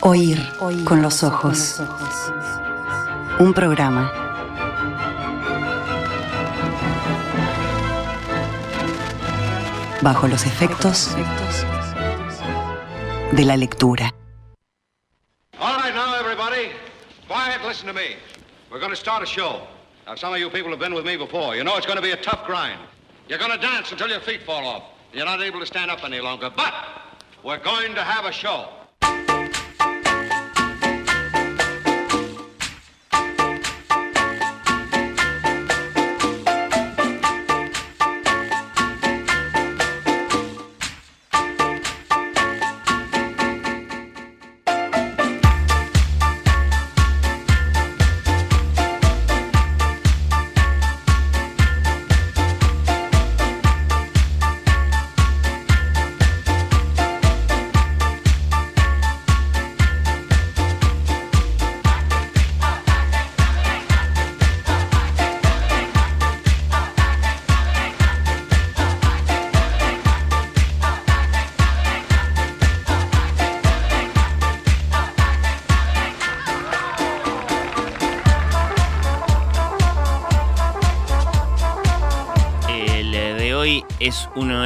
Oír con los ojos. Un programa. Bajo los efectos de la lectura. All right, now, everybody. Quiet, listen to me. We're going to start a show. Now, some of you people have been with me before. You know it's going to be a tough grind. You're going to dance until your feet fall off. You're not able to stand up any longer. But we're going to have a show.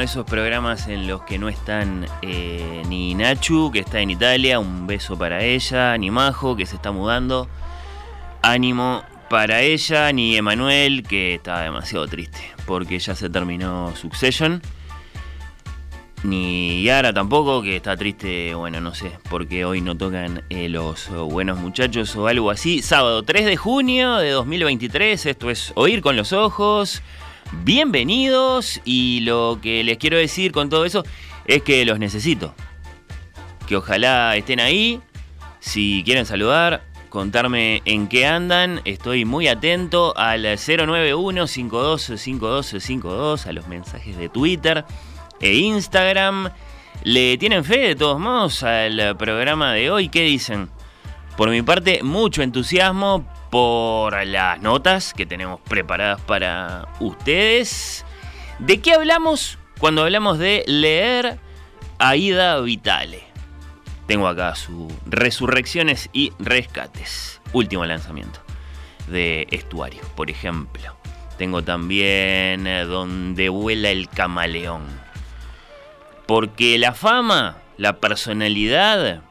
Esos programas en los que no están eh, ni Nachu, que está en Italia, un beso para ella, ni Majo, que se está mudando, ánimo para ella, ni Emanuel, que está demasiado triste, porque ya se terminó Succession, ni Yara tampoco, que está triste, bueno, no sé, porque hoy no tocan eh, los buenos muchachos o algo así. Sábado 3 de junio de 2023, esto es Oír con los Ojos. Bienvenidos y lo que les quiero decir con todo eso es que los necesito. Que ojalá estén ahí. Si quieren saludar, contarme en qué andan, estoy muy atento al 091-525252, a los mensajes de Twitter e Instagram. ¿Le tienen fe de todos modos al programa de hoy? ¿Qué dicen? Por mi parte, mucho entusiasmo por las notas que tenemos preparadas para ustedes. ¿De qué hablamos cuando hablamos de leer Aida Vitale? Tengo acá su Resurrecciones y Rescates, último lanzamiento de Estuario, por ejemplo. Tengo también eh, Donde vuela el camaleón. Porque la fama, la personalidad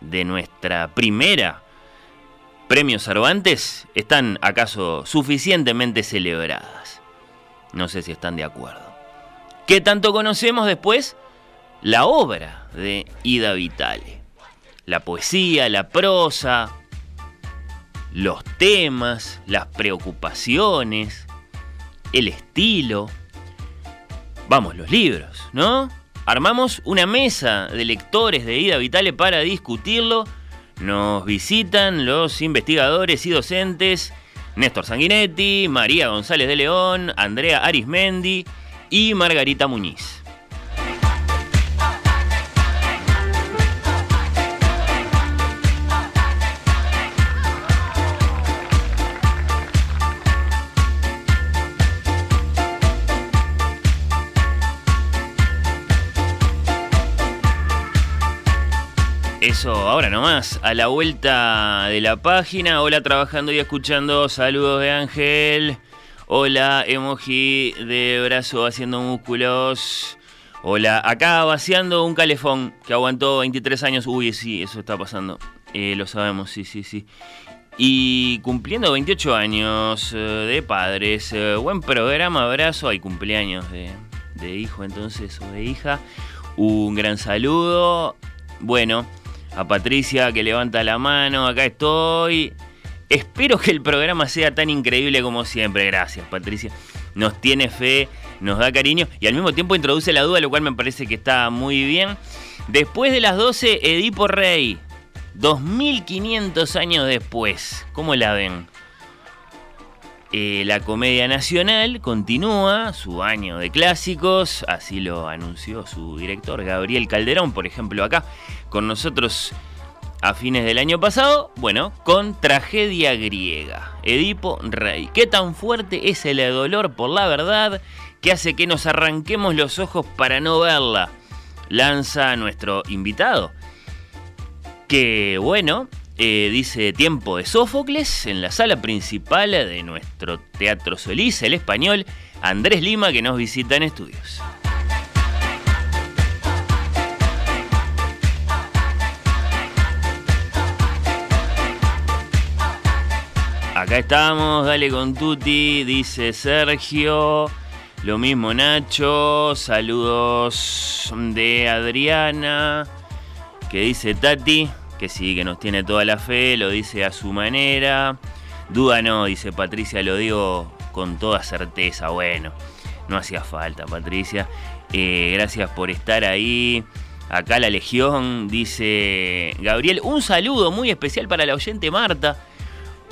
de nuestra primera Premios Cervantes están acaso suficientemente celebradas. No sé si están de acuerdo. ¿Qué tanto conocemos después? La obra de Ida Vitale. La poesía, la prosa, los temas, las preocupaciones, el estilo. Vamos, los libros, ¿no? Armamos una mesa de lectores de Ida Vitale para discutirlo nos visitan los investigadores y docentes Néstor Sanguinetti, María González de León, Andrea Arismendi y Margarita Muñiz. Eso, ahora nomás, a la vuelta de la página. Hola, trabajando y escuchando. Saludos de Ángel. Hola, emoji de brazo haciendo músculos. Hola, acá vaciando un calefón que aguantó 23 años. Uy, sí, eso está pasando. Eh, lo sabemos, sí, sí, sí. Y cumpliendo 28 años eh, de padres. Eh, buen programa, abrazo. Hay cumpleaños de, de hijo entonces o de hija. Un gran saludo. Bueno, a Patricia que levanta la mano, acá estoy. Espero que el programa sea tan increíble como siempre. Gracias, Patricia. Nos tiene fe, nos da cariño y al mismo tiempo introduce la duda, lo cual me parece que está muy bien. Después de las 12, Edipo Rey. 2500 años después. ¿Cómo la ven? Eh, la Comedia Nacional continúa su año de clásicos, así lo anunció su director Gabriel Calderón, por ejemplo, acá con nosotros a fines del año pasado, bueno, con Tragedia Griega, Edipo Rey. ¿Qué tan fuerte es el dolor por la verdad que hace que nos arranquemos los ojos para no verla? Lanza nuestro invitado. que bueno, eh, dice Tiempo de Sófocles en la sala principal de nuestro Teatro Solís, el español, Andrés Lima, que nos visita en estudios. Acá estamos, dale con Tuti, dice Sergio. Lo mismo Nacho, saludos de Adriana, que dice Tati, que sí, que nos tiene toda la fe, lo dice a su manera. Duda no, dice Patricia, lo digo con toda certeza. Bueno, no hacía falta, Patricia. Eh, gracias por estar ahí. Acá la Legión, dice Gabriel. Un saludo muy especial para la oyente Marta.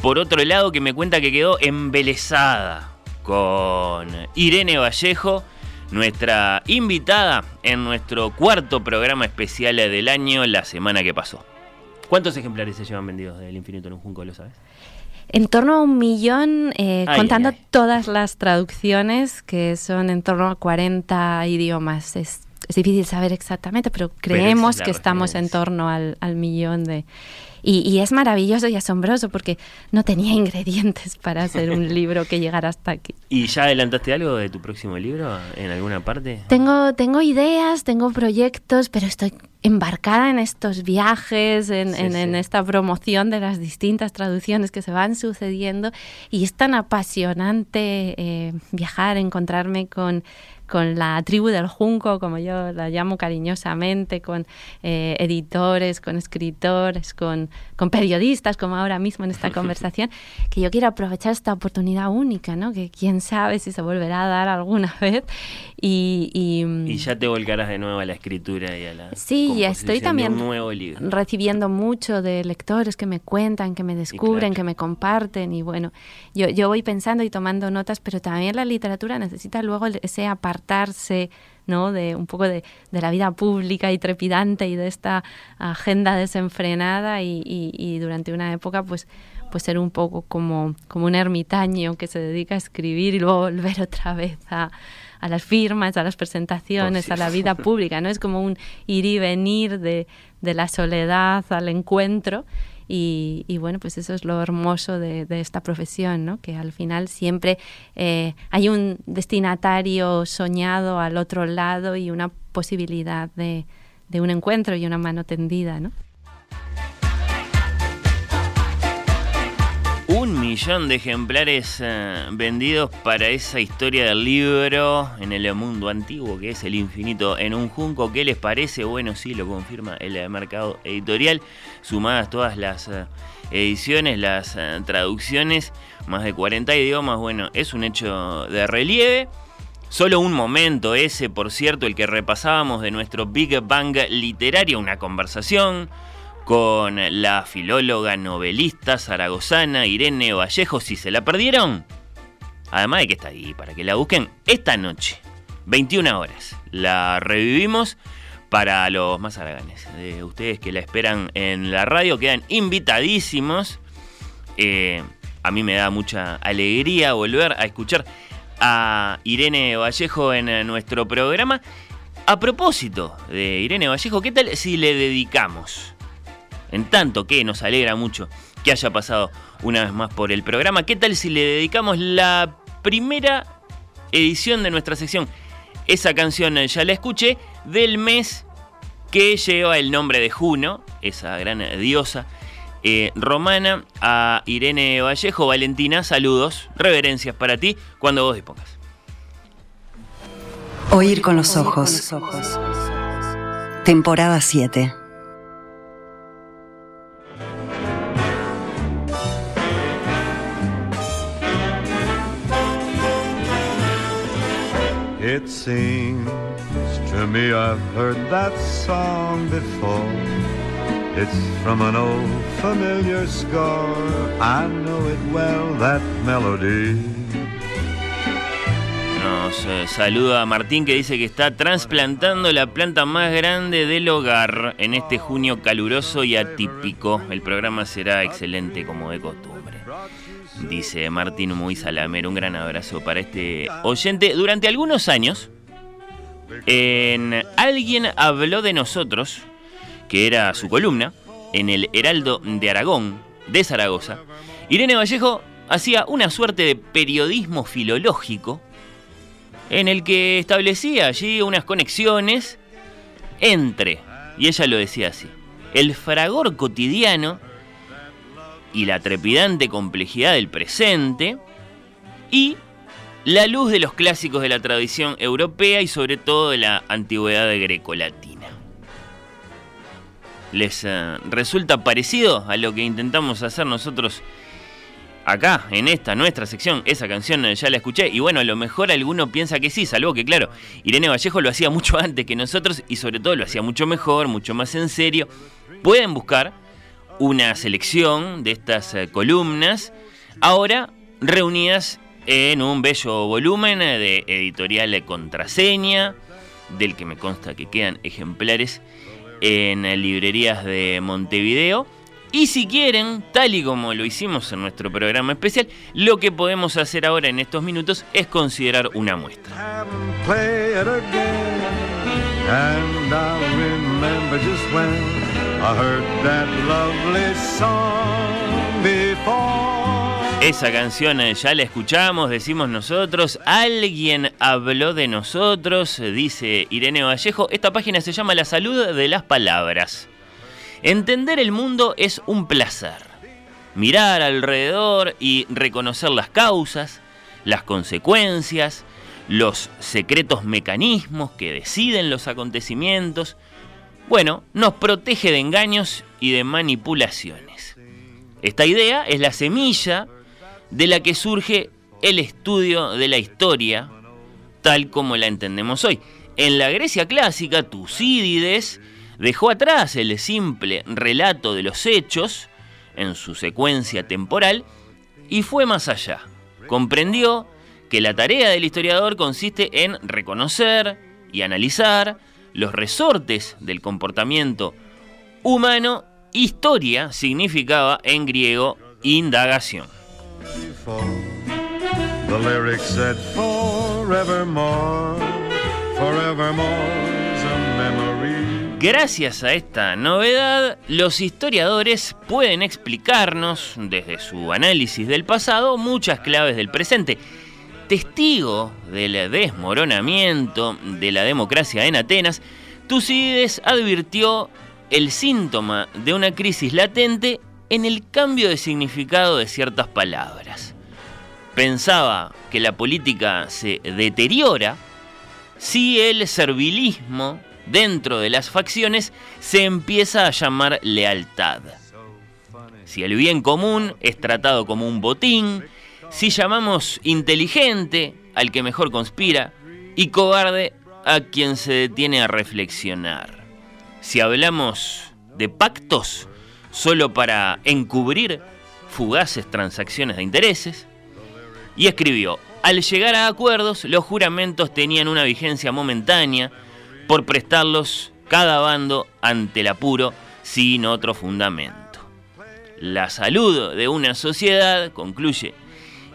Por otro lado, que me cuenta que quedó embelesada con Irene Vallejo, nuestra invitada en nuestro cuarto programa especial del año la semana que pasó. ¿Cuántos ejemplares se llevan vendidos del infinito en un junco, lo sabes? En torno a un millón, eh, contando todas las traducciones, que son en torno a 40 idiomas. Es, difícil saber exactamente, pero creemos que estamos en torno al, al millón de... Y, es maravilloso y asombroso porque no tenía ingredientes para hacer un libro que llegara hasta aquí. ¿Y ya adelantaste algo de tu próximo libro en alguna parte? Tengo, tengo ideas, tengo proyectos, pero estoy embarcada en estos viajes, en, en, esta promoción de las distintas traducciones que se van sucediendo y es tan apasionante eh, viajar, encontrarme con con la tribu del junco, como yo la llamo cariñosamente, con eh, editores, con escritores, con, con, periodistas, como ahora mismo en esta conversación, que yo quiero aprovechar esta oportunidad única, ¿no? que quién sabe si se volverá a dar alguna vez. Y, y, ya te volcarás de nuevo a la escritura y a la... Sí, estoy también recibiendo mucho de lectores que me cuentan, que me descubren, que me comparten y bueno, yo, yo voy pensando y tomando notas, pero también la literatura necesita luego ese apartado ¿no? de un poco de, la vida pública y trepidante y de esta agenda desenfrenada y, durante una época pues pues ser un poco como, como un ermitaño que se dedica a escribir y luego volver otra vez a, a las firmas, a las presentaciones, a la vida pública, ¿no? Es como un ir y venir de, de la soledad al encuentro y, bueno, pues eso es lo hermoso de, esta profesión, ¿no? que al final siempre eh, hay un destinatario soñado al otro lado y una posibilidad de, de un encuentro y una mano tendida. ¿no? Un millón de ejemplares eh, vendidos para esa historia del libro en el mundo antiguo que es el infinito en un junco. ¿Qué les parece? Bueno, sí, lo confirma el mercado editorial. Sumadas todas las eh, ediciones, las eh, traducciones, más de 40 idiomas. Bueno, es un hecho de relieve. Solo un momento ese, por cierto, el que repasábamos de nuestro Big Bang literario, una conversación con la filóloga novelista zaragozana Irene Vallejo. Si se la perdieron, además de que está ahí para que la busquen, esta noche, 21 horas, la revivimos para los más araganes. De ustedes que la esperan en la radio, quedan invitadísimos. Eh, a mí me da mucha alegría volver a escuchar a Irene Vallejo en nuestro programa. A propósito de Irene Vallejo, ¿qué tal si le dedicamos en tanto que nos alegra mucho que haya pasado una vez más por el programa. ¿Qué tal si le dedicamos la primera edición de nuestra sección? Esa canción ya la escuché del mes que lleva el nombre de Juno, esa gran diosa eh, romana, a Irene Vallejo. Valentina, saludos, reverencias para ti cuando vos dispongas. Oír con los ojos. Temporada 7. It seems to me I've heard that song before. It's from an old familiar score. I know it well, that melody. Nos eh, saluda Martín que dice que está trasplantando la planta más grande del hogar en este junio caluroso y atípico. El programa será excelente como de costumbre dice Martín Muy Salamer. Un gran abrazo para este oyente. Durante algunos años, en Alguien habló de nosotros, que era su columna, en el Heraldo de Aragón, de Zaragoza, Irene Vallejo hacía una suerte de periodismo filológico en el que establecía allí unas conexiones entre, y ella lo decía así, el fragor cotidiano y la trepidante complejidad del presente y la luz de los clásicos de la tradición europea y sobre todo de la antigüedad grecolatina. ¿Les eh, resulta parecido a lo que intentamos hacer nosotros acá, en esta, nuestra sección? Esa canción eh, ya la escuché y bueno, a lo mejor alguno piensa que sí, salvo que claro, Irene Vallejo lo hacía mucho antes que nosotros y sobre todo lo hacía mucho mejor, mucho más en serio. Pueden buscar una selección de estas eh, columnas, ahora reunidas en un bello volumen de editorial Contraseña, del que me consta que quedan ejemplares en librerías de Montevideo. Y si quieren, tal y como lo hicimos en nuestro programa especial, lo que podemos hacer ahora en estos minutos es considerar una muestra. Esa canción eh, ya la escuchamos, decimos nosotros, alguien habló de nosotros, dice Irene Vallejo. Esta página se llama La salud de las palabras. Entender el mundo es un placer. Mirar alrededor y reconocer las causas, las consecuencias, los secretos mecanismos que deciden los acontecimientos, bueno, nos protege de engaños y de manipulaciones. Esta idea es la semilla de la que surge el estudio de la historia tal como la entendemos hoy. En la Grecia clásica, Tucídides dejó atrás el simple relato de los hechos en su secuencia temporal y fue más allá. Comprendió que la tarea del historiador consiste en reconocer y analizar los resortes del comportamiento humano. Historia significaba en griego indagación. Gracias a esta novedad, los historiadores pueden explicarnos, desde su análisis del pasado, muchas claves del presente. Testigo del desmoronamiento de la democracia en Atenas, Tucídides advirtió el síntoma de una crisis latente en el cambio de significado de ciertas palabras. Pensaba que la política se deteriora si el servilismo dentro de las facciones se empieza a llamar lealtad. Si el bien común es tratado como un botín, si llamamos inteligente al que mejor conspira y cobarde a quien se detiene a reflexionar. Si hablamos de pactos, solo para encubrir fugaces transacciones de intereses, y escribió, al llegar a acuerdos, los juramentos tenían una vigencia momentánea por prestarlos cada bando ante el apuro sin otro fundamento. La salud de una sociedad, concluye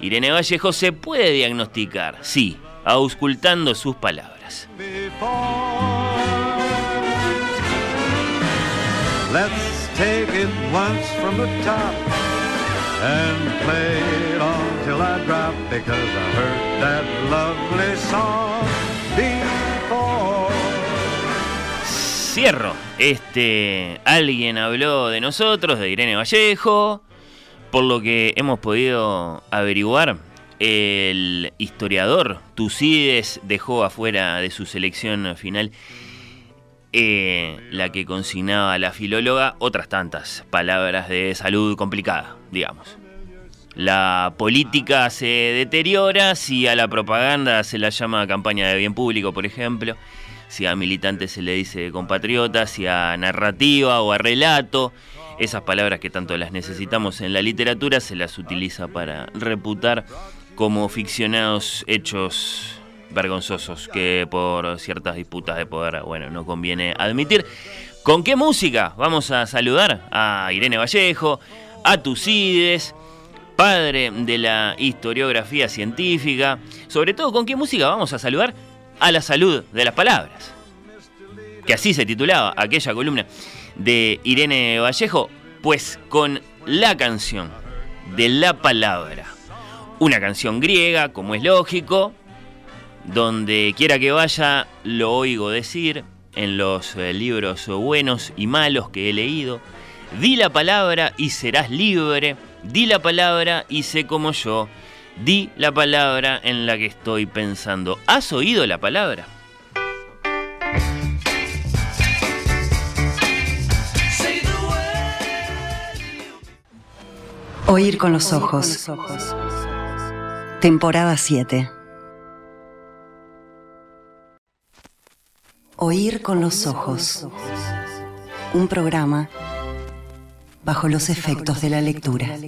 Irene Vallejo, se puede diagnosticar, sí, auscultando sus palabras. take it once from the top and play it on till I drop because I heard that lovely song before. Cierro. Este alguien habló de nosotros, de Irene Vallejo, por lo que hemos podido averiguar. El historiador Tucides dejó afuera de su selección final eh, la que consignaba la filóloga otras tantas palabras de salud complicada, digamos. La política se deteriora si a la propaganda se la llama campaña de bien público, por ejemplo, si a militantes se le dice compatriota, si a narrativa o a relato. Esas palabras que tanto las necesitamos en la literatura se las utiliza para reputar como ficcionados hechos vergonzosos que por ciertas disputas de poder, bueno, no conviene admitir. ¿Con qué música? Vamos a saludar a Irene Vallejo, a Tucides, padre de la historiografía científica. Sobre todo, ¿con qué música vamos a saludar? A la salud de las palabras. Que así se titulaba aquella columna de Irene Vallejo? Pues con la canción de la palabra. Una canción griega, como es lógico, donde quiera que vaya lo oigo decir en los eh, libros buenos y malos que he leído. Di la palabra y serás libre. Di la palabra y sé como yo. Di la palabra en la que estoy pensando. ¿Has oído la palabra? Oír con los ojos. Temporada 7. Oír con los ojos. Un programa bajo los efectos de la lectura.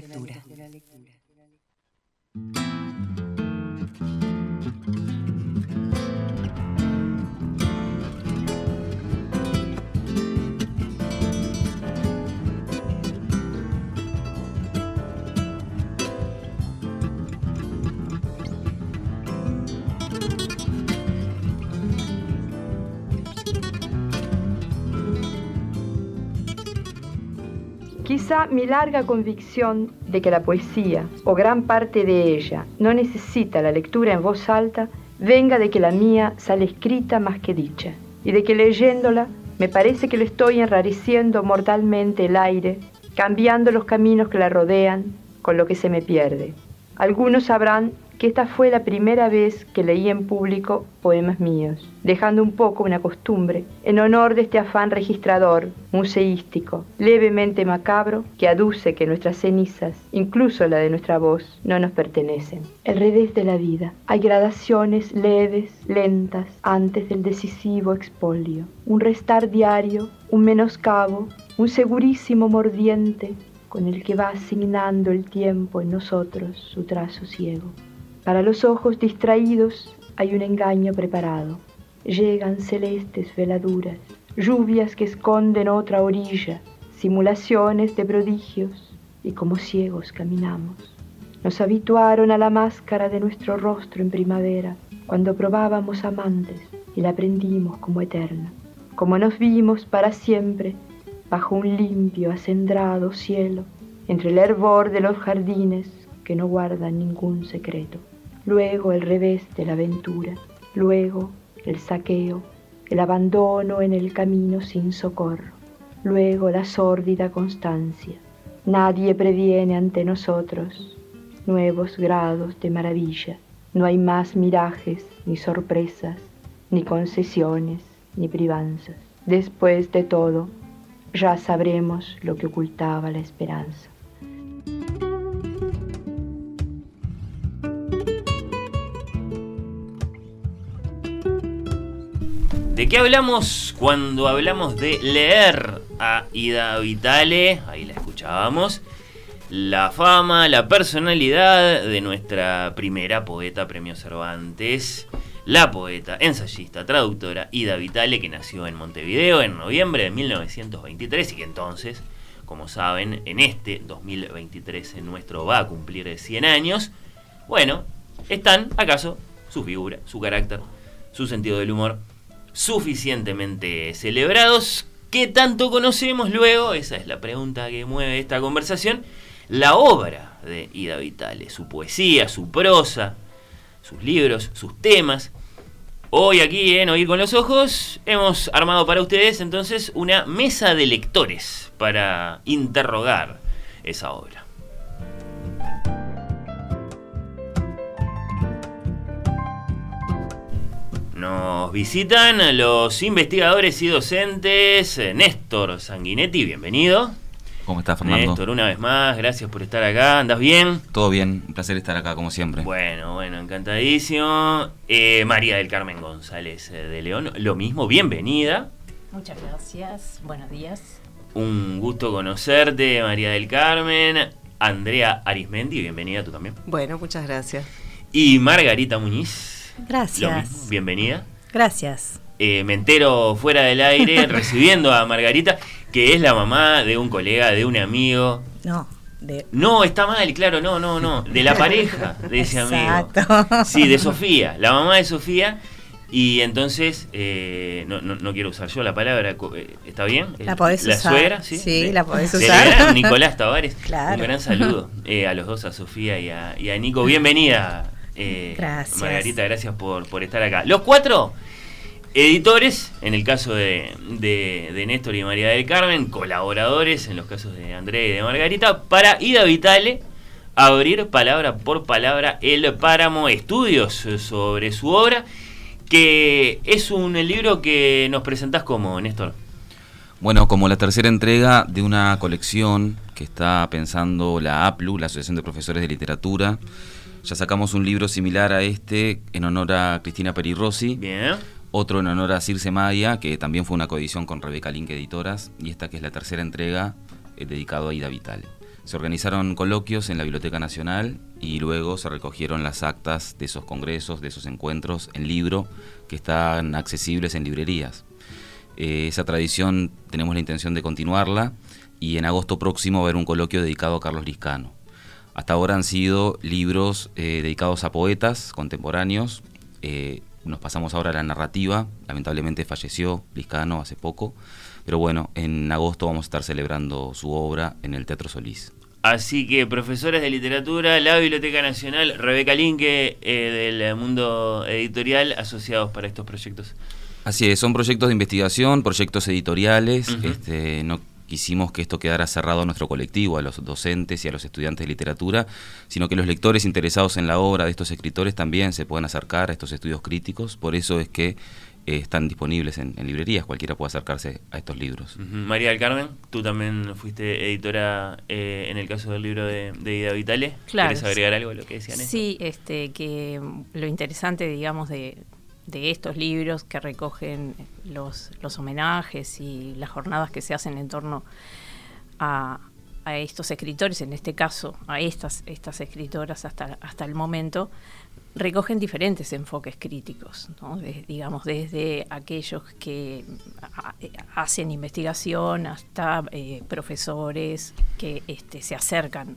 Quizá mi larga convicción de que la poesía, o gran parte de ella, no necesita la lectura en voz alta, venga de que la mía sale escrita más que dicha, y de que leyéndola me parece que le estoy enrareciendo mortalmente el aire, cambiando los caminos que la rodean con lo que se me pierde. Algunos sabrán que esta fue la primera vez que leí en público poemas míos, dejando un poco una costumbre en honor de este afán registrador, museístico, levemente macabro, que aduce que nuestras cenizas, incluso la de nuestra voz, no nos pertenecen. El revés de la vida. Hay gradaciones leves, lentas, antes del decisivo expolio. Un restar diario, un menoscabo, un segurísimo mordiente con el que va asignando el tiempo en nosotros su trazo ciego. Para los ojos distraídos hay un engaño preparado. Llegan celestes veladuras, lluvias que esconden otra orilla, simulaciones de prodigios, y como ciegos caminamos. Nos habituaron a la máscara de nuestro rostro en primavera, cuando probábamos amantes y la aprendimos como eterna. Como nos vimos para siempre bajo un limpio, acendrado cielo, entre el hervor de los jardines que no guardan ningún secreto luego el revés de la aventura, luego el saqueo, el abandono en el camino sin socorro, luego la sórdida constancia. Nadie previene ante nosotros nuevos grados de maravilla. No hay más mirajes, ni sorpresas, ni concesiones, ni privanzas. Después de todo, ya sabremos lo que ocultaba la esperanza. ¿De qué hablamos cuando hablamos de leer a Ida Vitale? Ahí la escuchábamos. La fama, la personalidad de nuestra primera poeta premio Cervantes, la poeta, ensayista, traductora Ida Vitale, que nació en Montevideo en noviembre de 1923 y que entonces, como saben, en este 2023 en nuestro va a cumplir 100 años. Bueno, están acaso su figura, su carácter, su sentido del humor suficientemente celebrados. ¿Qué tanto conocemos luego? Esa es la pregunta que mueve esta conversación. La obra de Ida Vitale, su poesía, su prosa, sus libros, sus temas. Hoy aquí en Oír con los Ojos hemos armado para ustedes entonces una mesa de lectores para interrogar esa obra. Nos visitan los investigadores y docentes eh, Néstor Sanguinetti, bienvenido. ¿Cómo estás, Fernando? Néstor, una vez más, gracias por estar acá. ¿Andas bien? Todo bien, un placer estar acá, como siempre. Bueno, bueno, encantadísimo. Eh, María del Carmen González eh, de León, lo mismo, bienvenida. Muchas gracias, buenos días. Un gusto conocerte, María del Carmen. Andrea Arismendi, bienvenida tú también. Bueno, muchas gracias. Y Margarita Muñiz. Gracias. Bienvenida. Gracias. Eh, me entero fuera del aire recibiendo a Margarita, que es la mamá de un colega, de un amigo. No. No, está mal, claro, no, no, no. De la pareja de ese amigo. Sí, de Sofía, la mamá de Sofía. Y entonces, eh, no, no, quiero usar yo la palabra, eh, ¿está bien? La podés la usar. suegra, sí. Sí, la podés usar. Nicolás Tavares. Claro. Un gran saludo a los dos, a Sofía y a, y a Nico. Bienvenida, gracias. Margarita, gracias por, por estar acá. Los cuatro editores, en el caso de, de, Néstor y María del Carmen, colaboradores, en los casos de Andrea y de Margarita, para Ida Vitale abrir palabra por palabra el Páramo Estudios sobre su obra, que es un libro que nos presentás como, Néstor. Bueno, como la tercera entrega de una colección que está pensando la APLU, la Asociación de Profesores de Literatura. Ya sacamos un libro similar a este en honor a Cristina Perirossi. Bien otro en honor a Circe Maya, que también fue una coedición con Rebeca Link Editoras, y esta que es la tercera entrega eh, dedicado a Ida Vital. Se organizaron coloquios en la Biblioteca Nacional y luego se recogieron las actas de esos congresos, de esos encuentros en libro que están accesibles en librerías. Eh, esa tradición tenemos la intención de continuarla y en agosto próximo va a haber un coloquio dedicado a Carlos Liscano. Hasta ahora han sido libros eh, dedicados a poetas contemporáneos, nos pasamos ahora a la narrativa, lamentablemente falleció Liscano hace poco, pero bueno, en agosto vamos a estar celebrando su obra en el Teatro Solís. Así que profesores de literatura, la Biblioteca Nacional, Rebeca Linke eh, del mundo editorial, asociados para estos proyectos. Así es, son proyectos de investigación, proyectos editoriales, este, no quisimos que esto quedara cerrado a nuestro colectivo, a los docentes y a los estudiantes de literatura, sino que los lectores interesados en la obra de estos escritores también se puedan acercar a estos estudios críticos. Por eso es que eh, están disponibles en, librerías, cualquiera puede acercarse a estos libros. María del Carmen, tú también fuiste editora eh, en el caso del libro de, Ida Vitale. Claro. ¿Quieres agregar algo a lo que decían? Sí, este, que lo interesante, digamos, de, de estos libros que recogen los, los homenajes y las jornadas que se hacen en torno a, a estos escritores, en este caso a estas, estas escritoras hasta, hasta el momento, recogen diferentes enfoques críticos, digamos, desde aquellos que hacen investigación hasta eh, profesores que este, se acercan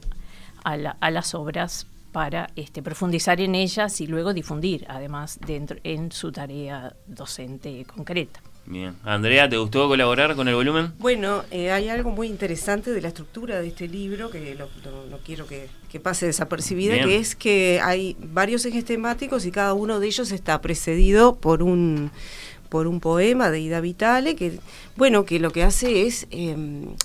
a las obras para este, profundizar en ellas y luego difundir, además, dentro en su tarea docente concreta. Bien. Andrea, ¿te gustó colaborar con el volumen? Bueno, eh, hay algo muy interesante de la estructura de este libro que no quiero que, pase desapercibida, que es que hay varios ejes temáticos y cada uno de ellos está precedido por un por un poema de Ida Vitale que bueno que lo que hace es em,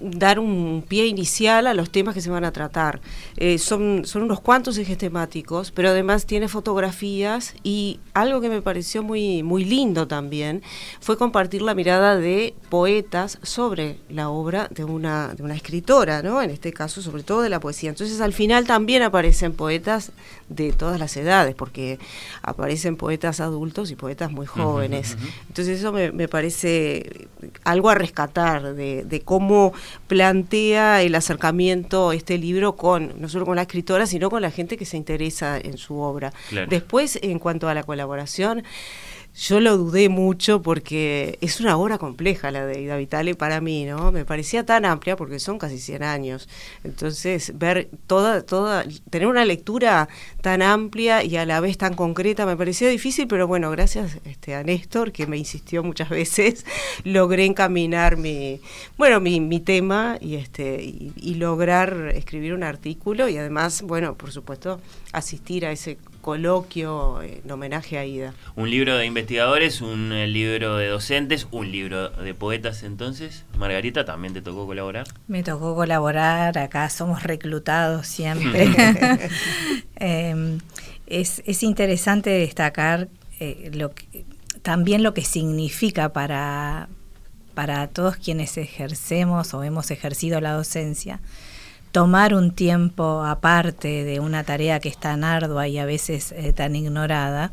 dar un pie inicial a los temas que se van a tratar. Eh, son, son unos cuantos ejes temáticos, pero además tiene fotografías y algo que me pareció muy, muy lindo también fue compartir la mirada de poetas sobre la obra de una, de una escritora, ¿no? en este caso sobre todo de la poesía. Entonces al final también aparecen poetas de todas las edades, porque aparecen poetas adultos y poetas muy jóvenes. Entonces eso me, me, parece algo a rescatar de, de cómo plantea el acercamiento este libro con no solo con la escritora, sino con la gente que se interesa en su obra. Después, en cuanto a la colaboración, yo lo dudé mucho porque es una obra compleja la de Ida Vitale para mí, ¿no? Me parecía tan amplia porque son casi 100 años. Entonces, ver toda, toda, tener una lectura tan amplia y a la vez tan concreta me parecía difícil, pero bueno, gracias este, a Néstor, que me insistió muchas veces, logré encaminar mi, bueno, mi, mi tema y, este, y lograr escribir un artículo y además, bueno, por supuesto, asistir a ese coloquio en homenaje a Ida. Un libro de investigadores, un eh, libro de docentes, un libro de poetas entonces. Margarita, ¿también te tocó colaborar? Me tocó colaborar, acá somos reclutados siempre. Em, es, interesante destacar eh, lo también lo que significa para, para todos quienes ejercemos o hemos ejercido la docencia tomar un tiempo aparte de una tarea que es tan ardua y a veces eh, tan ignorada,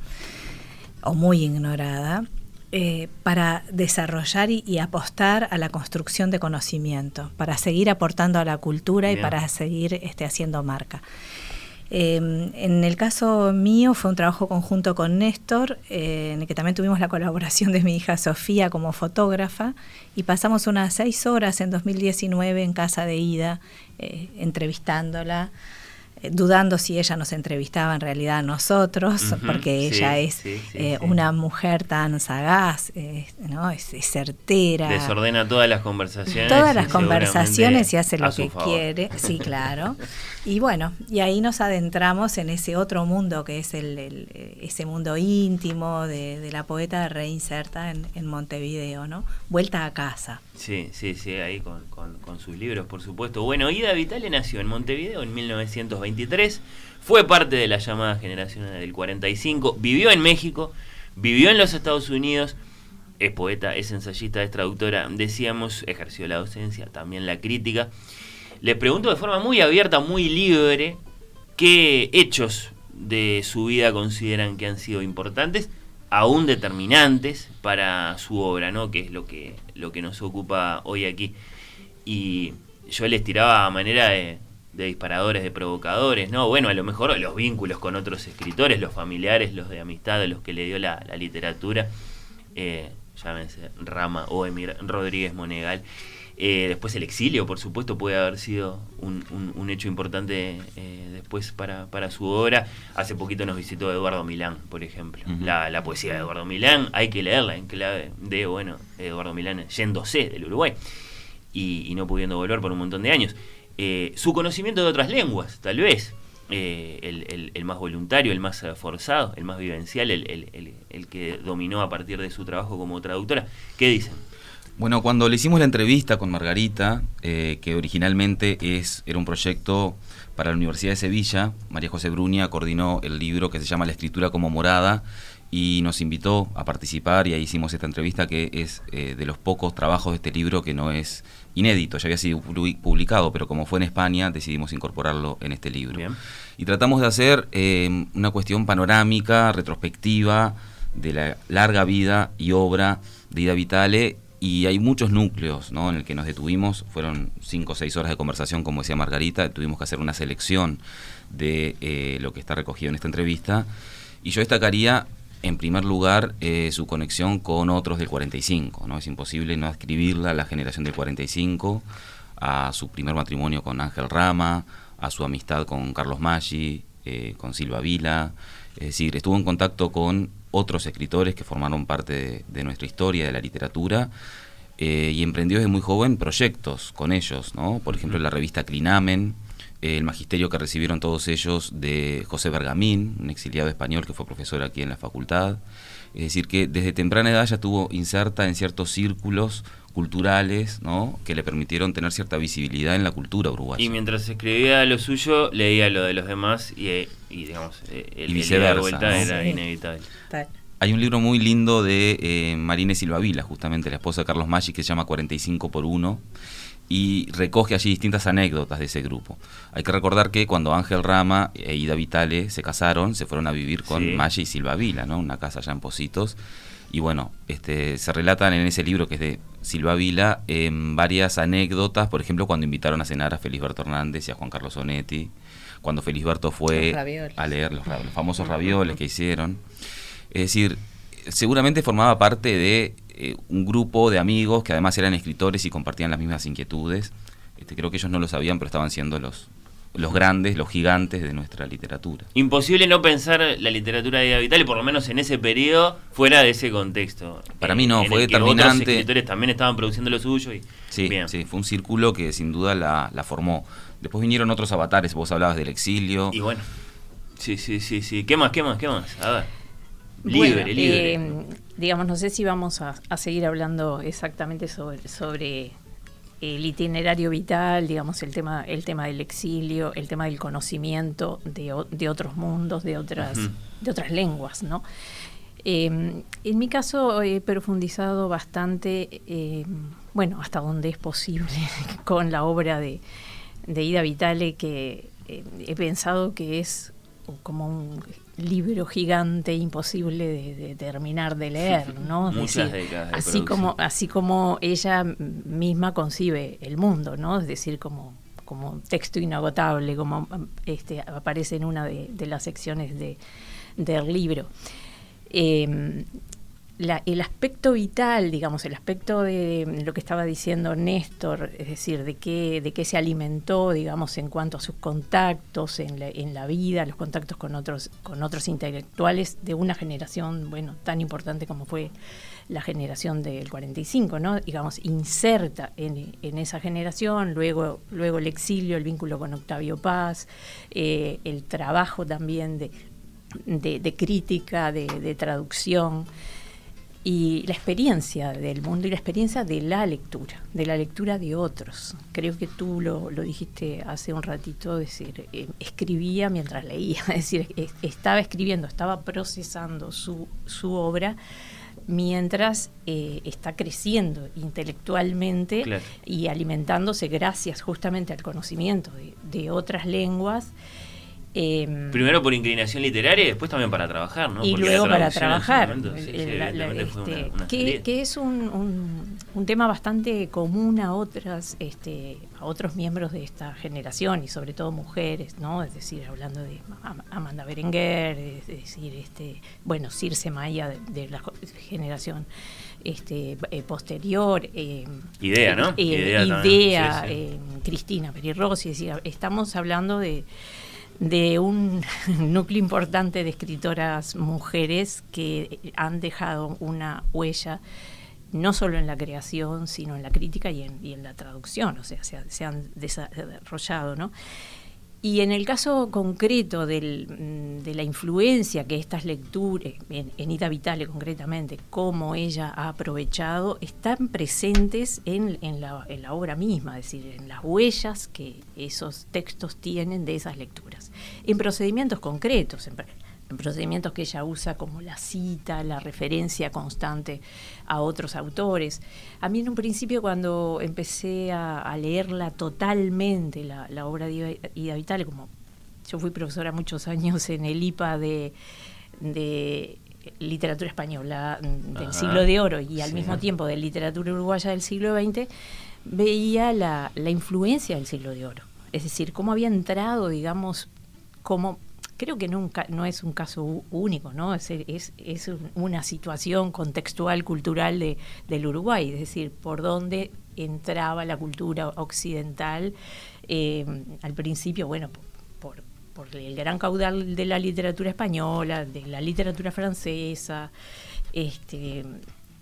o muy ignorada, eh, para desarrollar y, apostar a la construcción de conocimiento, para seguir aportando a la cultura y para seguir este, haciendo marca. Em, en el caso mío fue un trabajo conjunto con Néstor, eh, en el que también tuvimos la colaboración de mi hija Sofía como fotógrafa y pasamos unas seis horas en 2019 en casa de Ida eh, entrevistándola. Eh, dudando si ella nos entrevistaba en realidad a nosotros, porque ella es eh, una mujer tan sagaz, ¿no? Es, certera. Desordena todas las conversaciones. Todas las conversaciones y hace lo que quiere, sí, claro. Y bueno, y ahí nos adentramos en ese otro mundo que es el, ese mundo íntimo de, la poeta reinserta en, en Montevideo, ¿no? Vuelta a casa. Sí, sí, sí, ahí con, con, sus libros, por supuesto. Bueno, Ida Vitale nació en Montevideo en 1923, fue parte de la llamada generación del 45, vivió en México, vivió en los Estados Unidos, es poeta, es ensayista, es traductora, decíamos, ejerció la docencia, también la crítica. Le pregunto de forma muy abierta, muy libre, qué hechos de su vida consideran que han sido importantes aún determinantes para su obra, ¿no? Que es lo que, lo que nos ocupa hoy aquí. Y yo les tiraba a manera de, disparadores, de provocadores, ¿no? Bueno, a lo mejor los vínculos con otros escritores, los familiares, los de amistad, los que le dio la, literatura, eh, llámense Rama o Emir Rodríguez Monegal. Eh, después el exilio, por supuesto, puede haber sido un, un, hecho importante eh, después para, para, su obra. Hace poquito nos visitó Eduardo Milán, por ejemplo. la, la, poesía de Eduardo Milán hay que leerla en clave de, bueno, Eduardo Milán yéndose del Uruguay y, no pudiendo volver por un montón de años. Eh, su conocimiento de otras lenguas, tal vez. el, el, el, más voluntario, el más forzado, el más vivencial, el, el que dominó a partir de su trabajo como traductora. ¿Qué dicen? Bueno, cuando le hicimos la entrevista con Margarita, eh, que originalmente es, era un proyecto para la Universidad de Sevilla, María José Brunia coordinó el libro que se llama La escritura como morada y nos invitó a participar y ahí hicimos esta entrevista que es eh, de los pocos trabajos de este libro que no es inédito, ya había sido publicado, pero como fue en España decidimos incorporarlo en este libro. Y tratamos de hacer eh, una cuestión panorámica, retrospectiva, de la larga vida y obra de Ida Vitale y hay muchos núcleos ¿no? en el que nos detuvimos, fueron cinco o seis horas de conversación, como decía Margarita, tuvimos que hacer una selección de eh, lo que está recogido en esta entrevista, y yo destacaría en primer lugar eh, su conexión con otros del 45, ¿no? es imposible no escribirla a la generación del 45, a su primer matrimonio con Ángel Rama, a su amistad con Carlos Maggi, eh, con Silva Vila, es decir, estuvo en contacto con otros escritores que formaron parte de, nuestra historia, de la literatura, eh, y emprendió desde muy joven proyectos con ellos, ¿no? Por ejemplo, la revista Clinamen, el magisterio que recibieron todos ellos de José Bergamín, un exiliado español que fue profesor aquí en la facultad. Es decir, que desde temprana edad ya estuvo inserta en ciertos círculos culturales ¿no? que le permitieron tener cierta visibilidad en la cultura uruguaya. Y mientras escribía lo suyo, leía lo de los demás y, digamos, eh, el, viceversa, vuelta era inevitable. Hay un libro muy lindo de eh, Marine Silva Vila, justamente la esposa de Carlos Maggi, que se llama 45 por 1 y recoge allí distintas anécdotas de ese grupo. Hay que recordar que cuando Ángel Rama e Ida Vitale se casaron, se fueron a vivir con Maggi y Silva Vila, ¿no? una casa allá en Positos. Y bueno, este, se relatan en ese libro que es de Silva Vila en varias anécdotas, por ejemplo, cuando invitaron a cenar a Felisberto Hernández y a Juan Carlos Onetti, cuando Felisberto fue a leer los, famosos ravioles que hicieron. Es decir, seguramente formaba parte de eh, un grupo de amigos que además eran escritores y compartían las mismas inquietudes. Este, creo que ellos no lo sabían, pero estaban siendo los, los grandes, los gigantes de nuestra literatura. Imposible no pensar la literatura de Vital, por lo menos en ese periodo, fuera de ese contexto. Para mí no, fue determinante. Otros escritores también estaban produciendo lo suyo. Y, sí, sí, fue un círculo que sin duda la, formó. Después vinieron otros avatares, vos hablabas del exilio. Y bueno, sí, sí, sí, sí. ¿Qué más, qué más, qué más? A ver. Libre, libre. Eh, digamos, no sé si vamos a, a seguir hablando exactamente sobre, sobre el itinerario vital, digamos, el tema, el tema del exilio, el tema del conocimiento de, de otros mundos, de otras, de otras lenguas, ¿no? Em, en mi caso he profundizado bastante, em, bueno, hasta donde es posible, con la obra de, de Ida Vitale, que eh, he pensado que es como un libro gigante imposible de, terminar de leer, ¿no? Muchas décadas así como así como ella misma concibe el mundo, ¿no? Es decir, como como texto inagotable, como este aparece en una de, las secciones de, del libro. El aspecto vital, digamos, el aspecto de lo que estaba diciendo Néstor, es decir, de qué, de qué se alimentó, digamos, en cuanto a sus contactos en la, vida, los contactos con otros, con otros intelectuales de una generación, bueno, tan importante como fue la generación del 45, ¿no? Digamos, inserta en, en esa generación, luego, luego el exilio, el vínculo con Octavio Paz, eh, el trabajo también de, de, crítica, de traducción y la experiencia del mundo y la experiencia de la lectura, de la lectura de otros. Creo que tú lo, dijiste hace un ratito, decir, eh, escribía mientras leía, es decir, estaba escribiendo, estaba procesando su, su obra mientras eh, está creciendo intelectualmente y alimentándose gracias justamente al conocimiento de otras lenguas Em, Primero por inclinación literaria y después también para trabajar, ¿no? Y luego para trabajar. que, es un, un, tema bastante común a otras, este, a otros miembros de esta generación y sobre todo mujeres, ¿no? Es decir, hablando de Amanda Berenguer, es decir, este, bueno, Circe Maya de, la generación este, eh, posterior. Em, idea, ¿no? Eh, idea, em, Cristina Perirossi, es decir, estamos hablando de de un núcleo importante de escritoras mujeres que han dejado una huella no solo en la creación, sino en la crítica y en, la traducción, o sea, se, han desarrollado, ¿no? Y en el caso concreto mm, de la influencia que estas lecturas, en, Ida Vitale concretamente, cómo ella ha aprovechado, están presentes en, la, en, la, obra misma, es decir, en las huellas que esos textos tienen de esas lecturas, en procedimientos concretos, en, en procedimientos que ella usa como la cita, la referencia constante a otros autores. A mí en un principio cuando empecé a, leerla totalmente, la, obra de Ida Vitale, como yo fui profesora muchos años en el IPA de, literatura española del siglo de oro y al mismo tiempo de literatura uruguaya del siglo XX, veía la, la influencia del siglo de oro. Es decir, cómo había entrado, digamos, como creo que nunca no es un caso único, ¿no? Es, es, es una situación contextual, cultural de, del Uruguay, es decir, por dónde entraba la cultura occidental eh, al principio, bueno, por, por, el gran caudal de la literatura española, de la literatura francesa, este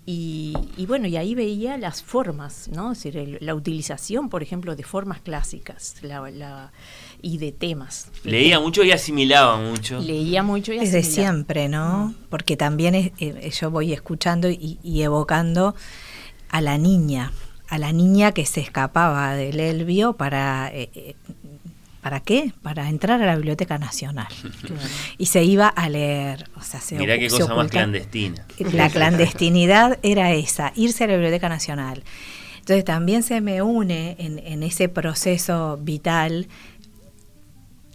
y, bueno, y ahí veía las formas, ¿no? Es decir, la utilización, por ejemplo, de formas clásicas la, y de temas. Leía mucho y asimilaba mucho. Leía mucho y asimilaba. Desde siempre, ¿no? Porque también eh, yo voy escuchando y, evocando a la niña, a la niña que se escapaba del Elvio para eh, eh, ¿Para qué? Para entrar a la Biblioteca Nacional. Y se iba a leer. O sea, se Mirá qué cosa más clandestina. La clandestinidad era esa, irse a la Biblioteca Nacional. Entonces también se me une en, ese proceso vital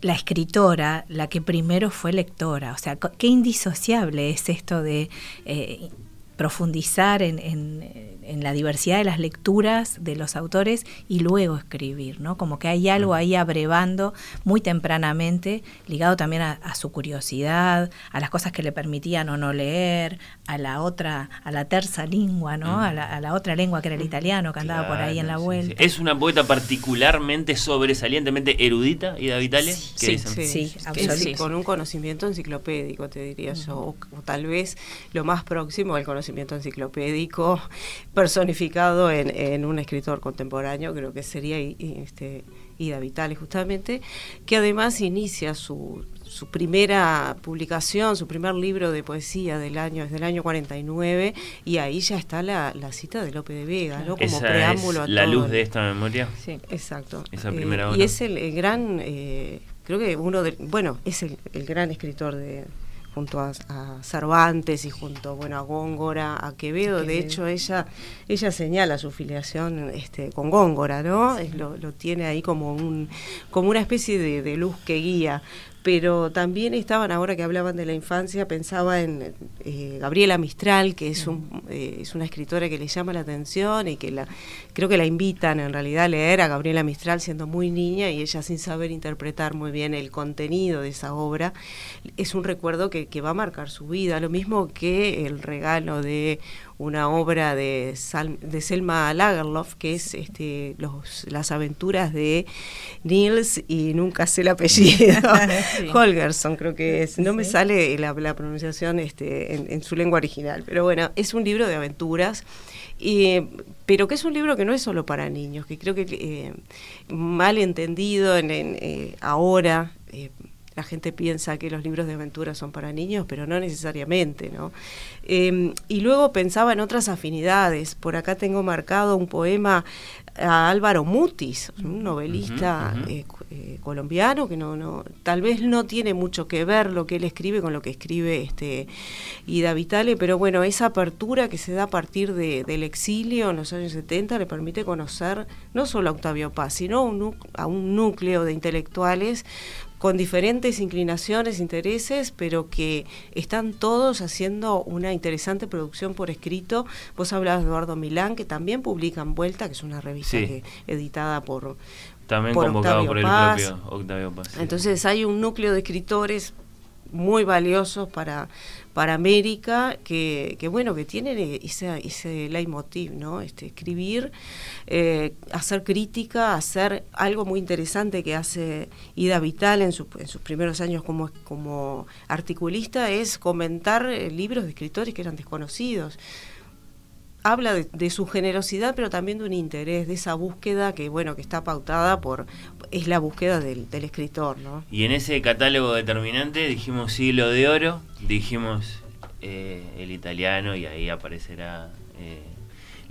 la escritora, la que primero fue lectora. O sea, qué indisociable es esto de eh, profundizar en en la diversidad de las lecturas de los autores y luego escribir, ¿no? Como que hay algo ahí abrevando muy tempranamente, ligado también a, su curiosidad, a las cosas que le permitían o no leer, a la otra, a la terza lengua, ¿no? A la, otra lengua que era el italiano, que andaba por ahí en la vuelta. Es una poeta particularmente sobresalientemente erudita, Ida Vitale, sí, sí, sí, con un conocimiento enciclopédico, te diría yo, o, tal vez lo más próximo al conocimiento enciclopédico personificado en, un escritor contemporáneo, creo que sería este, Ida Vitale justamente, que además inicia su, su primera publicación, su primer libro de poesía del año, es del año 49, y ahí ya está la, cita de Lope de Vega, ¿no? Como preámbulo a la luz de esta memoria. Sí, exacto. Esa eh, primera Y es el, gran, eh, creo que uno de, bueno, es el gran escritor de, junto a, Cervantes y junto bueno a Góngora, a Quevedo. De hecho, ella ella señala su filiación este, con Góngora, ¿no? lo, tiene ahí como un como una especie de, luz que guía. Pero también estaban, ahora que hablaban de la infancia, pensaba en eh, Gabriela Mistral, que es, un, eh, es una escritora que le llama la atención y que la, creo que la invitan en realidad a leer a Gabriela Mistral siendo muy niña y ella sin saber interpretar muy bien el contenido de esa obra, es un recuerdo que, que va a marcar su vida, lo mismo que el regalo de una obra de, de Selma Lagerlof, que es este, los, las aventuras de Niels y nunca sé el apellido, Holgerson creo que es, no me sale la, pronunciación este, en, su lengua original, pero bueno, es un libro de aventuras. pero que es un libro que no es solo para niños, que creo que eh, mal entendido en, eh, ahora, eh, la gente piensa que los libros de aventura son para niños, pero no necesariamente, ¿no? Em, y luego pensaba en otras afinidades. Por acá tengo marcado un poema a Álvaro Mutis, un novelista eh, eh, colombiano que no, no, tal vez no tiene mucho que ver lo que él escribe con lo que escribe este Ida Vitale, pero bueno, esa apertura que se da a partir del exilio en los años 70 le permite conocer no solo a Octavio Paz, sino a un núcleo de intelectuales con diferentes inclinaciones, intereses, pero que están todos haciendo una interesante producción por escrito. Vos hablabas de Eduardo Milán, que también publica en Vuelta, que es una revista editada por, también convocado por el propio Octavio Paz. Entonces hay un núcleo de escritores muy valiosos para para América que, que bueno que tienen ese, ese leitmotiv no este escribir eh, hacer crítica hacer algo muy interesante que hace Ida Vital en, en sus primeros años como como articulista es comentar eh, libros de escritores que eran desconocidos habla de, su generosidad, pero también de un interés, de esa búsqueda que, bueno, que está pautada por, es la búsqueda del, escritor, ¿no? Y en ese catálogo determinante dijimos siglo de oro, dijimos eh, el italiano y ahí aparecerá eh,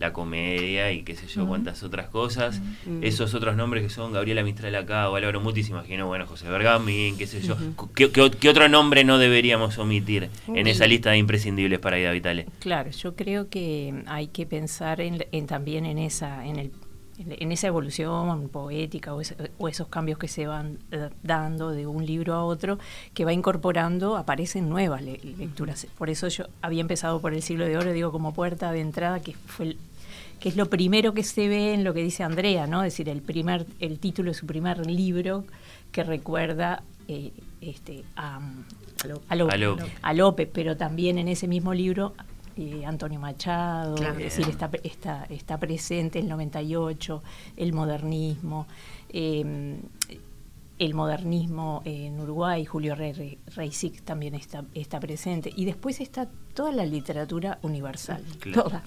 la comedia y qué sé yo, cuántas otras cosas. Esos otros nombres que son Gabriela Mistral acá o Álvaro Muti, se imaginó, bueno, José Bergamín, qué sé yo. ¿Qué, otro nombre no deberíamos omitir en esa lista de imprescindibles para Ida Vitale? Claro, yo creo que hay que pensar en, también en esa, en el en esa evolución poética o, esos cambios que se van eh, dando de un libro a otro, que va incorporando, aparecen nuevas lecturas. Por eso yo había empezado por el siglo de oro, digo, como puerta de entrada, que fue que es lo primero que se ve en lo que dice Andrea, ¿no? Es decir, el primer, el título de su primer libro que recuerda eh, este, a, a, Lope, pero también en ese mismo libro eh, Antonio Machado, es decir, está, está, está presente el 98, el modernismo. Eh, el modernismo en Uruguay, Julio Rey, Reisic también está, está presente. Y después está toda la literatura universal, toda.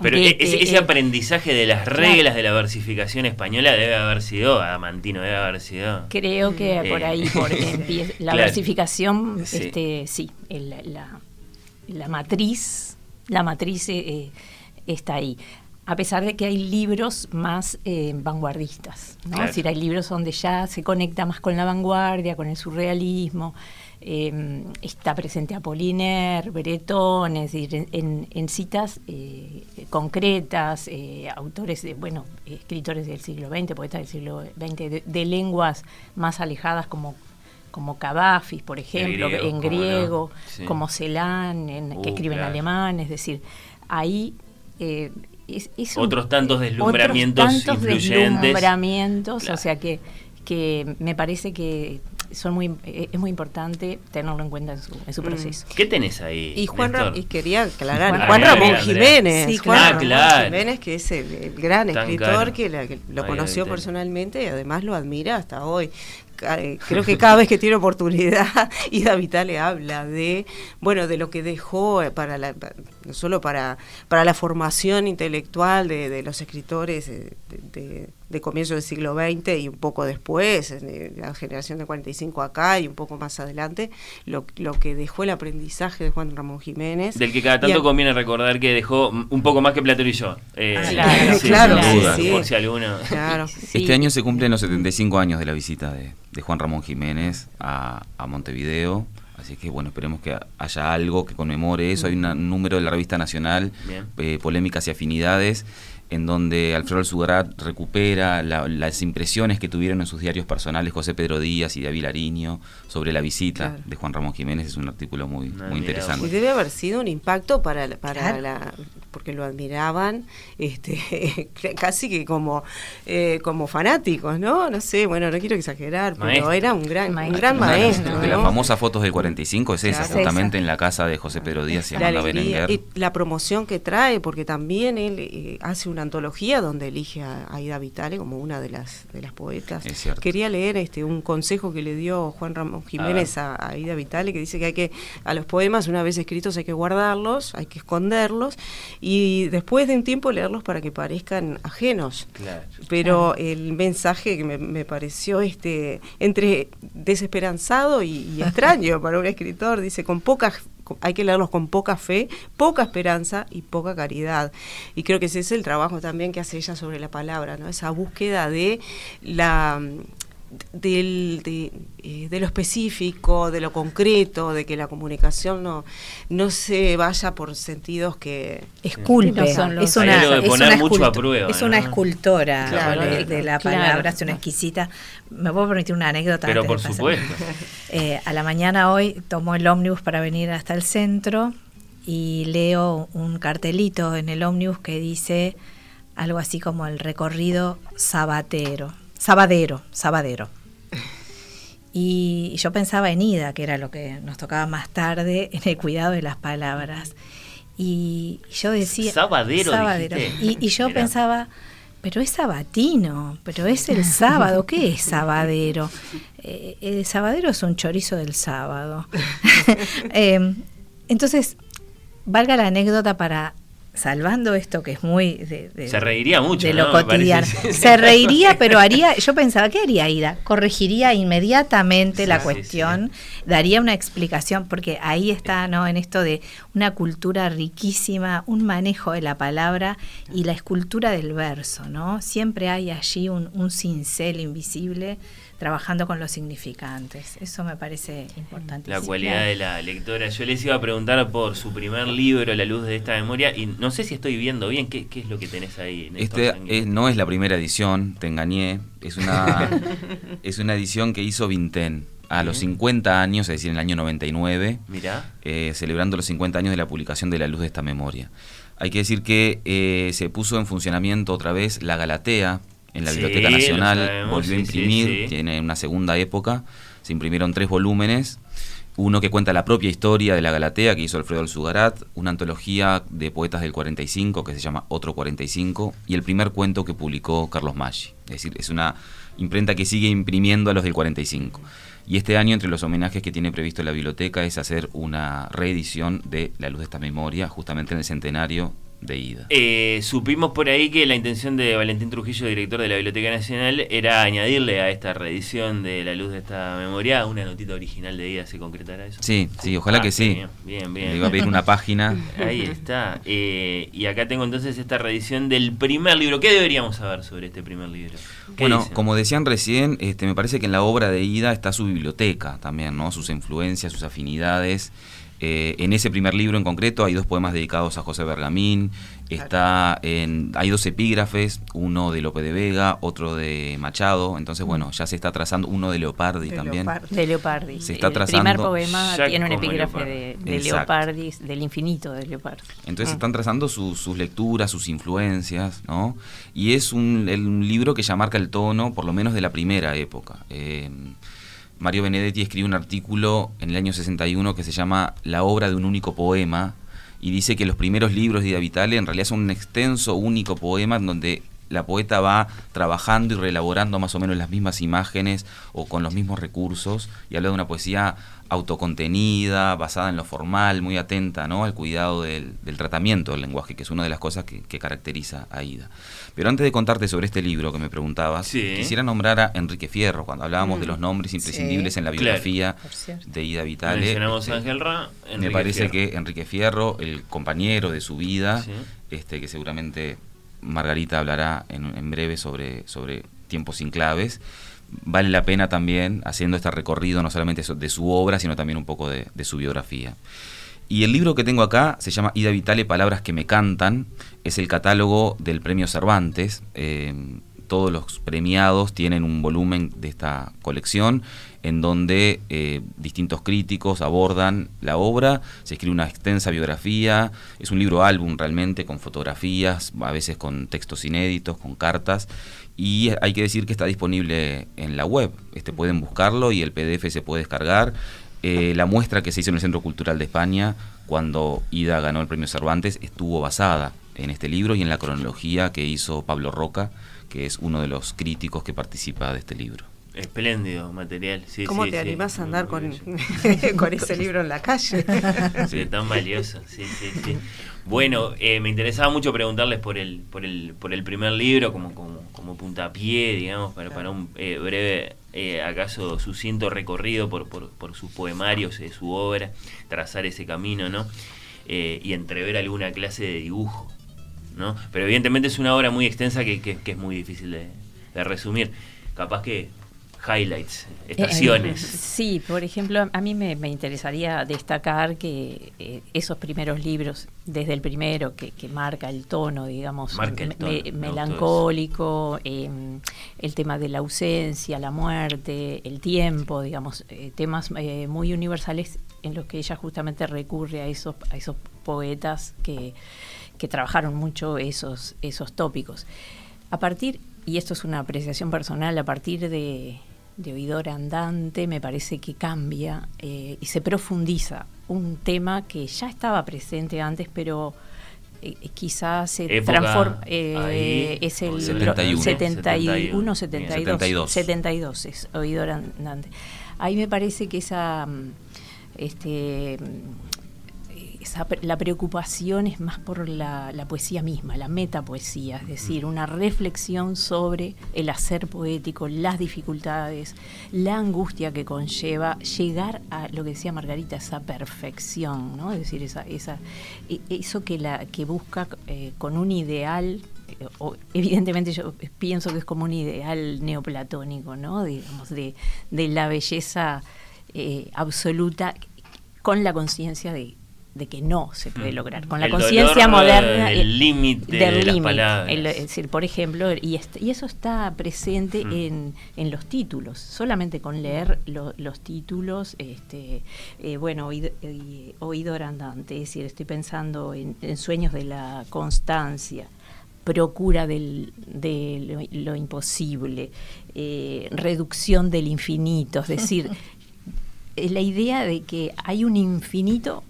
Pero e-, ese, eh, aprendizaje de las reglas de la versificación española debe haber sido, Adamantino debe haber sido. Creo que por ahí, por la versificación, sí, este, sí la, la, matriz, la matriz eh, está ahí a pesar de que hay libros más eh, vanguardistas, ¿no? Es decir, hay libros donde ya se conecta más con la vanguardia, con el surrealismo, eh, está presente Apollinaire, Breton, es decir, en, citas eh, concretas, autores, de, bueno, escritores del siglo XX, poetas del siglo XX, de, lenguas más alejadas como como Cavafis, por ejemplo, en griego, como Celan, en, que uh, escribe en alemán, es decir, ahí otros tantos deslumbramientos otros tantos deslumbramientos, o sea que, que me parece que son muy eh, es muy importante tenerlo en cuenta en su, en su mm. proceso. ¿Qué tenés ahí? Y Juan y quería aclarar, Juan, Ramón Jiménez, Juan Ramón Jiménez que es el, gran escritor que, lo conoció personalmente y además lo admira hasta hoy. Eh, creo que cada vez que tiene oportunidad, Ida le habla de, bueno, de lo que dejó eh, para la, no solo para, para la formación intelectual de, de los escritores eh, de, de, comienzo del siglo XX y un poco después, la generación de 45 acá y un poco más adelante, lo, lo que dejó el aprendizaje de Juan Ramón Jiménez. Del que cada tanto conviene recordar que dejó un poco más que Platero y yo. claro, claro, por si alguno. Este año se cumplen los 75 años de la visita de de Juan Ramón Jiménez a, Montevideo. Así que bueno, esperemos que haya algo que conmemore eso. Hay un número de la revista nacional, eh, Polémicas y Afinidades, en donde Alfredo Alzugarat recupera las impresiones que tuvieron en sus diarios personales José Pedro Díaz y David Ariño sobre la visita de Juan Ramón Jiménez. Es un artículo muy, muy interesante. Y debe haber sido un impacto para, para la, porque lo admiraban este, casi que como, eh, como fanáticos, ¿no? No sé, bueno, no quiero exagerar, pero era un gran maestro. Un gran maestro Las famosas fotos del 45 es esa, justamente en la casa de José Pedro Díaz y Amanda Berenguer. Y la promoción que trae, porque también él eh, hace una antología donde elige a Aida Vitale como una de las, de las poetas. Quería leer este un consejo que le dio Juan Ramón Jiménez a, a, Aida Vitale, que dice que hay que, a los poemas una vez escritos hay que guardarlos, hay que esconderlos y después de un tiempo leerlos para que parezcan ajenos. Pero el mensaje que me, pareció este entre desesperanzado y, extraño para un escritor, dice, con poca hay que leerlos con poca fe, poca esperanza y poca caridad. Y creo que ese es el trabajo también que hace ella sobre la palabra, ¿no? Esa búsqueda de la del, eh, de, lo específico, de lo concreto, de que la comunicación no, no se vaya por sentidos que esculpe. es una, es es una escultora de, la palabra, es una exquisita. Me puedo permitir una anécdota. Pero por supuesto. Eh, a la mañana hoy tomó el ómnibus para venir hasta el centro y leo un cartelito en el ómnibus que dice algo así como el recorrido sabatero Sabadero, Sabadero. Y yo pensaba en Ida, que era lo que nos tocaba más tarde, en el cuidado de las palabras. Y yo decía... Sabadero. Y, yo pensaba, pero es sabatino, pero es el sábado. ¿Qué es sabadero? Eh, el sabadero es un chorizo del sábado. Em, entonces, valga la anécdota para salvando esto que es muy de, se reiría mucho de lo cotidiano. se reiría pero haría yo pensaba qué haría Ida corregiría inmediatamente la cuestión daría una explicación porque ahí está no en esto de una cultura riquísima un manejo de la palabra y la escultura del verso no siempre hay allí un, un cincel invisible trabajando con los significantes. Eso me parece importante. La cualidad de la lectora. Yo les iba a preguntar por su primer libro, La luz de esta memoria, y no sé si estoy viendo bien qué, es lo que tenés ahí. este no es la primera edición, te engañé. Es una, es una edición que hizo Vintén a los 50 años, es decir, en el año 99, Mirá. Eh, celebrando los 50 años de la publicación de La luz de esta memoria. Hay que decir que eh, se puso en funcionamiento otra vez la Galatea, en la Biblioteca Nacional, volvió a imprimir, tiene una segunda época, se imprimieron tres volúmenes, uno que cuenta la propia historia de la Galatea que hizo Alfredo Alzugarat, una antología de poetas del 45 que se llama Otro 45 y el primer cuento que publicó Carlos Maggi, es decir, es una imprenta que sigue imprimiendo a los del 45. Y este año, entre los homenajes que tiene previsto la biblioteca, es hacer una reedición de La Luz de esta Memoria, justamente en el centenario de ida. Eh, supimos por ahí que la intención de Valentín Trujillo, director de la Biblioteca Nacional, era añadirle a esta reedición de La Luz de esta memoria una notita original de ida, ¿se concretará eso? Sí, sí, ojalá que sí. Bien, bien. Le iba a pedir una página. Ahí está. Eh, y acá tengo entonces esta reedición del primer libro. ¿Qué deberíamos saber sobre este primer libro? Bueno, como decían recién, este, me parece que en la obra de ida está su biblioteca también, ¿no? Sus influencias, sus afinidades. Eh, en ese primer libro en concreto hay dos poemas dedicados a José Bergamín, está en, hay dos epígrafes, uno de Lope de Vega, otro de Machado, entonces bueno, ya se está trazando uno de Leopardi también. De Leopardi. Se está El primer poema tiene un epígrafe de, Leopardi, del infinito de Leopardi. Entonces se están trazando sus lecturas, sus influencias, ¿no? Y es un, libro que ya marca el tono, por lo menos de la primera época. Eh, Mario Benedetti escribe un artículo en el año 61 que se llama La obra de un único poema y dice que los primeros libros de Ida Vitale en realidad son un extenso único poema en donde la poeta va trabajando y reelaborando más o menos las mismas imágenes o con los mismos recursos y habla de una poesía autocontenida, basada en lo formal, muy atenta ¿no? al cuidado del, tratamiento del lenguaje, que es una de las cosas que, caracteriza a Ida. Pero antes de contarte sobre este libro que me preguntabas, quisiera nombrar a Enrique Fierro, cuando hablábamos de mm. los nombres imprescindibles en la biografía de Ida Vitale. Mencionamos este, Ángel Ra, me parece que Enrique Fierro, el compañero de su vida, este, que seguramente Margarita hablará en, en breve sobre, sobre tiempos sin claves, vale la pena también haciendo este recorrido no solamente de su obra, sino también un poco de, su biografía. Y el libro que tengo acá se llama Ida Vitale, Palabras que me cantan. Es el catálogo del Premio Cervantes. Eh, todos los premiados tienen un volumen de esta colección en donde eh, distintos críticos abordan la obra, se escribe una extensa biografía, es un libro álbum realmente con fotografías, a veces con textos inéditos, con cartas, y hay que decir que está disponible en la web, este, pueden buscarlo y el PDF se puede descargar. Eh, la muestra que se hizo en el Centro Cultural de España cuando Ida ganó el premio Cervantes estuvo basada en este libro y en la cronología que hizo Pablo Roca, que es uno de los críticos que participa de este libro. Espléndido material. Sí, ¿Cómo te animas a andar con, con ese libro en la calle? Sí, tan valioso. Sí, sí, sí. Bueno, eh, me interesaba mucho preguntarles por el, por el, por el primer libro, como, como, como puntapié, digamos, para, para un eh, breve, eh, acaso sucinto recorrido por, por, por sus poemarios, su obra, trazar ese camino, ¿no? y entrever alguna clase de dibujo, ¿no? Pero evidentemente es una obra muy extensa que, que, es muy difícil de, de resumir. Capaz que highlights, estaciones. Eh, sí, por ejemplo, a mí me, interesaría destacar que eh, esos primeros libros, desde el primero, que, marca el tono, digamos, melancólico, em, el tema de la ausencia, la muerte, el tiempo, digamos, eh, temas muy universales en los que ella justamente recurre a esos, a esos poetas que, que trabajaron mucho esos, esos tópicos. A partir, y esto es una apreciación personal, a partir de, de oidor andante, me parece que cambia eh, y se profundiza un tema que ya estaba presente antes, pero eh, quizás se transforma. Eh, es el 71, 71, 72, 72. es oidor andante. Ahí me parece que esa. Mm, la preocupación es más por la, poesía misma, la metapoesía, es decir, una reflexión sobre el hacer poético, las dificultades, la angustia que conlleva llegar a lo que decía Margarita, esa perfección, ¿no? Es decir, esa, esa, e, eso que, la, que busca eh, con un ideal eh, evidentemente yo pienso que es como un ideal neoplatónico, ¿no? Digamos, de, la belleza eh, absoluta con la conciencia de de que no se puede mm. lograr. Con la conciencia moderna. El límite de las palabras. es decir, por ejemplo, y, y eso está presente mm. en, en, los títulos. Solamente con leer los títulos, este, eh, bueno, oído, oído andante, es decir, estoy pensando en, sueños de la constancia procura del, de lo, imposible, eh, reducción del infinito, es decir, la idea de que hay un infinito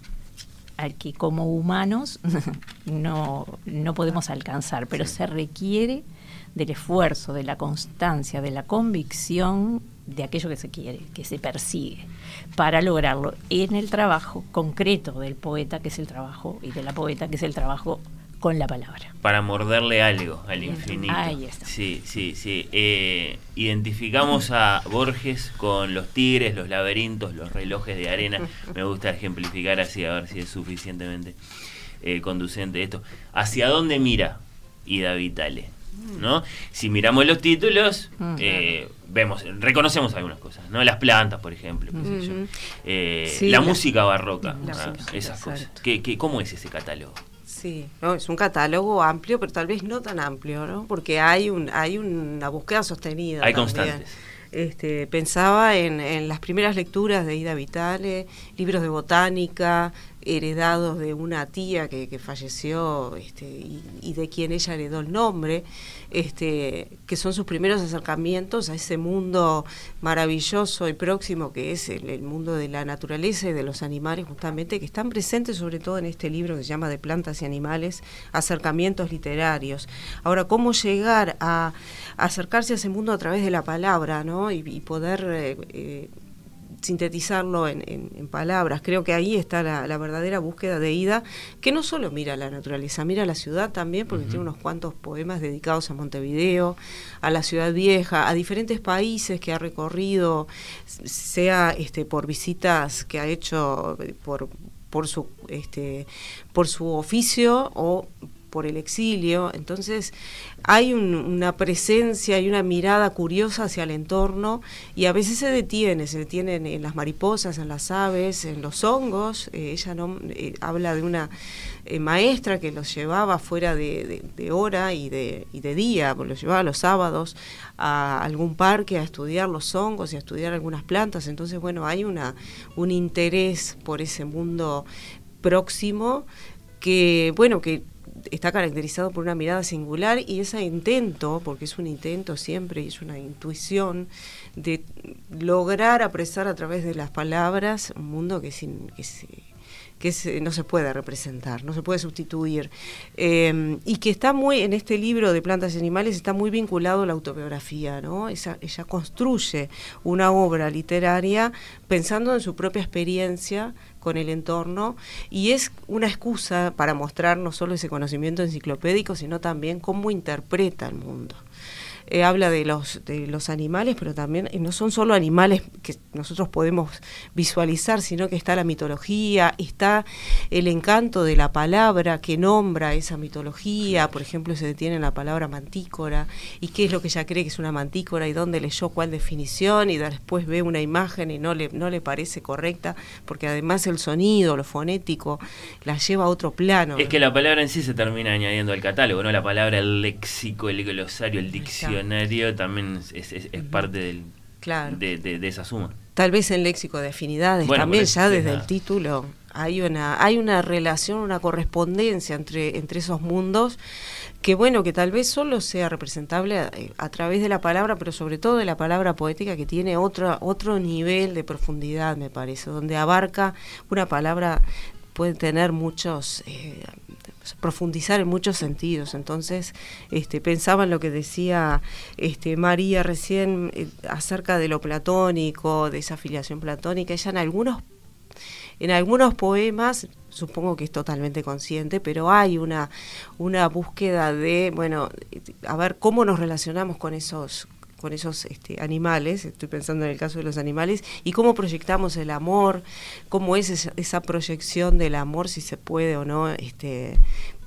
al que como humanos no, no podemos alcanzar, pero se requiere del esfuerzo, de la constancia, de la convicción de aquello que se quiere, que se persigue, para lograrlo en el trabajo concreto del poeta, que es el trabajo, y de la poeta, que es el trabajo con la palabra. Para morderle algo al infinito. Ahí está. Sí, sí, sí. Eh, identificamos a Borges con los tigres, los laberintos, los relojes de arena. Me gusta ejemplificar así, a ver si es suficientemente eh, conducente esto. ¿Hacia dónde mira Ida Vitale? ¿no? Si miramos los títulos, mm. eh, vemos, reconocemos algunas cosas, ¿no? Las plantas, por ejemplo, la, música barroca, ah, esas cosas. ¿Qué, qué, cómo es ese catálogo? Sí, no, es un catálogo amplio, pero tal vez no tan amplio, ¿no? Porque hay un hay una búsqueda sostenida. Hay constantes. Este, pensaba en, en, las primeras lecturas de Ida Vitale, libros de botánica, heredados de una tía que, falleció este, y, de quien ella heredó el nombre, este, que son sus primeros acercamientos a ese mundo maravilloso y próximo que es el, mundo de la naturaleza y de los animales justamente, que están presentes sobre todo en este libro que se llama De plantas y animales, acercamientos literarios. Ahora, ¿cómo llegar a, acercarse a ese mundo a través de la palabra ¿no? y, poder... Eh, eh, sintetizarlo en, palabras. Creo que ahí está la, verdadera búsqueda de Ida, que no solo mira la naturaleza, mira la ciudad también, porque tiene unos cuantos poemas dedicados a Montevideo, a la ciudad vieja, a diferentes países que ha recorrido, sea este, por visitas que ha hecho por, por, su, este, por su oficio o por el exilio, entonces hay una presencia y una mirada curiosa hacia el entorno y a veces se detiene, se detiene en, las mariposas, en las aves, en los hongos. Eh, ella no eh, habla de una eh, maestra que los llevaba fuera de, hora y de, y de día, los llevaba los sábados a algún parque a estudiar los hongos y a estudiar algunas plantas. Entonces, bueno, hay una, un interés por ese mundo próximo que, bueno, que está caracterizado por una mirada singular y ese intento, porque es un intento siempre y es una intuición, de lograr apresar a través de las palabras un mundo que, sin, que, que no se puede representar, no se puede sustituir, eh, y que está muy, en este libro de plantas y animales, está muy vinculado a la autobiografía, ¿no? Ella, ella construye una obra literaria pensando en su propia experiencia con el entorno y es una excusa para mostrar no solo ese conocimiento enciclopédico, sino también cómo interpreta el mundo. Eh, habla de los, de los animales, pero también no son solo animales que nosotros podemos visualizar, sino que está la mitología, está el encanto de la palabra que nombra esa mitología, por ejemplo, se detiene en la palabra mantícora, y qué es lo que ella cree que es una mantícora y dónde leyó cuál definición, y después ve una imagen y no le, no le parece correcta, porque además el sonido, lo fonético, la lleva a otro plano. Es que la palabra en sí se termina añadiendo al catálogo, ¿no? La palabra, el léxico, el glosario, el diccionario también es, parte del, de, esa suma. Tal vez en léxico de afinidades, también ya desde el título hay una, hay una relación, una correspondencia entre, entre esos mundos que bueno, que tal vez solo sea representable a, través de la palabra, pero sobre todo de la palabra poética que tiene otro, otro nivel de profundidad, me parece, donde abarca una palabra puede tener muchos eh, profundizar en muchos sentidos. Entonces, este, pensaba en lo que decía este, María recién eh, acerca de lo platónico, de esa afiliación platónica. Ella en algunos, en algunos poemas, supongo que es totalmente consciente, pero hay una, una búsqueda de, bueno, a ver cómo nos relacionamos con esos con esos este, animales, estoy pensando en el caso de los animales, y cómo proyectamos el amor, cómo es esa, proyección del amor, si se puede o no este,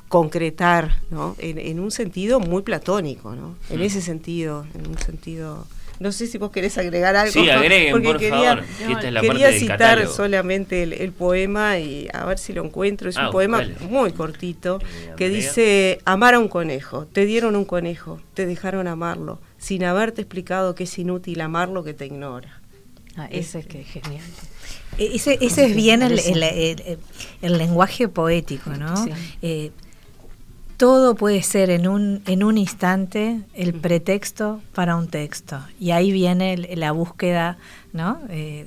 concretar, ¿no? En, un sentido muy platónico, ¿no? En mm. ese sentido, en un sentido... No sé si vos querés agregar algo. Sí, agreguen, por quería, favor. quería citar solamente el, poema y a ver si lo encuentro. Es un ah, poema muy cortito que dice, amar a un conejo. Te dieron un conejo, te dejaron amarlo sin haberte explicado que es inútil amar lo que te ignora. Ah, ese es que es genial. E-, ese, ese es bien el, el, lenguaje poético, ¿no? Eh, todo puede ser en un, en un instante el pretexto para un texto. Y ahí viene la búsqueda, ¿no? Eh,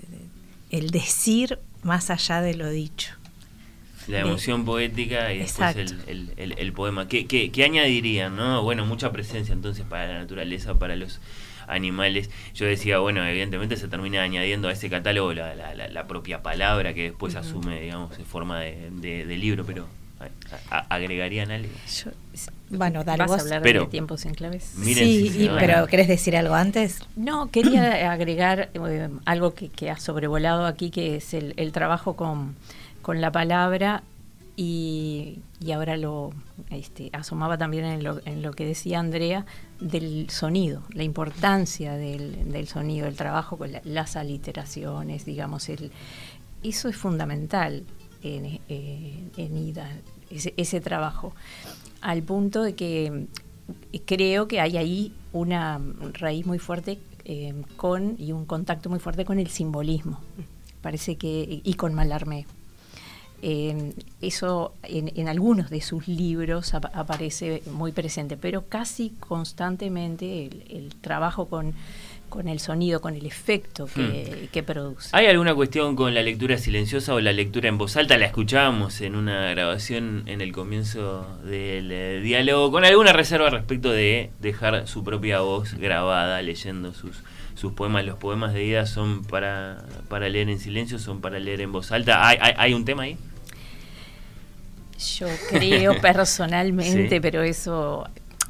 el decir más allá de lo dicho. La emoción poética y después el, el, poema. ¿Qué, ¿Qué, añadirían? ¿no? Bueno, mucha presencia entonces para la naturaleza, para los animales. Yo decía, bueno, evidentemente se termina añadiendo a ese catálogo la, la, propia palabra que después asume, digamos, en forma de, de, libro, pero ¿agregarían algo? bueno, dale ¿Vas a hablar de tiempos en claves? sí, pero ¿querés decir algo antes? No, quería agregar eh, algo que, que, ha sobrevolado aquí, que es el, el trabajo con con la palabra y, ahora lo este, asomaba también en lo, en lo, que decía Andrea del sonido, la importancia del, sonido, el trabajo con las aliteraciones, digamos, el, eso es fundamental en, eh, IDA, ese, trabajo, al punto de que creo que hay ahí una raíz muy fuerte eh, con y un contacto muy fuerte con el simbolismo, parece que, y con Malarmé eso en, algunos de sus libros aparece muy presente, pero casi constantemente el, trabajo con, con, el sonido, con el efecto hmm. que, produce. ¿Hay alguna cuestión con la lectura silenciosa o la lectura en voz alta? La escuchábamos en una grabación en el comienzo del eh, diálogo, con alguna reserva respecto de dejar su propia voz grabada leyendo sus sus poemas, los poemas de Ida son para, para leer en silencio, son para leer en voz alta. ¿Hay, hay, un tema ahí? Yo creo personalmente, pero eso,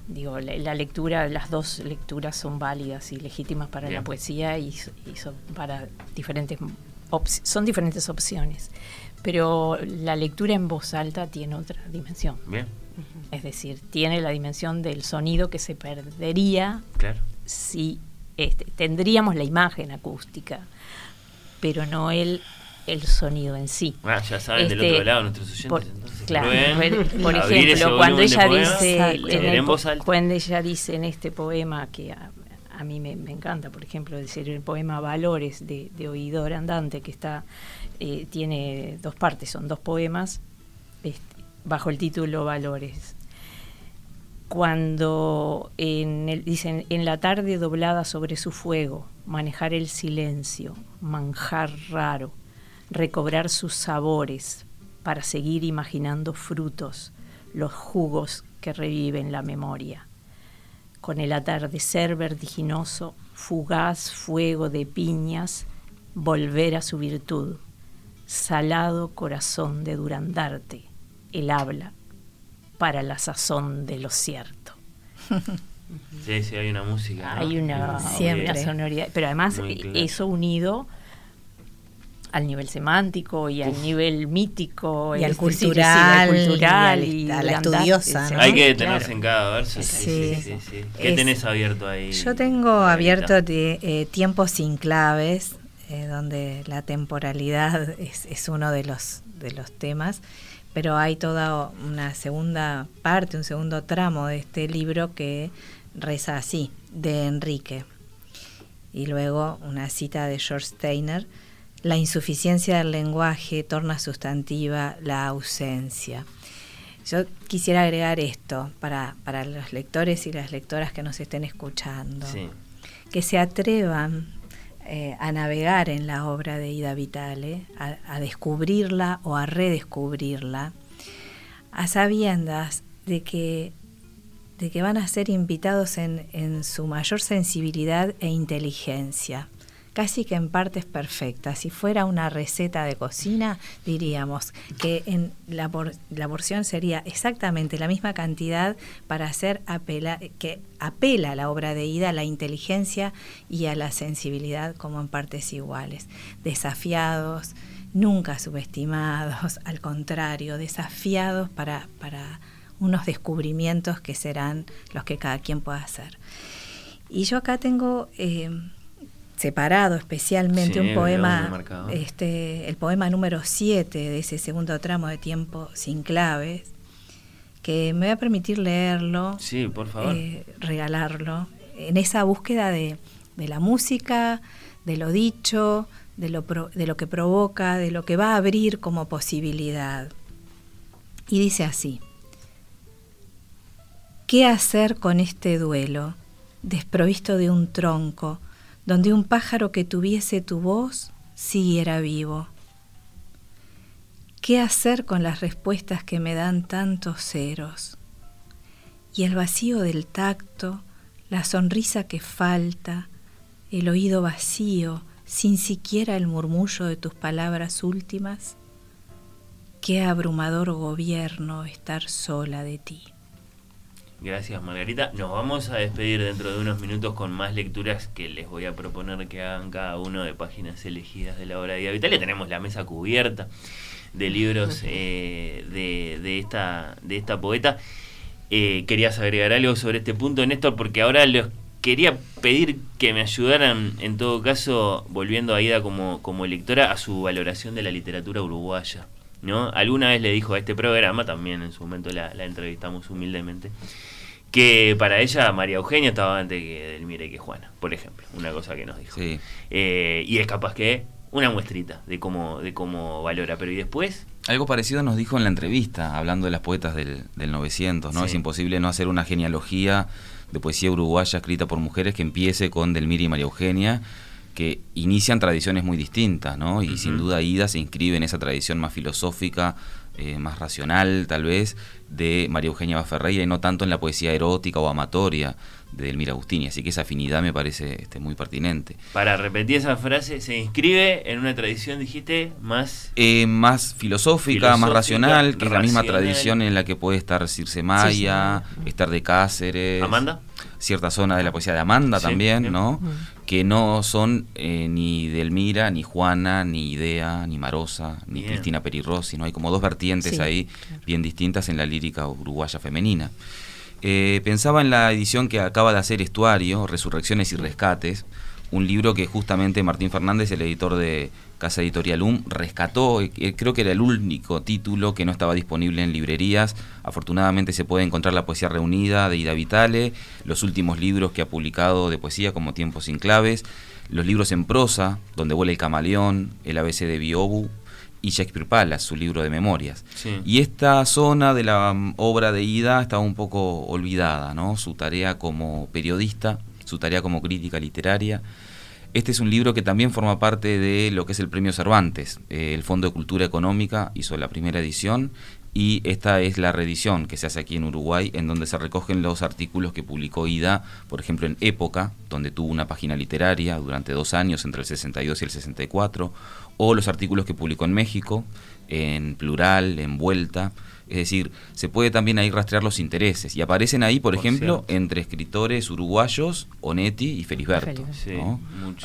digo, la, lectura, las dos lecturas son válidas y legítimas para la poesía y, son para diferentes, son diferentes opciones. Pero la lectura en voz alta tiene otra dimensión. Bien, Es decir, tiene la dimensión del sonido que se perdería si este, tendríamos la imagen acústica, pero no el, el sonido en sí. Ah, ya saben del otro este, lado nuestros oyentes. Por, claro, por, ejemplo, cuando ella dice, cuando ella dice en este poema que a, mí me, encanta, por ejemplo, decir el poema Valores de, de Oidor Andante, que está eh, tiene dos partes, son dos poemas este, bajo el título Valores cuando en el, dicen en la tarde doblada sobre su fuego, manejar el silencio, manjar raro, recobrar sus sabores para seguir imaginando frutos, los jugos que reviven la memoria. Con el atardecer vertiginoso, fugaz fuego de piñas, volver a su virtud, salado corazón de Durandarte, el habla para la sazón de lo cierto. Sí, sí, hay una música. Hay una, sonoridad, pero además eso unido al nivel semántico y al nivel mítico y al cultural, cultural y, a la estudiosa. Hay que detenerse en cada verso. Sí, sí, sí. ¿Qué tenés abierto ahí? Yo tengo abierto de, eh, Tiempos sin claves, eh, donde la temporalidad es, es, uno de los, de los temas pero hay toda una segunda parte, un segundo tramo de este libro que reza así, de Enrique. Y luego una cita de George Steiner, la insuficiencia del lenguaje torna sustantiva la ausencia. Yo quisiera agregar esto para, para los lectores y las lectoras que nos estén escuchando, que se atrevan eh, a navegar en la obra de Ida Vitale, a, descubrirla o a redescubrirla, a sabiendas de que, de que van a ser invitados en, en su mayor sensibilidad e inteligencia casi que en partes perfectas. Si fuera una receta de cocina, diríamos que en la, porción sería exactamente la misma cantidad para hacer apela, que apela a la obra de Ida a la inteligencia y a la sensibilidad como en partes iguales. Desafiados, nunca subestimados, al contrario, desafiados para, para unos descubrimientos que serán los que cada quien pueda hacer. Y yo acá tengo eh, separado especialmente un poema, este, el poema número 7 de ese segundo tramo de tiempo sin claves, que me voy a permitir leerlo, sí, por favor. Eh, regalarlo, en esa búsqueda de, de, la música, de lo dicho, de lo, de lo que provoca, de lo que va a abrir como posibilidad. Y dice así, ¿qué hacer con este duelo, desprovisto de un tronco, donde un pájaro que tuviese tu voz siguiera vivo. ¿Qué hacer con las respuestas que me dan tantos ceros? Y el vacío del tacto, la sonrisa que falta, el oído vacío, sin siquiera el murmullo de tus palabras últimas. Qué abrumador gobierno estar sola de ti. Gracias Margarita. Nos vamos a despedir dentro de unos minutos con más lecturas que les voy a proponer que hagan cada uno de páginas elegidas de la obra de Ida Vitalia. Tenemos la mesa cubierta de libros eh, de, esta, de esta poeta. Eh, ¿Querías agregar algo sobre este punto, Néstor? Porque ahora les quería pedir que me ayudaran, en todo caso, volviendo a Ida como, como lectora, a su valoración de la literatura uruguaya. ¿No? Alguna vez le dijo a este programa, también en su momento la, la entrevistamos humildemente, que para ella María Eugenia estaba antes que del Mire que Juana, por ejemplo, una cosa que nos dijo. Eh, y es capaz que una muestrita de cómo, de cómo valora, pero ¿y después? Algo parecido nos dijo en la entrevista, hablando de las poetas del, del 900, ¿no? Es imposible no hacer una genealogía de poesía uruguaya escrita por mujeres que empiece con Delmira y María Eugenia, que inician tradiciones muy distintas, ¿no? Y sin duda Ida se inscribe en esa tradición más filosófica, eh, más racional tal vez, de María Eugenia Baferreira y no tanto en la poesía erótica o amatoria de Elmira Agustini. Así que esa afinidad me parece este, muy pertinente. Para repetir esa frase, se inscribe en una tradición, dijiste, más... Eh, más filosófica, más racional, que es la misma tradición en la que puede estar Circe Maya, estar de Cáceres. ¿Amanda? Cierta zona de la poesía de Amanda también, ¿no? Que no son eh, ni Delmira, ni Juana, ni Idea, ni Marosa, ni Cristina Perirossi, ¿no? Hay como dos vertientes ahí bien distintas en la lírica uruguaya femenina. Eh, pensaba en la edición que acaba de hacer Estuario, Resurrecciones y Rescates, un libro que justamente Martín Fernández, el editor de Casa Editorial UM, rescató, eh, creo que era el único título que no estaba disponible en librerías. Afortunadamente se puede encontrar la poesía reunida de Ida Vitale, los últimos libros que ha publicado de poesía como Tiempos sin claves, los libros en prosa, donde vuela el camaleón, el ABC de Biobu, y Shakespeare Palace, su libro de memorias. Y esta zona de la mm, obra de Ida estaba un poco olvidada, ¿no? Su tarea como periodista, su tarea como crítica literaria. Este es un libro que también forma parte de lo que es el Premio Cervantes. Eh, el Fondo de Cultura Económica hizo la primera edición y esta es la reedición que se hace aquí en Uruguay, en donde se recogen los artículos que publicó Ida, por ejemplo, en Época, donde tuvo una página literaria durante dos años, entre el 62 y el 64, o los artículos que publicó en México, en plural, en vuelta. Es decir, se puede también ahí rastrear los intereses. Y aparecen ahí, por, ejemplo, entre escritores uruguayos, Onetti y Felisberto.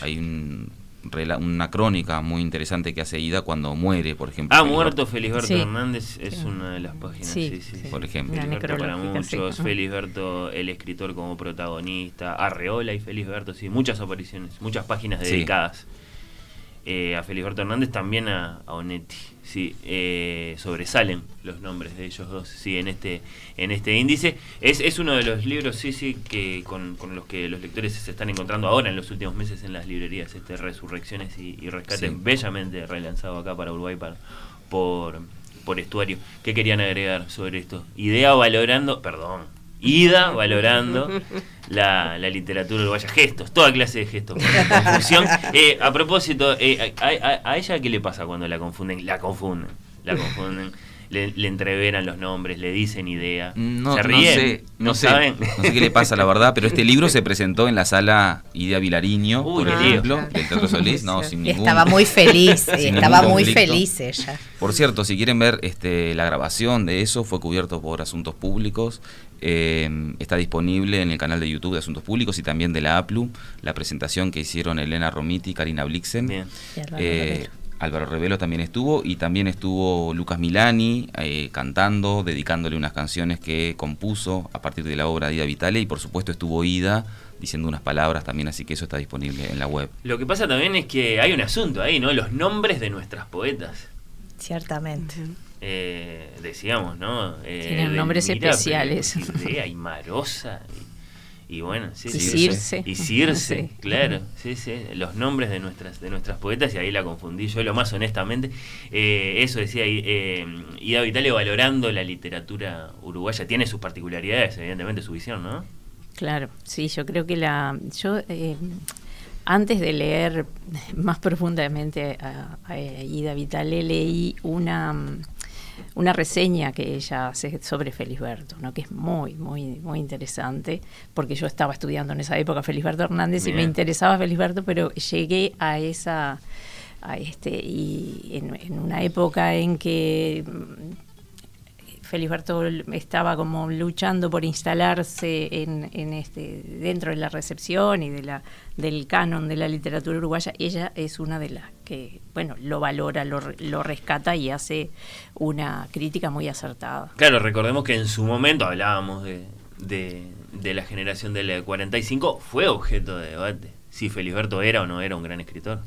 Hay una crónica muy interesante que hace Ida cuando muere, por ejemplo. Ha muerto Felisberto Hernández, es una de las páginas. Sí, sí, por ejemplo. Felisberto para muchos, Felisberto el escritor como protagonista, Arreola y Felisberto, sí, muchas apariciones, muchas páginas dedicadas. Eh, a Feliberto Hernández, también a, Onetti. Sí, eh, sobresalen los nombres de ellos dos sí, en este en este índice. Es, es uno de los libros, sí, sí, que con, los que los lectores se están encontrando ahora en los últimos meses en las librerías, este Resurrecciones y, Rescates, bellamente relanzado acá para Uruguay para, por, por Estuario. ¿Qué querían agregar sobre esto? Idea valorando, perdón, ida valorando la, literatura uruguaya. Gestos, toda clase de gestos. Confusión. Eh, a propósito, eh, a, ella qué le pasa cuando la confunden? La confunden, la confunden. Le, entreveran los nombres, le dicen idea. No, se ríen, no sé, no, saben. No sé qué le pasa, la verdad, pero este libro se presentó en la sala Idea Vilariño, por ejemplo, del Teatro Solís, no, sin ningún, Estaba muy feliz, estaba muy feliz ella. Por cierto, si quieren ver este, la grabación de eso, fue cubierto por Asuntos Públicos eh, está disponible en el canal de YouTube de Asuntos Públicos y también de la APLU, la presentación que hicieron Elena Romiti y Karina Blixen. Eh, Álvaro Revelo también estuvo y también estuvo Lucas Milani eh, cantando, dedicándole unas canciones que compuso a partir de la obra de Ida Vitale y por supuesto estuvo Ida diciendo unas palabras también, así que eso está disponible en la web. Lo que pasa también es que hay un asunto ahí, ¿no? Los nombres de nuestras poetas. Ciertamente eh, decíamos, ¿no? Eh, Tienen nombres especiales. Y, bueno, sí, y Circe. Y Circe, claro. Sí, sí. Los nombres de nuestras, de nuestras poetas, y ahí la confundí yo, lo más honestamente. Eh, eso decía eh, Ida Vitale valorando la literatura uruguaya. Tiene sus particularidades, evidentemente, su visión, ¿no? Claro, sí, yo creo que la. Yo. Eh, antes de leer más profundamente a, a Ida Vitale, leí una, una reseña que ella hace sobre Felisberto, ¿no? que es muy, muy, muy interesante, porque yo estaba estudiando en esa época Felisberto Hernández y me interesaba Felisberto, pero llegué a esa, a este, y en una época en que Felisberto estaba como luchando por instalarse en, este dentro de la recepción y de la del canon de la literatura uruguaya ella es una de las que bueno lo valora lo, lo rescata y hace una crítica muy acertada. Claro recordemos que en su momento hablábamos de, de, la generación del 45 fue objeto de debate si Felisberto era o no era un gran escritor.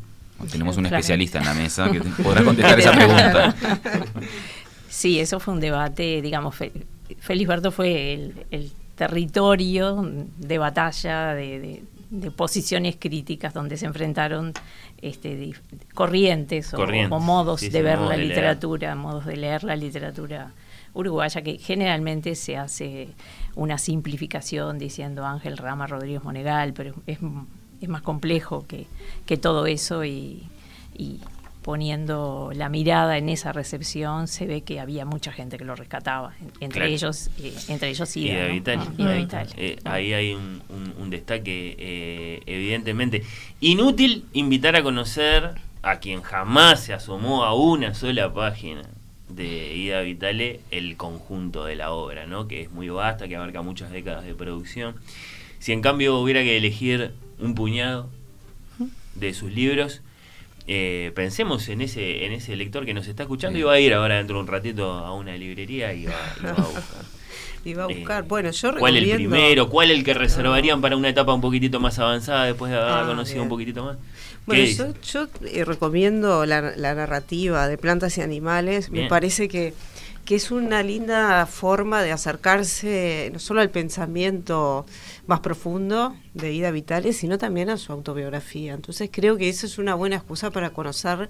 Tenemos un especialista en la mesa que podrá contestar esa pregunta Sí, eso fue un debate, digamos, Felisberto fue el, territorio de batalla, de, posiciones críticas donde se enfrentaron este, corrientes, O, modos de ver la literatura, modos de leer la literatura uruguaya, que generalmente se hace una simplificación diciendo Ángel Rama Rodríguez Monegal, pero es, más complejo que, que todo eso y, poniendo la mirada en esa recepción, se ve que había mucha gente que lo rescataba, entre ellos eh, entre ellos y, eh, ahí hay un, destaque, eh, evidentemente. Inútil invitar a conocer a quien jamás se asomó a una sola página de Ida Vitale el conjunto de la obra, ¿no? que es muy vasta, que abarca muchas décadas de producción. Si en cambio hubiera que elegir un puñado, de sus libros. Eh, pensemos en ese, en ese lector que nos está escuchando y va a ir ahora dentro de un ratito a una librería y va, a buscar. y va a buscar. bueno, yo ¿Cuál el primero? ¿Cuál el que reservarían para una etapa un poquitito más avanzada después de haber ah, conocido un poquitito más? Bueno, yo, yo eh, recomiendo la, narrativa de plantas y animales. Me parece que, que es una linda forma de acercarse no solo al pensamiento más profundo de Ida Vitales, sino también a su autobiografía. Entonces creo que eso es una buena excusa para conocer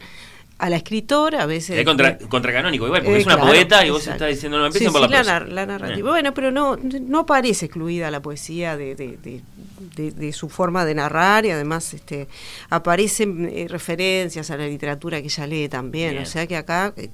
a la escritora, a veces... Es contra, contracanónico, igual, porque es una poeta y vos estás diciendo, no, empiecen por la, la, la narrativa. Bueno, pero no, no parece excluida la poesía de, de, de, su forma de narrar y además este, aparecen eh, referencias a la literatura que ella lee también. O sea que acá eh,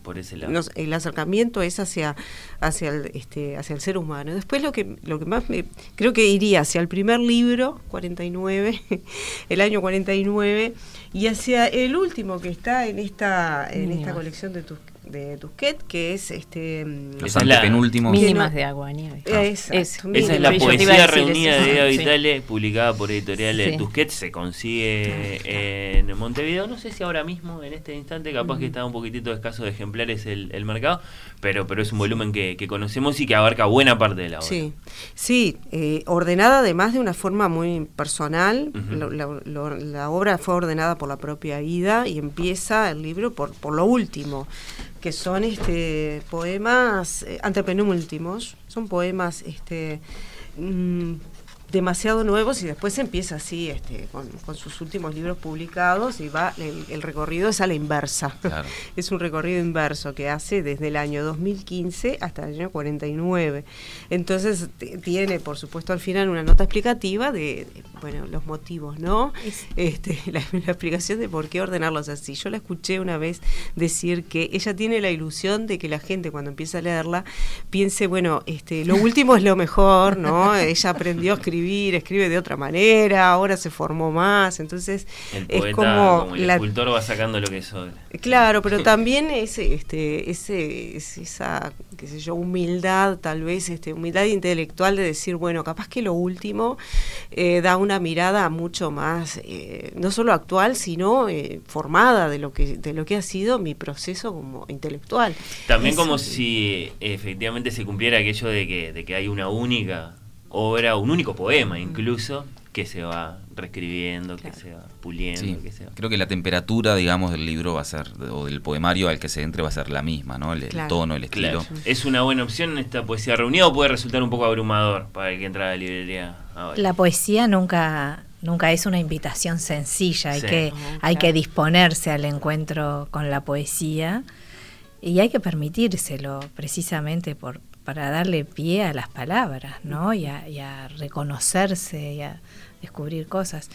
el acercamiento es hacia, hacia, el, este, hacia el ser humano. Después lo que, lo que más me, creo que iría hacia el primer libro, 49, el año 49, y hacia el último que está en esta, en esta colección de tus de Tusquet, que es este los antepenúltimos. Mínimas de agua nieve. esa es la poesía reunida de Eda Vitale, publicada por editorial de Tusquet, se consigue en Montevideo, no sé si ahora mismo, en este instante, capaz que está un poquitito escaso de ejemplares el, el mercado, pero, pero es un volumen que, conocemos y que abarca buena parte de la obra. Sí, sí eh, ordenada además de una forma muy personal, la, obra fue ordenada por la propia Ida y empieza el libro por, por lo último que son este poemas eh, antepenúltimos, son poemas este mm, demasiado nuevos y después empieza así este, con, sus últimos libros publicados y va el, recorrido es a la inversa. es un recorrido inverso que hace desde el año 2015 hasta el año 49. Entonces tiene, por supuesto, al final una nota explicativa de, bueno, los motivos, ¿no? Este, la, explicación de por qué ordenarlos así. Yo la escuché una vez decir que ella tiene la ilusión de que la gente cuando empieza a leerla piense, bueno, este, lo último es lo mejor, ¿no? ella aprendió a escribir escribe de otra manera, ahora se formó más, entonces es como, el escultor va sacando lo que es Claro, pero también es este ese esa qué sé yo, humildad, tal vez este humildad intelectual de decir, bueno, capaz que lo último eh, da una mirada mucho más eh, no solo actual, sino eh, formada de lo que de lo que ha sido mi proceso como intelectual. También como si efectivamente se cumpliera aquello de que, de que hay una única obra, un único poema incluso, que se va reescribiendo, que se va puliendo. Que se Creo que la temperatura, digamos, del libro va a ser, o del poemario al que se entre va a ser la misma, ¿no? El, tono, el estilo. ¿Es una buena opción esta poesía reunida o puede resultar un poco abrumador para el que entra a la librería La poesía nunca nunca es una invitación sencilla, hay, que, hay que disponerse al encuentro con la poesía y hay que permitírselo precisamente por, para darle pie a las palabras, ¿no? Y a, reconocerse y a descubrir cosas.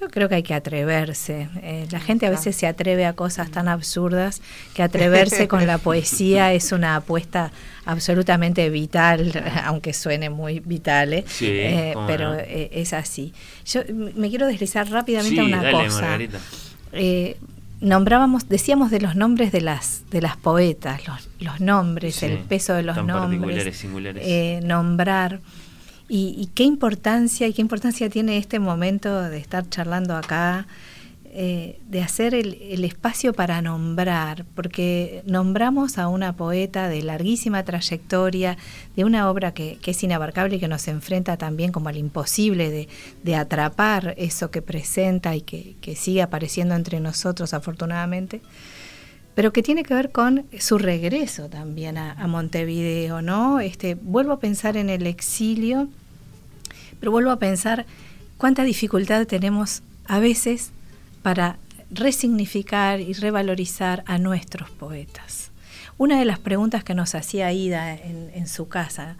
Yo creo que hay que atreverse. Eh, la gente a veces se atreve a cosas tan absurdas que atreverse con la poesía es una apuesta absolutamente vital, aunque suene muy vital, ¿eh? eh pero eh, es así. Yo me quiero deslizar rápidamente a una cosa nombrábamos, decíamos de los nombres de las, de las poetas, los, los nombres, el peso de los nombres, eh, nombrar. Y, qué importancia y qué importancia tiene este momento de estar charlando acá eh, de hacer el, espacio para nombrar, porque nombramos a una poeta de larguísima trayectoria, de una obra que, es inabarcable y que nos enfrenta también como al imposible de, atrapar eso que presenta y que, sigue apareciendo entre nosotros afortunadamente, pero que tiene que ver con su regreso también a, a Montevideo, ¿no? Este, vuelvo a pensar en el exilio, pero vuelvo a pensar cuánta dificultad tenemos a veces para resignificar y revalorizar a nuestros poetas. Una de las preguntas que nos hacía Ida en, su casa,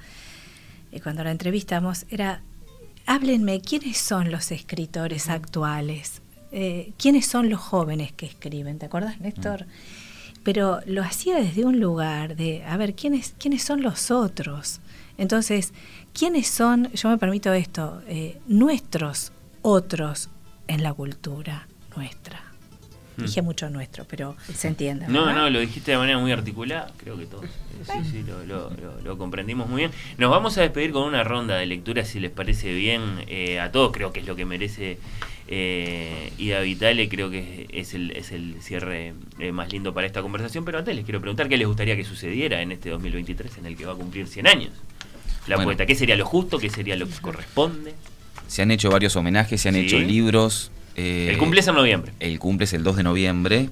eh, cuando la entrevistamos, era, háblenme, ¿quiénes son los escritores actuales? Eh, ¿Quiénes son los jóvenes que escriben? ¿Te acuerdas, Néstor? Pero lo hacía desde un lugar de, a ver, ¿quiénes, quiénes son los otros? Entonces, ¿quiénes son, yo me permito esto, eh, nuestros otros en la cultura? Nuestra. Hmm. Dije mucho nuestro, pero se entiende. No, no, lo dijiste de manera muy articulada, creo que todos sí, sí, lo, comprendimos muy bien. Nos vamos a despedir con una ronda de lectura, si les parece bien eh, a todos, creo que es lo que merece eh, Ida Vitale creo que es el, es el cierre eh, más lindo para esta conversación, pero antes les quiero preguntar qué les gustaría que sucediera en este 2023 en el que va a cumplir 100 años la poeta. ¿Qué sería lo justo? ¿Qué sería lo que corresponde? Se han hecho varios homenajes, se han hecho libros. Eh, el cumple es en noviembre. El cumple es el 2 de noviembre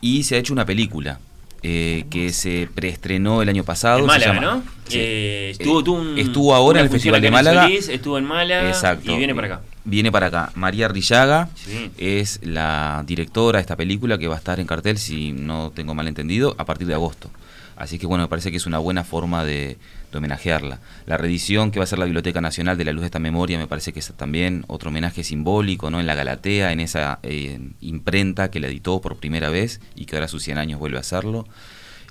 y se ha hecho una película eh, que se preestrenó el año pasado. En Málaga, ¿no? Eh, estuvo, estuvo, ahora en el Festival de Málaga. estuvo en Málaga Exacto. y viene para acá. Viene para acá. María Rillaga es la directora de esta película que va a estar en cartel, si no tengo mal entendido, a partir de agosto. Así que bueno, me parece que es una buena forma de, homenajearla. La reedición que va a ser la Biblioteca Nacional de la Luz de esta Memoria me parece que es también otro homenaje simbólico, ¿no? En la Galatea, en esa eh, imprenta que la editó por primera vez y que ahora a sus 100 años vuelve a hacerlo.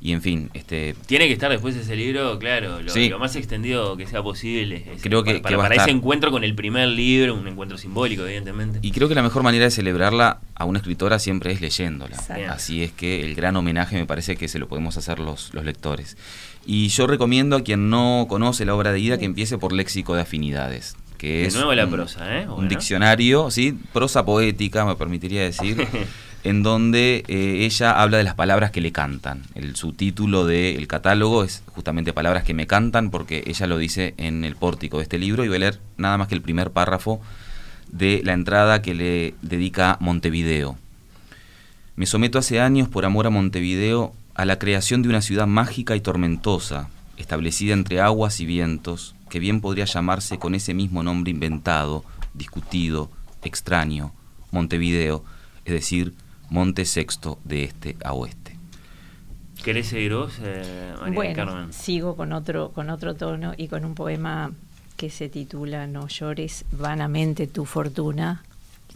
Y en fin, este... Tiene que estar después ese libro, claro, lo, más extendido que sea posible. creo que, para, ese encuentro con el primer libro, un encuentro simbólico, evidentemente. Y creo que la mejor manera de celebrarla a una escritora siempre es leyéndola. Así es que el gran homenaje me parece que se lo podemos hacer los, los lectores. Y yo recomiendo a quien no conoce la obra de Ida que empiece por Léxico de Afinidades. Que es nuevo la prosa, ¿eh? Un diccionario, ¿sí? Prosa poética, me permitiría decir, en donde eh, ella habla de las palabras que le cantan. El subtítulo del catálogo es justamente Palabras que me cantan, porque ella lo dice en el pórtico de este libro, y voy a leer nada más que el primer párrafo de la entrada que le dedica Montevideo. Me someto hace años por amor a Montevideo a la creación de una ciudad mágica y tormentosa, establecida entre aguas y vientos, que bien podría llamarse con ese mismo nombre inventado, discutido, extraño, Montevideo, es decir, Monte Sexto de este a oeste. ¿Querés seguir vos, eh, bueno, Sigo con otro, con otro tono y con un poema que se titula No llores vanamente tu fortuna,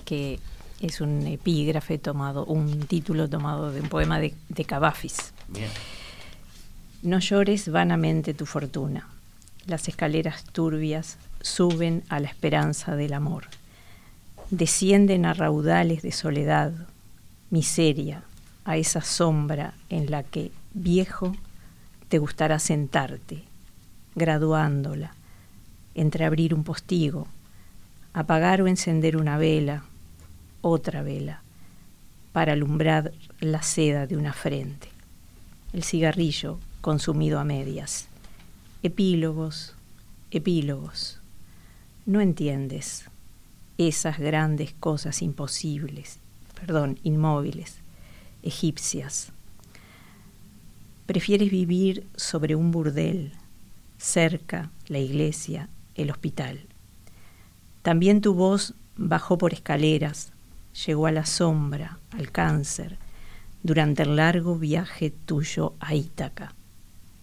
que es un epígrafe tomado, un título tomado de un poema de, de Cavafis. No llores vanamente tu fortuna. Las escaleras turbias suben a la esperanza del amor. Descienden a raudales de soledad, miseria, a esa sombra en la que, viejo, te gustará sentarte, graduándola, entreabrir un postigo, apagar o encender una vela, otra vela para alumbrar la seda de una frente, el cigarrillo consumido a medias. Epílogos, epílogos. No entiendes esas grandes cosas imposibles, perdón, inmóviles, egipcias. Prefieres vivir sobre un burdel, cerca la iglesia, el hospital. También tu voz bajó por escaleras, llegó a la sombra, al cáncer, durante el largo viaje tuyo a Ítaca,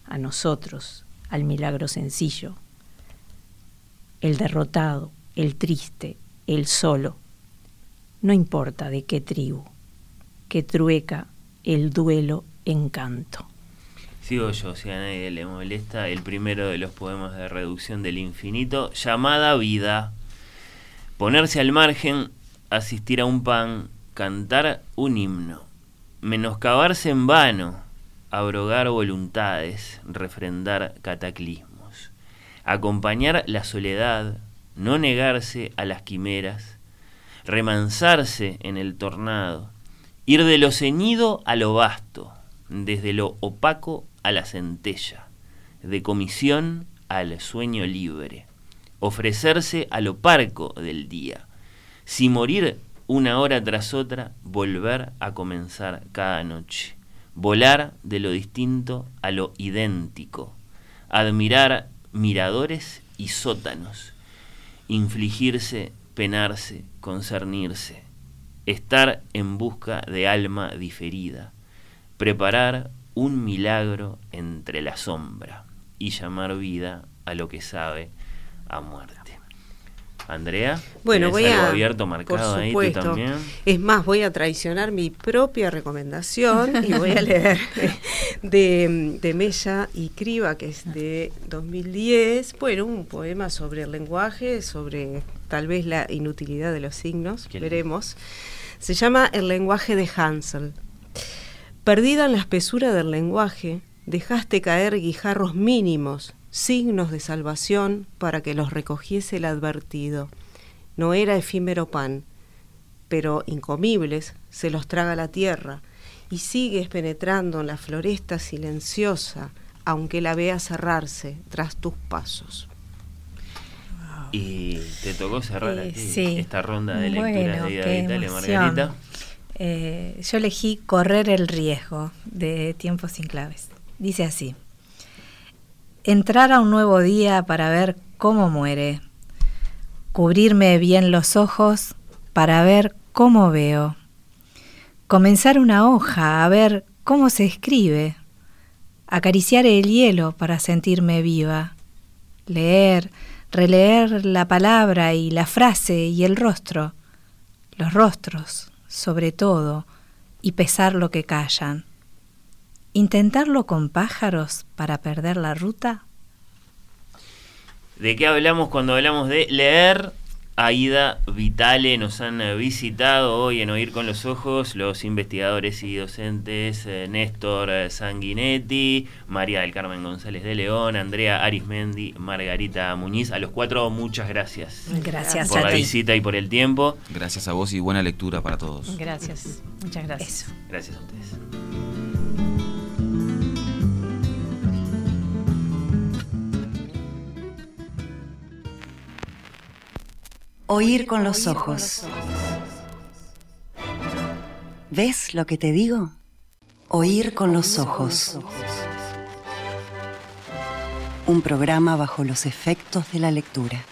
a nosotros, al milagro sencillo. El derrotado, el triste, el solo, no importa de qué tribu, que trueca el duelo encanto. Sigo yo, si a nadie le molesta, el primero de los poemas de reducción del infinito, llamada vida. Ponerse al margen asistir a un pan, cantar un himno, menoscabarse en vano, abrogar voluntades, refrendar cataclismos, acompañar la soledad, no negarse a las quimeras, remansarse en el tornado, ir de lo ceñido a lo vasto, desde lo opaco a la centella, de comisión al sueño libre, ofrecerse a lo parco del día, si morir una hora tras otra, volver a comenzar cada noche. Volar de lo distinto a lo idéntico. Admirar miradores y sótanos. Infligirse, penarse, concernirse. Estar en busca de alma diferida. Preparar un milagro entre la sombra y llamar vida a lo que sabe a muerte. Andrea, bueno, voy a abierto marcado ahí tú también. Es más, voy a traicionar mi propia recomendación y voy a leer de, de Mella y Criba, que es de 2010. Bueno, un poema sobre el lenguaje, sobre tal vez la inutilidad de los signos, veremos. Se llama El lenguaje de Hansel. Perdida en la espesura del lenguaje, dejaste caer guijarros mínimos signos de salvación para que los recogiese el advertido. No era efímero pan, pero incomibles, se los traga la tierra y sigues penetrando en la floresta silenciosa, aunque la veas cerrarse tras tus pasos. Y te tocó cerrar eh, esta ronda de lecturas de Ida Vital Margarita. Eh, yo elegí Correr el riesgo de Tiempos sin claves. Dice así. Entrar a un nuevo día para ver cómo muere. Cubrirme bien los ojos para ver cómo veo. Comenzar una hoja a ver cómo se escribe. Acariciar el hielo para sentirme viva. Leer, releer la palabra y la frase y el rostro. Los rostros, sobre todo, y pesar lo que callan. ¿Intentarlo con pájaros para perder la ruta? ¿De qué hablamos cuando hablamos de leer? Aida Vitale nos han visitado hoy en Oír con los Ojos los investigadores y docentes eh, Néstor eh, Sanguinetti, María del Carmen González de León, Andrea Arismendi, Margarita Muñiz. A los cuatro, muchas gracias. Gracias por la visita y por el tiempo. Gracias a vos y buena lectura para todos. Gracias, muchas gracias. Gracias a ustedes. Oír con los ojos. ¿Ves lo que te digo? Oír con los ojos. Un programa bajo los efectos de la lectura.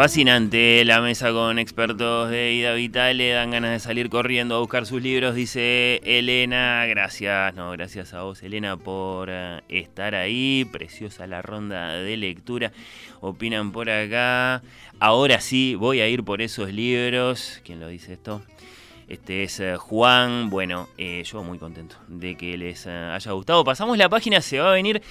Fascinante la mesa con expertos de Ida Vital, le dan ganas de salir corriendo a buscar sus libros, dice Elena. Gracias, no, gracias a vos, Elena, por eh, estar ahí. Preciosa la ronda de lectura. Opinan por acá. Ahora sí, voy a ir por esos libros. ¿Quién lo dice esto? Este es eh, Juan. Bueno, eh, yo muy contento de que les eh, haya gustado. Pasamos la página, se va a venir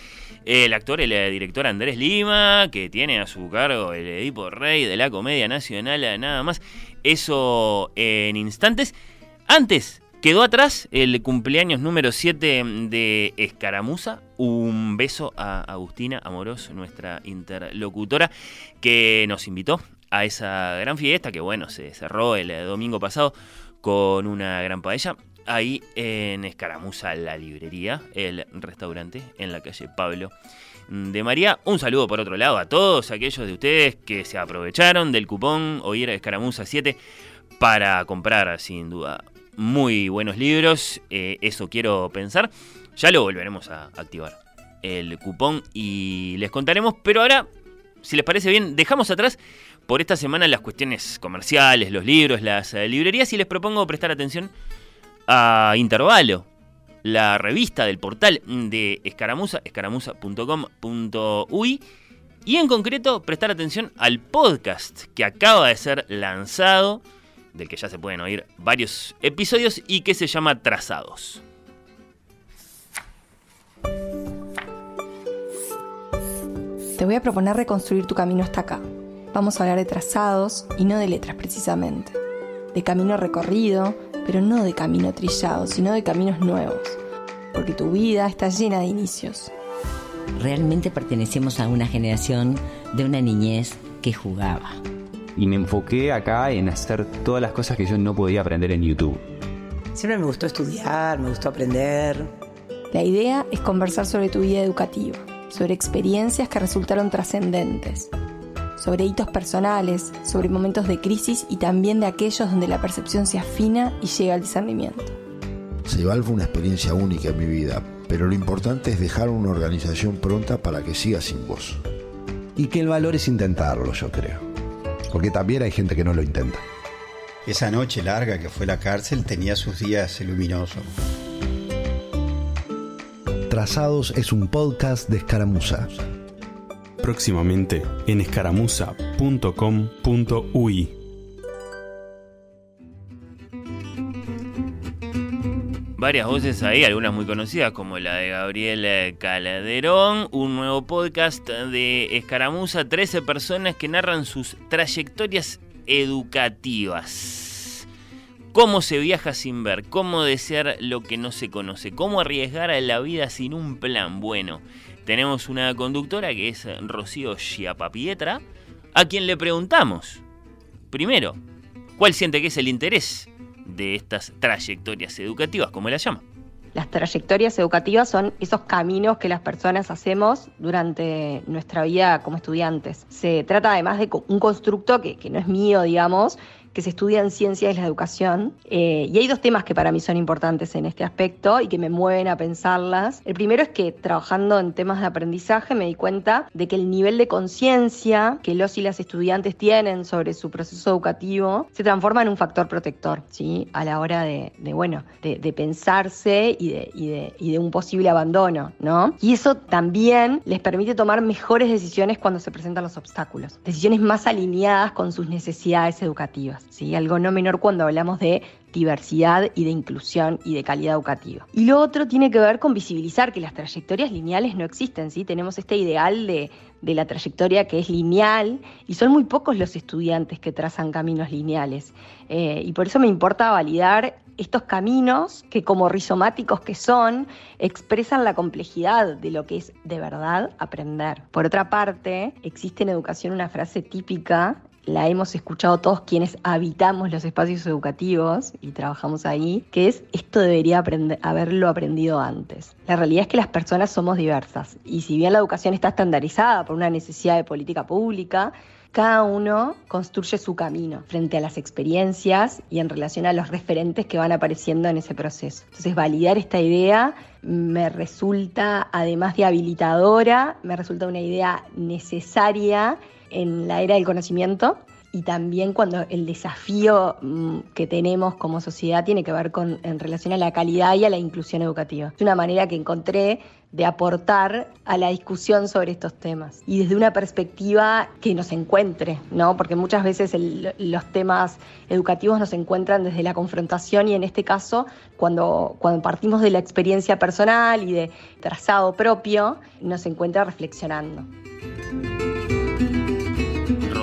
el actor, el director Andrés Lima, que tiene a su cargo el Edipo Rey de la Comedia Nacional, nada más. Eso en instantes. Antes, Quedó atrás el cumpleaños número 7 de Escaramuza. Un beso a Agustina Amorós, nuestra interlocutora, que nos invitó a esa gran fiesta que, bueno, se cerró el domingo pasado con una gran paella. Ahí en Escaramuza, la librería, el restaurante en la calle Pablo de María. Un saludo por otro lado a todos aquellos de ustedes que se aprovecharon del cupón Oír Escaramuza 7 para comprar sin duda muy buenos libros. Eh, eso quiero pensar. Ya lo volveremos a activar el cupón y les contaremos. Pero ahora, si les parece bien, dejamos atrás por esta semana las cuestiones comerciales, los libros, las eh, librerías y les propongo prestar atención a Intervalo, la revista del portal de Escaramuza, escaramuza.com.uy y en concreto prestar atención al podcast que acaba de ser lanzado, del que ya se pueden oír varios episodios y que se llama Trazados. Te voy a proponer reconstruir tu camino hasta acá vamos a hablar de trazados y no de letras precisamente. De camino recorrido, pero no de camino trillado, sino de caminos nuevos. Porque tu vida está llena de inicios. Realmente pertenecemos a una generación de una niñez que jugaba. Y me enfoqué acá en hacer todas las cosas que yo no podía aprender en YouTube. Siempre me gustó estudiar, me gustó aprender. La idea es conversar sobre tu vida educativa, sobre experiencias que resultaron trascendentes, sobre hitos personales, sobre momentos de crisis y también de aquellos donde la percepción se afina y llega al discernimiento. Ceibal fue una experiencia única en mi vida, pero lo importante es dejar una organización pronta para que siga sin vos. Y que el valor es intentarlo, yo creo. Porque también hay gente que no lo intenta. Esa noche larga que fue la cárcel tenía sus días luminosos. Trazados es un podcast de escaramuza próximamente en escaramuza.com.uy. varias voces ahí, algunas muy conocidas como la de Gabriel Calderón, un nuevo podcast de Escaramuza, 13 personas que narran sus trayectorias educativas. Cómo se viaja sin ver, cómo desear lo que no se conoce, cómo arriesgar a la vida sin un plan. Bueno, tenemos una conductora que es Rocío Chiapapietra, a quien le preguntamos, primero, ¿cuál siente que es el interés de estas trayectorias educativas, como la llama. Las trayectorias educativas son esos caminos que las personas hacemos durante nuestra vida como estudiantes. Se trata además de un constructo que, que no es mío, digamos, que se estudian ciencias de la educación. Eh, y hay dos temas que para mí son importantes en este aspecto y que me mueven a pensarlas. El primero es que trabajando en temas de aprendizaje me di cuenta de que el nivel de conciencia que los y las estudiantes tienen sobre su proceso educativo se transforma en un factor protector, ¿sí? A la hora de, bueno, de, pensarse y de, y, de, y de un posible abandono, ¿no? Y eso también les permite tomar mejores decisiones cuando se presentan los obstáculos. Decisiones más alineadas con sus necesidades educativas. ¿Sí? algo no menor cuando hablamos de diversidad y de inclusión y de calidad educativa. Y lo otro tiene que ver con visibilizar que las trayectorias lineales no existen, ¿sí? Tenemos este ideal de, la trayectoria que es lineal y son muy pocos los estudiantes que trazan caminos lineales. Eh, y por eso me importa validar estos caminos que como rizomáticos que son, expresan la complejidad de lo que es de verdad aprender. Por otra parte, existe en educación una frase típica la hemos escuchado todos quienes habitamos los espacios educativos y trabajamos ahí, que es esto debería haberlo aprendido antes. La realidad es que las personas somos diversas y si bien la educación está estandarizada por una necesidad de política pública, cada uno construye su camino frente a las experiencias y en relación a los referentes que van apareciendo en ese proceso. Entonces, validar esta idea me resulta, además de habilitadora, me resulta una idea necesaria en la era del conocimiento y también cuando el desafío mm, que tenemos como sociedad tiene que ver con en relación a la calidad y a la inclusión educativa. Es una manera que encontré de aportar a la discusión sobre estos temas y desde una perspectiva que nos encuentre, ¿no? Porque muchas veces los temas educativos nos encuentran desde la confrontación y en este caso, cuando, cuando partimos de la experiencia personal y de trazado propio, nos encuentra reflexionando.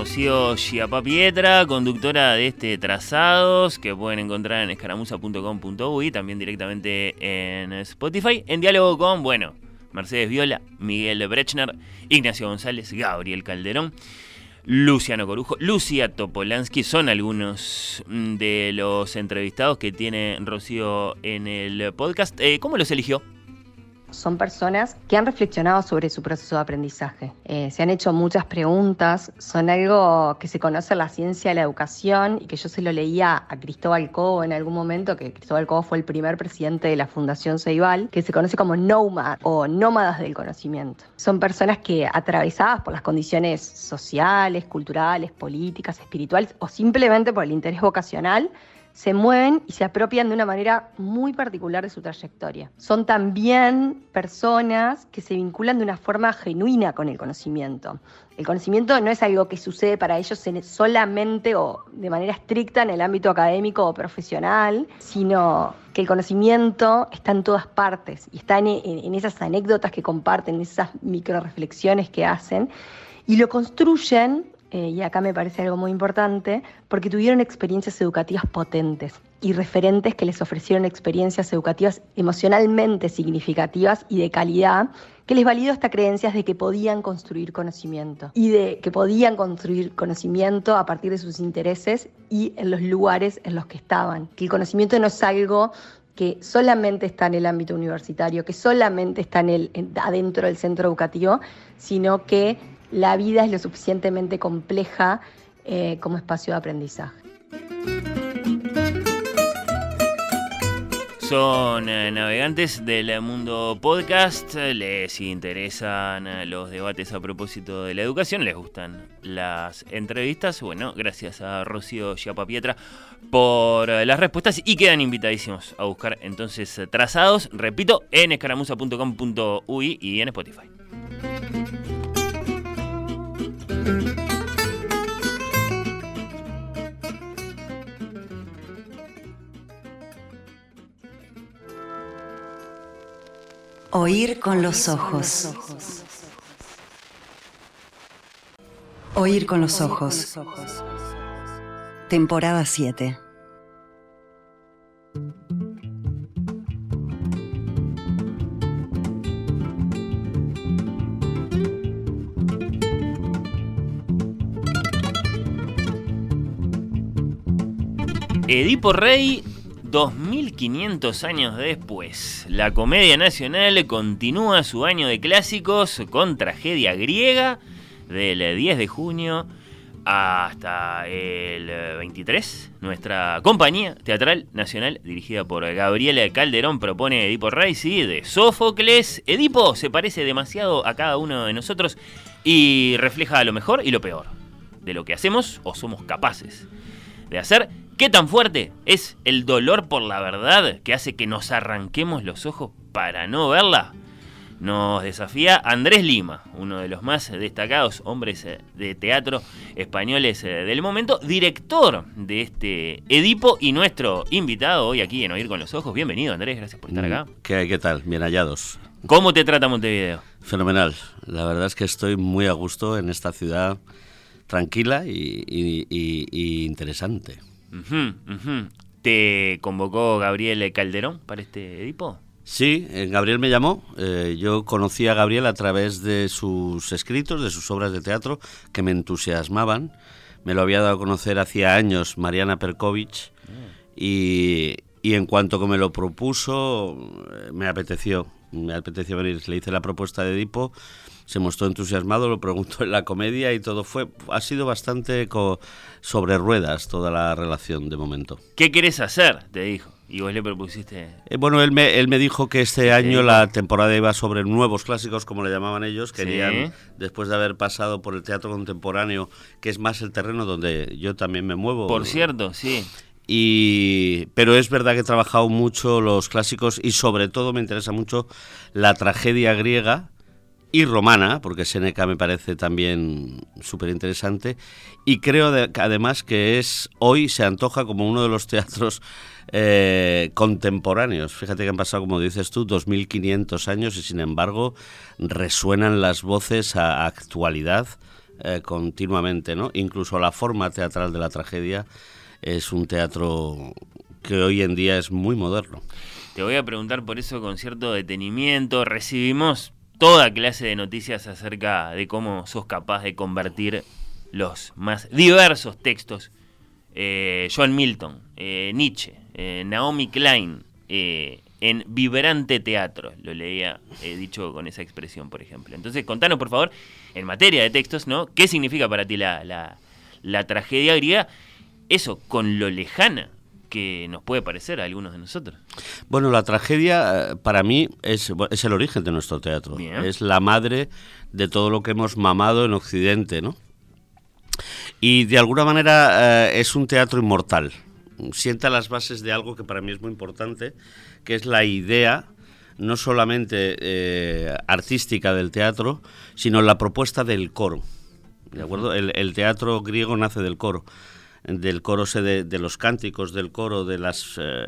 Rocío Pietra, conductora de este Trazados, que pueden encontrar en escaramuza.com.uy, también directamente en Spotify, en diálogo con, bueno, Mercedes Viola, Miguel Brechner, Ignacio González, Gabriel Calderón. Luciano Corujo, Lucia Topolansky, son algunos de los entrevistados que tiene Rocío en el podcast. Eh, ¿Cómo los eligió? Son personas que han reflexionado sobre su proceso de aprendizaje. Eh, se han hecho muchas preguntas, son algo que se conoce en la ciencia de la educación y que yo se lo leía a Cristóbal Cobo en algún momento, que Cristóbal Cobo fue el primer presidente de la Fundación Ceibal, que se conoce como nomad o nómadas del conocimiento. Son personas que atravesadas por las condiciones sociales, culturales, políticas, espirituales o simplemente por el interés vocacional, se mueven y se apropian de una manera muy particular de su trayectoria. Son también personas que se vinculan de una forma genuina con el conocimiento. El conocimiento no es algo que sucede para ellos solamente o de manera estricta en el ámbito académico o profesional, sino que el conocimiento está en todas partes y está en, en esas anécdotas que comparten, en esas microreflexiones que hacen, y lo construyen eh, y acá me parece algo muy importante, porque tuvieron experiencias educativas potentes y referentes que les ofrecieron experiencias educativas emocionalmente significativas y de calidad, que les validó esta creencia de que podían construir conocimiento y de que podían construir conocimiento a partir de sus intereses y en los lugares en los que estaban. Que el conocimiento no es algo que solamente está en el ámbito universitario, que solamente está en el, adentro del centro educativo, sino que la vida es lo suficientemente compleja eh, como espacio de aprendizaje. Son eh, navegantes del mundo podcast, les interesan eh, los debates a propósito de la educación, les gustan las entrevistas. Bueno, gracias a Rocío Pietra por las respuestas y quedan invitadísimos a buscar entonces trazados, repito, en escaramuza.com.uy y en Spotify. Oír con los ojos. Oír con los ojos. Temporada 7. Edipo Rey 2500 años después, la comedia nacional continúa su año de clásicos con tragedia griega del 10 de junio hasta el 23. Nuestra compañía teatral nacional, dirigida por Gabriela Calderón, propone Edipo Rey, de Sófocles. Edipo se parece demasiado a cada uno de nosotros y refleja lo mejor y lo peor de lo que hacemos o somos capaces de hacer ¿Qué tan fuerte es el dolor por la verdad que hace que nos arranquemos los ojos para no verla? Nos desafía Andrés Lima, uno de los más destacados hombres eh, de teatro españoles eh, del momento, director de este Edipo y nuestro invitado hoy aquí en Oír con los Ojos. Bienvenido Andrés, gracias por estar acá. Mm, ¿Qué hay? ¿Qué tal? Bien hallados. ¿Cómo te trata Montevideo? Fenomenal. La verdad es que estoy muy a gusto en esta ciudad tranquila y interesante. ¿Te convocó Gabriel Calderón para este Edipo? Sí, eh, Gabriel me llamó. Eh, yo conocí a Gabriel a través de sus escritos, de sus obras de teatro, que me entusiasmaban. Me lo había dado a conocer hacía años Mariana Perkovich y, y en cuanto que me lo propuso, eh, me apeteció. Me apeteció venir. Le hice la propuesta de Edipo se mostró entusiasmado, lo preguntó en la comedia y todo fue, ha sido bastante sobre ruedas toda la relación de momento. ¿Qué quieres hacer? Te dijo. Y vos le propusiste. Eh, bueno, él me, él me dijo que este año la temporada iba sobre nuevos clásicos, como le llamaban ellos. Querían, después de haber pasado por el teatro contemporáneo, que es más el terreno donde yo también me muevo. Por cierto, sí. Y, pero es verdad que he trabajado mucho los clásicos y sobre todo me interesa mucho la tragedia griega y romana, porque Seneca me parece también súper interesante, y creo además que es hoy se antoja como uno de los teatros eh, contemporáneos. Fíjate que han pasado, como dices tú, 2.500 años y sin embargo resuenan las voces a, actualidad eh, continuamente, ¿no? Incluso la forma teatral de la tragedia es un teatro que hoy en día es muy moderno. Te voy a preguntar por eso con cierto detenimiento. Recibimos toda clase de noticias acerca de cómo sos capaz de convertir los más diversos textos. Eh, John Milton, eh, Nietzsche, eh, Naomi Klein, en vibrante teatro, lo leía dicho con esa expresión, por ejemplo. Entonces, contanos, por favor, en materia de textos, ¿no? ¿Qué significa para ti la, la, la tragedia griega? Eso, con lo lejana que nos puede parecer a algunos de nosotros. Bueno, la tragedia eh, para mí es, es el origen de nuestro teatro. Es la madre de todo lo que hemos mamado en Occidente, ¿no? Y de alguna manera eh, es un teatro inmortal. Sienta las bases de algo que para mí es muy importante, que es la idea no solamente eh, artística del teatro, sino la propuesta del coro. ¿De acuerdo? el teatro griego nace del coro del coro, de, de los cánticos del coro, de las eh,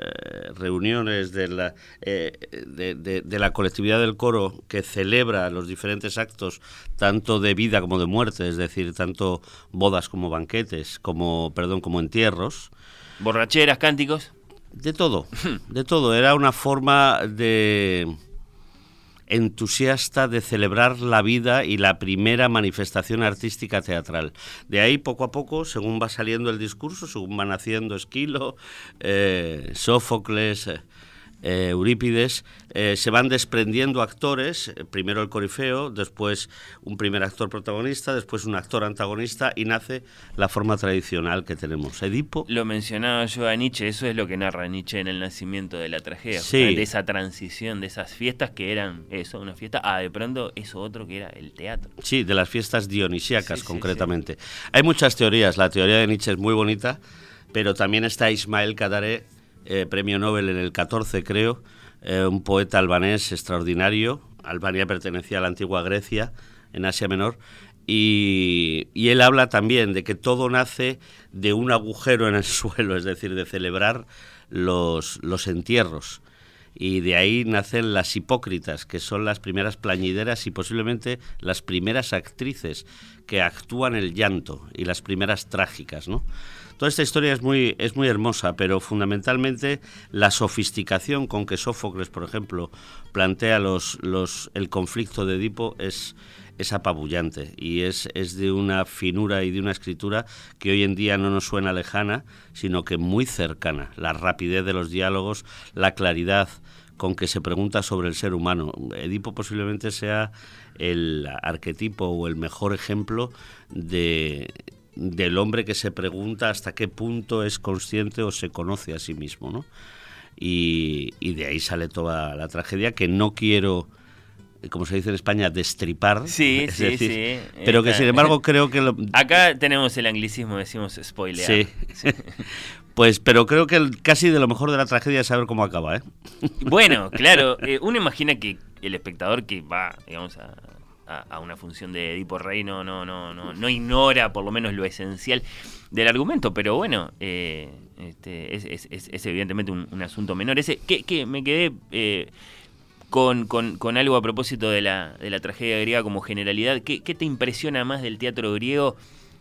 reuniones, de la, eh, de, la colectividad del coro que celebra los diferentes actos, tanto de vida como de muerte, es decir, tanto bodas como banquetes, como, perdón, como entierros. Borracheras, cánticos. De todo, de todo. Era una forma de entusiasta de celebrar la vida y la primera manifestación artística teatral. De ahí, poco a poco, según va saliendo el discurso, según va naciendo Esquilo, eh, Sófocles, eh, Eurípides, eh, se van desprendiendo actores, eh, primero el corifeo, después un primer actor protagonista, después un actor antagonista y nace la forma tradicional que tenemos. Edipo. Lo mencionaba yo a Nietzsche, eso es lo que narra Nietzsche en el nacimiento de la tragedia, de esa transición, de esas fiestas que eran eso, una fiesta, a de pronto eso otro que era el teatro. Sí, de las fiestas dionisíacas concretamente. Hay muchas teorías, la teoría de Nietzsche es muy bonita, pero también está Ismael Kadaré eh, premio Nobel en el 14 creo, eh, un poeta albanés extraordinario. Albania pertenecía a la antigua Grecia, en Asia Menor, y, él habla también de que todo nace de un agujero en el suelo, es decir, de celebrar los, los entierros. Y de ahí nacen las hipócritas, que son las primeras plañideras y posiblemente las primeras actrices que actúan el llanto y las primeras trágicas, ¿no? Toda esta historia es muy, es muy hermosa, pero fundamentalmente la sofisticación con que Sófocles, por ejemplo, plantea los, el conflicto de Edipo es, es apabullante y es, es de una finura y de una escritura que hoy en día no nos suena lejana, sino que muy cercana. La rapidez de los diálogos, la claridad con que se pregunta sobre el ser humano. Edipo posiblemente sea el arquetipo o el mejor ejemplo de, del hombre que se pregunta hasta qué punto es consciente o se conoce a sí mismo, ¿no? Y, de ahí sale toda la tragedia que no quiero como se dice en España, destripar. Sí, sí, sí. Pero que sin embargo creo que... Acá tenemos el anglicismo, decimos spoiler. Sí. Pues, pero creo que casi de lo mejor de la tragedia es saber cómo acaba, ¿eh? Bueno, claro, eh, uno imagina que el espectador que va, digamos, a, a, una función de Edipo Rey no, no, no, no, no ignora por lo menos lo esencial del argumento, pero bueno, eh, este, es, evidentemente un, asunto menor. Ese, que, que me quedé eh, con, con, algo a propósito de la, de la tragedia griega como generalidad. ¿Qué, ¿Qué te impresiona más del teatro griego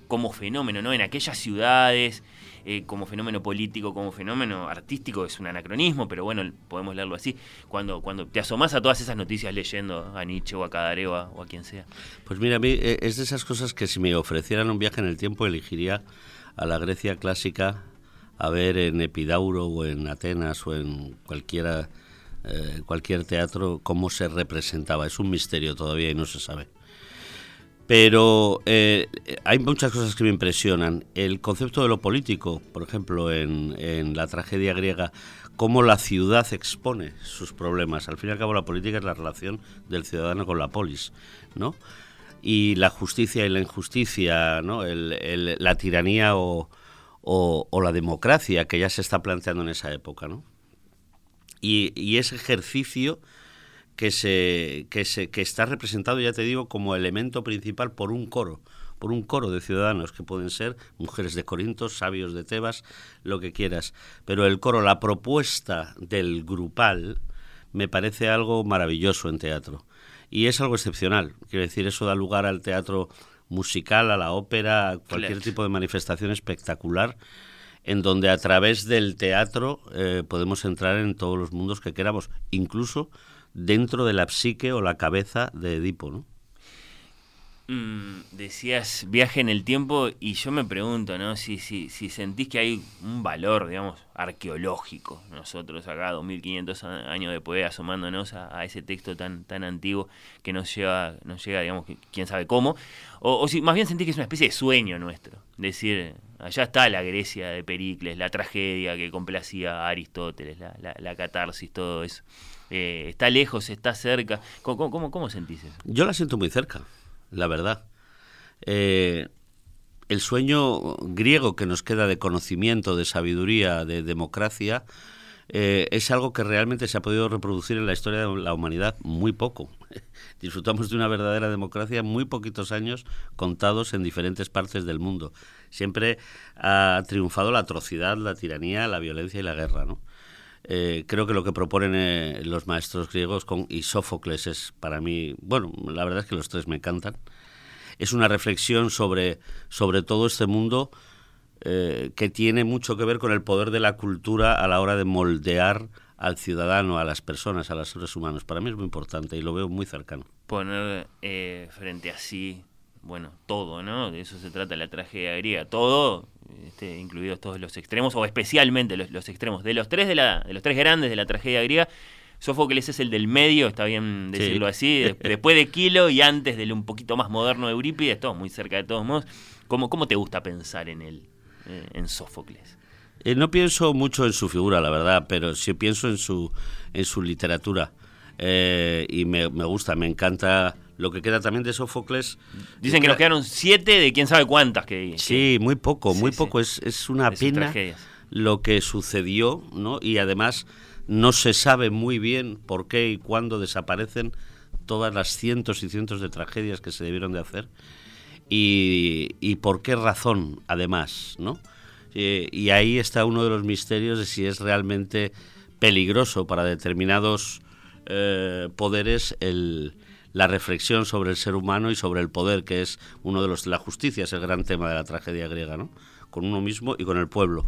como fenómeno, ¿no? En aquellas ciudades eh, como fenómeno político, como fenómeno artístico, es un anacronismo, pero bueno, podemos leerlo así. Cuando, cuando te asomas a todas esas noticias leyendo a Nietzsche o a Cadareo o a, quien sea. Pues mira, a mí eh, es de esas cosas que si me ofrecieran un viaje en el tiempo elegiría a la Grecia clásica a ver en Epidauro o en Atenas o en cualquiera, eh, cualquier teatro cómo se representaba. Es un misterio todavía y no se sabe. Pero eh, hay muchas cosas que me impresionan. El concepto de lo político, por ejemplo, en, la tragedia griega, cómo la ciudad expone sus problemas. Al fin y al cabo, la política es la relación del ciudadano con la polis, ¿no? Y la justicia y la injusticia, ¿no? la tiranía o, la democracia que ya se está planteando en esa época, ¿no? Y, y ese ejercicio que, se, que, se, que está representado, ya te digo, como elemento principal por un coro, por un coro de ciudadanos que pueden ser mujeres de Corinto, sabios de Tebas, lo que quieras. Pero el coro, la propuesta del grupal, me parece algo maravilloso en teatro. Y es algo excepcional. Quiero decir, eso da lugar al teatro musical, a la ópera, a cualquier tipo de manifestación espectacular en donde a través del teatro eh, podemos entrar en todos los mundos que queramos, incluso dentro de la psique o la cabeza de Edipo, ¿no? Mm, decías viaje en el tiempo y yo me pregunto, ¿no? Si, si, si sentís que hay un valor, digamos, arqueológico. Nosotros acá, 2500 años después, asomándonos a, ese texto tan, tan antiguo que nos lleva, nos llega, digamos, quién sabe cómo. O, si más bien sentís que es una especie de sueño nuestro. Decir, allá está la Grecia de Pericles, la tragedia que complacía a Aristóteles, la, catarsis, todo eso. Eh, está lejos, está cerca. ¿Cómo, cómo, cómo sentís eso? Yo la siento muy cerca, la verdad. Eh, el sueño griego que nos queda de conocimiento, de sabiduría, de democracia, eh, es algo que realmente se ha podido reproducir en la historia de la humanidad muy poco. Disfrutamos de una verdadera democracia muy poquitos años contados en diferentes partes del mundo. Siempre ha triunfado la atrocidad, la tiranía, la violencia y la guerra, ¿no? Eh, creo que lo que proponen eh, los maestros griegos y Sófocles es para mí, bueno, la verdad es que los tres me encantan. Es una reflexión sobre, sobre todo este mundo eh, que tiene mucho que ver con el poder de la cultura a la hora de moldear al ciudadano, a las personas, a los seres humanos. Para mí es muy importante y lo veo muy cercano. Poner frente a sí, bueno, todo, ¿no? De eso se trata la tragedia griega. Todo este, incluidos todos los extremos, o especialmente los, extremos. De los, tres de, la, de los tres grandes de la tragedia griega, Sófocles es el del medio, está bien decirlo así, después de Kilo y antes del un poquito más moderno de Eurípides, todo muy cerca de todos modos. ¿Cómo, cómo te gusta pensar en él, eh, en Sófocles? Eh, no pienso mucho en su figura, la verdad, pero sí pienso en su, en su literatura. Eh, y me, me gusta, me encanta lo que queda también de Sófocles. Dicen que nos quedaron siete de quién sabe cuántas que. Sí, muy poco, muy poco. Es, es una pena lo que sucedió, ¿no? Y además no se sabe muy bien por qué y cuándo desaparecen todas las cientos y cientos de tragedias que se debieron de hacer y, y por qué razón, además, ¿no? Eh, y ahí está uno de los misterios de si es realmente peligroso para determinados eh, poderes el, la reflexión sobre el ser humano y sobre el poder, que es uno de los la justicia, es el gran tema de la tragedia griega, ¿no? Con uno mismo y con el pueblo.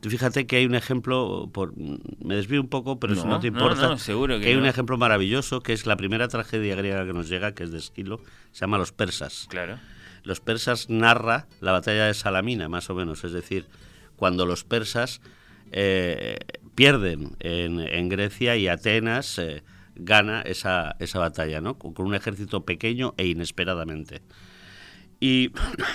Tú fíjate que hay un ejemplo, por, me desvío un poco, pero si no te importa, seguro que, hay un ejemplo maravilloso que es la primera tragedia griega que nos llega, que es de Esquilo, se llama Los Persas. Claro. Los Persas narra la batalla de Salamina, más o menos, es decir, cuando los persas eh, pierden en, Grecia y Atenas eh, gana esa, esa batalla, ¿no? Con, un ejército pequeño e inesperadamente. Y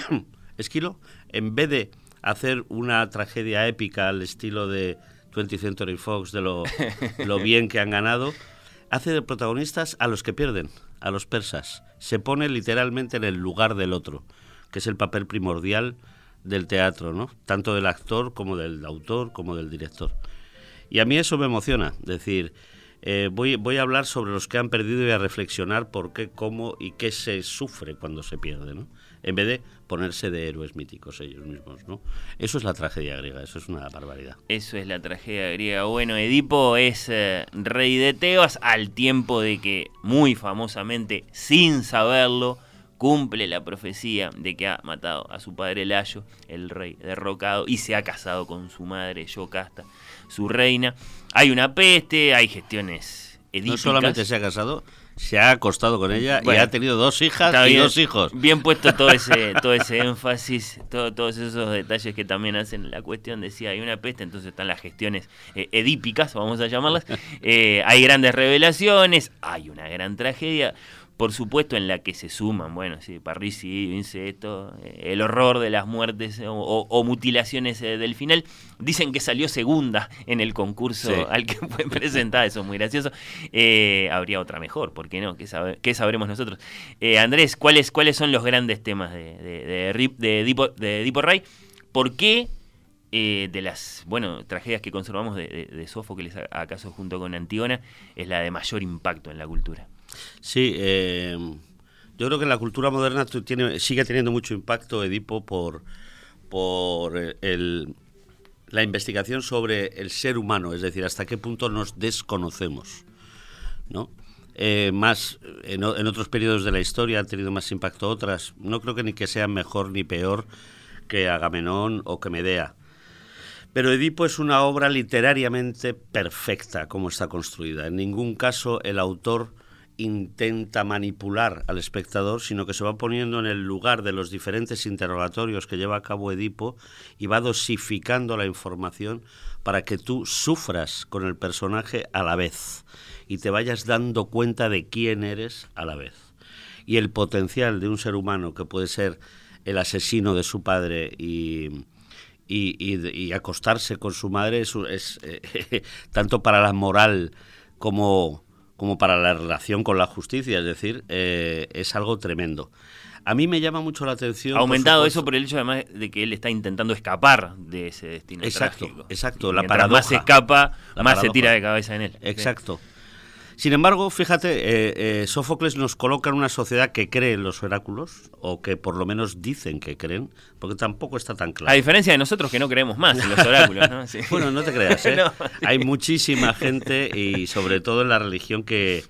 Esquilo, en vez de hacer una tragedia épica al estilo de 20th Century Fox, de lo, lo bien que han ganado, hace de protagonistas a los que pierden, a los persas. Se pone literalmente en el lugar del otro, que es el papel primordial del teatro, ¿no? Tanto del actor como del autor como del director. Y a mí eso me emociona, decir, eh, voy, voy a hablar sobre los que han perdido y a reflexionar por qué, cómo y qué se sufre cuando se pierde, ¿no? En vez de ponerse de héroes míticos ellos mismos, ¿no? Eso es la tragedia griega, eso es una barbaridad. Eso es la tragedia griega. Bueno, Edipo es eh, rey de Tebas al tiempo de que, muy famosamente, sin saberlo, cumple la profecía de que ha matado a su padre Layo, el rey derrocado, y se ha casado con su madre Yocasta, su reina. Hay una peste, hay gestiones edípicas. No solamente se ha casado, se ha acostado con ella y ha tenido dos hijas y dos hijos. Bien puesto todo ese, todo ese énfasis, todos esos detalles que también hacen la cuestión de si hay una peste, entonces están las gestiones eh, edípicas, vamos a llamarlas. Eh, hay grandes revelaciones, hay una gran tragedia por supuesto en la que se suman, bueno, sí, parricidio, incesto, eh, el horror de las muertes o, mutilaciones eh, del final. Dicen que salió segunda en el concurso al que fue presentada, eso es muy gracioso. Eh, habría otra mejor, ¿por qué no? ¿Qué, qué sabremos nosotros? Andrés, ¿cuáles, ¿cuáles son los grandes temas de, de, de, Edipo, de Ray? ¿Por qué de las bueno tragedias que conservamos de, de Sófocles, acaso junto con Antígona, es la de mayor impacto en la cultura? Sí, eh, yo creo que la cultura moderna sigue teniendo mucho impacto Edipo por, por el, la investigación sobre el ser humano, es decir, hasta qué punto nos desconocemos. ¿no? Eh, más en, en, otros periodos de la historia han tenido más impacto otras. No creo que ni que sean mejor ni peor que Agamenón o que Medea. Pero Edipo es una obra literariamente perfecta como está construida. En ningún caso el autor intenta manipular al espectador, sino que se va poniendo en el lugar de los diferentes interrogatorios que lleva a cabo Edipo y va dosificando la información para que tú sufras con el personaje a la vez y te vayas dando cuenta de quién eres a la vez. Y el potencial de un ser humano que puede ser el asesino de su padre y, y, acostarse con su madre es, es eh, tanto para la moral como como para la relación con la justicia, es decir, eh, es algo tremendo. A mí me llama mucho la atención. Ha aumentado eso por el hecho además de que él está intentando escapar de ese destino. Exacto, trágico. exacto. La paradoja, más se escapa, más se tira de cabeza en él. Exacto. Sin embargo, fíjate, eh, eh, Sófocles nos coloca en una sociedad que cree en los oráculos, o que por lo menos dicen que creen, porque tampoco está tan claro. A diferencia de nosotros que no creemos más en los oráculos, ¿no? Bueno, no te creas, ¿eh? Hay muchísima gente, y sobre todo en la religión que,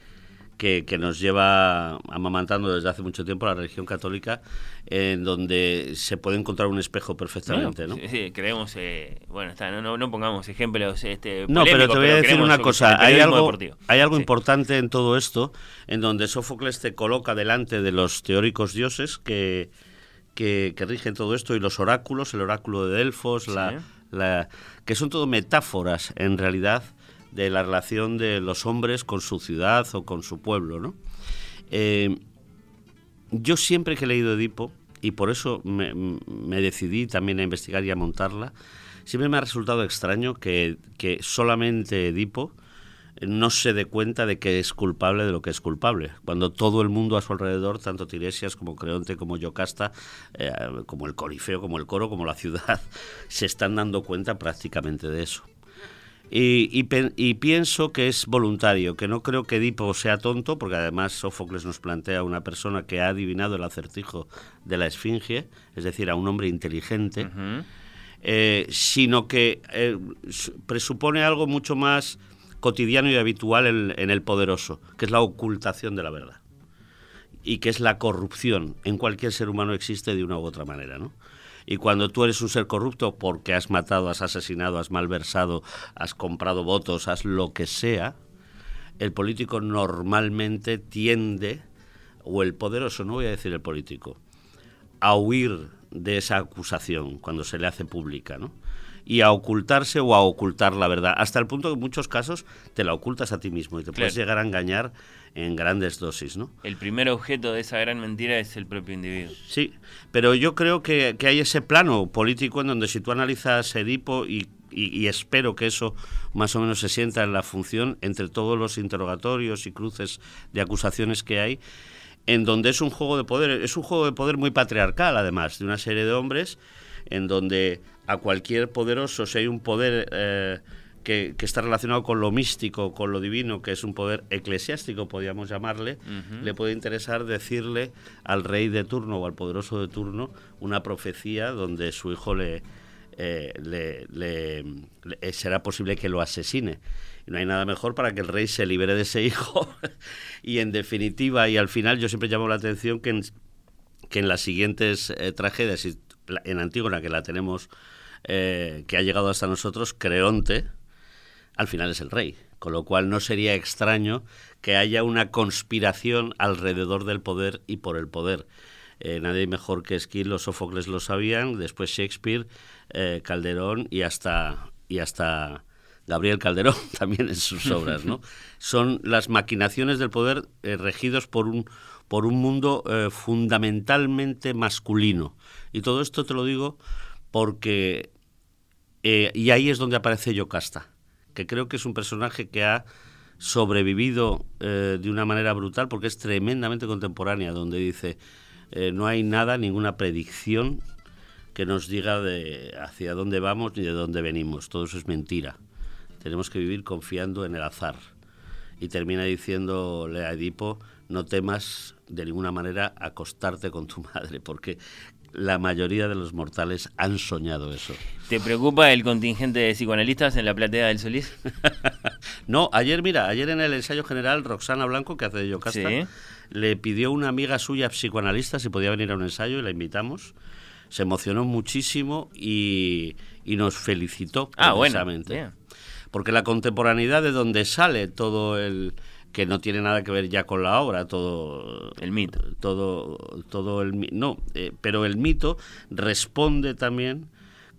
que, nos lleva amamantando desde hace mucho tiempo la religión católica, en donde se puede encontrar un espejo perfectamente, ¿no? Sí, creemos, eh, bueno, no, no, pongamos ejemplos este, No, pero te voy a decir una cosa, hay algo, hay algo importante en todo esto, en donde Sófocles te coloca delante de los teóricos dioses que, que, rigen todo esto y los oráculos, el oráculo de Delfos, la, la, que son todo metáforas en realidad de la relación de los hombres con su ciudad o con su pueblo. ¿no? Eh, yo siempre que he leído Edipo, y por eso me, decidí también a investigar y a montarla, siempre me ha resultado extraño que, que solamente Edipo no se dé cuenta de que es culpable de lo que es culpable, cuando todo el mundo a su alrededor, tanto Tiresias como Creonte, como Yocasta, eh, como el Corifeo, como el Coro, como la ciudad, se están dando cuenta prácticamente de eso. Y, pienso que es voluntario, que no creo que Edipo sea tonto, porque además Sófocles nos plantea a una persona que ha adivinado el acertijo de la Esfinge, es decir, a un hombre inteligente. eh, sino que eh, presupone algo mucho más cotidiano y habitual en, en, el poderoso, que es la ocultación de la verdad y que es la corrupción. En cualquier ser humano existe de una u otra manera, ¿no? Y cuando tú eres un ser corrupto porque has matado, has asesinado, has malversado, has comprado votos, has lo que sea, el político normalmente tiende, o el poderoso, no voy a decir el político, a huir de esa acusación cuando se le hace pública, ¿no? y a ocultarse o a ocultar la verdad, hasta el punto que en muchos casos te la ocultas a ti mismo y te puedes llegar a engañar en grandes dosis, ¿no? El primer objeto de esa gran mentira es el propio individuo. Sí, pero yo creo que, hay ese plano político en donde si tú analizas Edipo y, y, espero que eso más o menos se sienta en la función entre todos los interrogatorios y cruces de acusaciones que hay, en donde es un juego de poder, es un juego de poder muy patriarcal además, de una serie de hombres en donde a cualquier poderoso, si hay un poder... Eh, que, está relacionado con lo místico, con lo divino, que es un poder eclesiástico, podríamos llamarle, le puede interesar decirle al rey de turno o al poderoso de turno una profecía donde su hijo le, eh, le, eh, será posible que lo asesine. No hay nada mejor para que el rey se libere de ese hijo. y en definitiva, y al final, yo siempre llamo la atención que en, que en las siguientes eh, tragedias, en Antígona, que la tenemos, que ha llegado hasta nosotros, Creonte, al final es el rey. Con lo cual no sería extraño que haya una conspiración alrededor del poder y por el poder. Eh, nadie mejor que Esquil, los Sófocles lo sabían, después Shakespeare, eh, Calderón y hasta, y hasta Gabriel Calderón también en sus obras. ¿no? Son las maquinaciones del poder eh, regidos por un, por un mundo fundamentalmente masculino. Y todo esto te lo digo porque... y ahí es donde aparece Yocasta que creo que es un personaje que ha sobrevivido eh, de una manera brutal porque es tremendamente contemporánea, donde dice, eh, no hay nada, ninguna predicción que nos diga de hacia dónde vamos ni de dónde venimos. Todo eso es mentira. Tenemos que vivir confiando en el azar. Y termina diciéndole a Edipo, no temas de ninguna manera acostarte con tu madre, porque la mayoría de los mortales han soñado eso. ¿Te preocupa el contingente de psicoanalistas en la platea del Solís? no, ayer, mira, ayer en el ensayo general, Roxana Blanco, que hace de Yocasta, le pidió a una amiga suya psicoanalista si podía venir a un ensayo y la invitamos. Se emocionó muchísimo y, nos felicitó ah, precisamente. Porque la contemporaneidad de donde sale todo el que no tiene nada que ver ya con la obra, todo el mito, todo, todo el no, eh, pero el mito responde también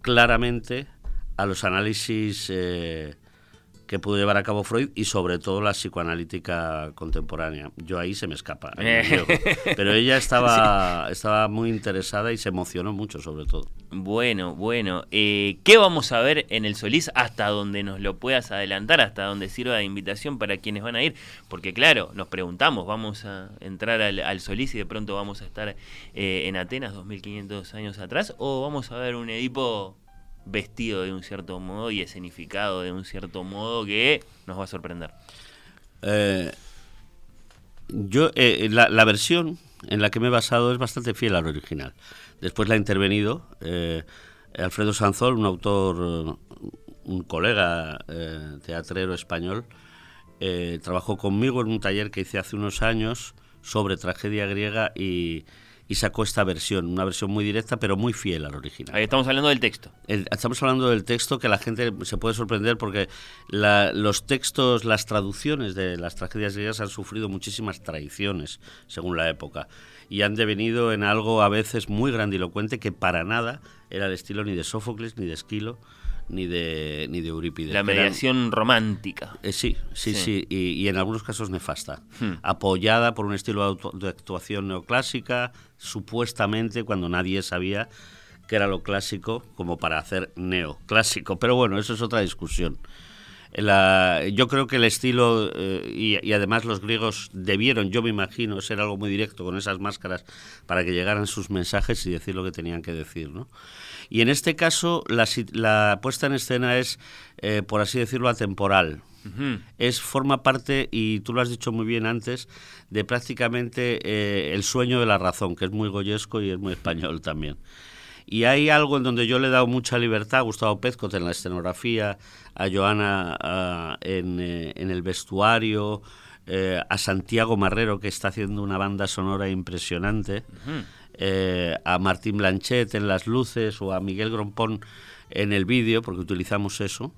claramente a los análisis eh, que pudo llevar a cabo Freud y sobre todo la psicoanalítica contemporánea. Yo ahí se me escapa. Pero ella estaba, estaba muy interesada y se emocionó mucho sobre todo. Bueno, bueno. Eh, ¿Qué vamos a ver en el Solís hasta donde nos lo puedas adelantar, hasta donde sirva de invitación para quienes van a ir? Porque claro, nos preguntamos, vamos a entrar al, Solís y de pronto vamos a estar eh, en Atenas 2500 años atrás o vamos a ver un Edipo vestido de un cierto modo y escenificado de un cierto modo que nos va a sorprender. Eh, yo, eh, la, versión en la que me he basado es bastante fiel al original. Después la ha intervenido eh, Alfredo Sanzol, un autor, un colega teatrero español, trabajó conmigo en un taller que hice hace unos años sobre tragedia griega y, y sacó esta versión, una versión muy directa pero muy fiel al original. Ahí estamos hablando del texto. estamos hablando del texto que la gente se puede sorprender porque los textos, las traducciones de las tragedias griegas han sufrido muchísimas traiciones según la época y han devenido en algo a veces muy grandilocuente que para nada era el estilo ni de Sófocles ni de Esquilo ni de, ni de Eurípides. La mediación romántica. Eh, sí, sí, sí, y, en algunos casos nefasta. Hmm. Apoyada por un estilo de actuación neoclásica, supuestamente cuando nadie sabía que era lo clásico como para hacer neoclásico. Pero bueno, eso es otra discusión. Yo creo que el estilo, eh, y, y, además los griegos debieron, yo me imagino, ser algo muy directo con esas máscaras para que llegaran sus mensajes y decir lo que tenían que decir. ¿no? Y en este caso la, puesta en escena es, eh, por así decirlo, atemporal. Es, forma parte, y tú lo has dicho muy bien antes, de prácticamente eh, el sueño de la razón, que es muy goyesco y es muy español también. Y hay algo en donde yo le he dado mucha libertad a Gustavo Pezcot en la escenografía, a Joana en, eh, en, el vestuario, eh, a Santiago Marrero, que está haciendo una banda sonora impresionante, eh, a Martín Blanchet en las luces o a Miguel Grompón en el vídeo, porque utilizamos eso,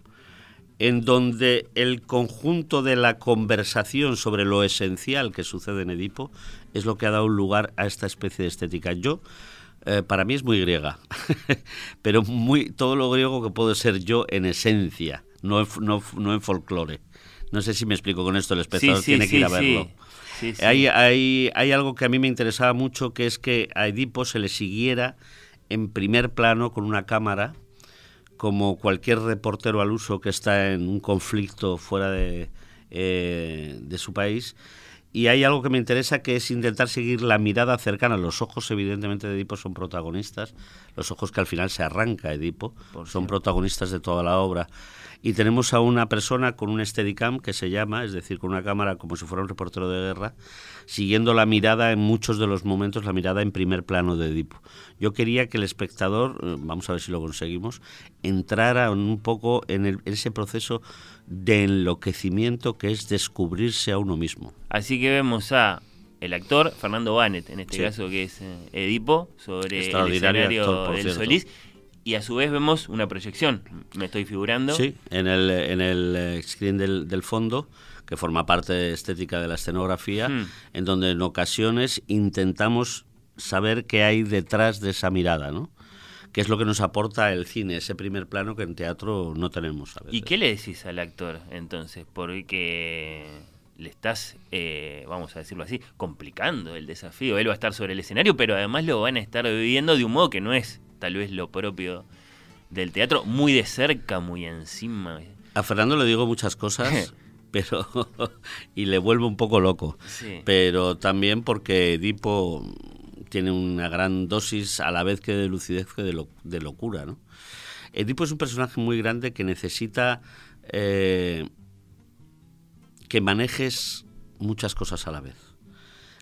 en donde el conjunto de la conversación sobre lo esencial que sucede en Edipo es lo que ha dado lugar a esta especie de estética. Yo, eh, para mí es muy griega, pero muy todo lo griego que puedo ser yo en esencia, no, no, no en folclore. No sé si me explico con esto, el espectador tiene que ir a verlo. Hay, hay, hay algo que a mí me interesaba mucho, que es que a Edipo se le siguiera en primer plano con una cámara, como cualquier reportero al uso que está en un conflicto fuera de, eh, de su país. Y hay algo que me interesa que es intentar seguir la mirada cercana. Los ojos, evidentemente, de Edipo son protagonistas. Los ojos que al final se arranca Edipo son protagonistas de toda la obra y tenemos a una persona con un Steadicam que se llama, es decir, con una cámara como si fuera un reportero de guerra, siguiendo la mirada en muchos de los momentos, la mirada en primer plano de Edipo. Yo quería que el espectador, eh, vamos a ver si lo conseguimos, entrara un poco en, ese proceso de enloquecimiento que es descubrirse a uno mismo. Así que vemos a el actor Fernando Banet, en este caso que es eh, Edipo, sobre el escenario del Solís, y a su vez vemos una proyección, me estoy figurando. Sí, en el, en el eh, screen del, del fondo, que forma parte estética de la escenografía, hmm. en donde en ocasiones intentamos saber qué hay detrás de esa mirada, ¿no? Es lo que nos aporta el cine, ese primer plano que en teatro no tenemos. A ¿Y qué le decís al actor entonces? Porque le estás, eh, vamos a decirlo así, complicando el desafío. Él va a estar sobre el escenario, pero además lo van a estar viviendo de un modo que no es tal vez lo propio del teatro, muy de cerca, muy encima. A Fernando le digo muchas cosas, pero y le vuelvo un poco loco. Pero también porque Edipo tiene una gran dosis a la vez que de lucidez que de, de locura, ¿no? Edipo es un personaje muy grande que necesita eh, que manejes muchas cosas a la vez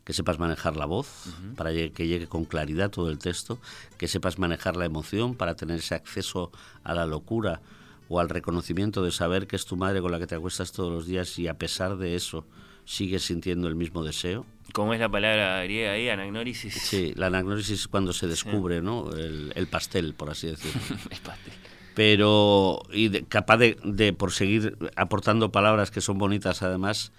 que sepas manejar la voz para que llegue con claridad todo el texto, que sepas manejar la emoción para tener ese acceso a la locura o al reconocimiento de saber que es tu madre con la que te acuestas todos los días y a pesar de eso sigues sintiendo el mismo deseo. ¿Cómo es la palabra griega ahí, anagnórisis? Sí, la anagnórisis es cuando se descubre ¿no? el, pastel, por así decirlo. el pastel. Pero y capaz de, de, por seguir aportando palabras que son bonitas además,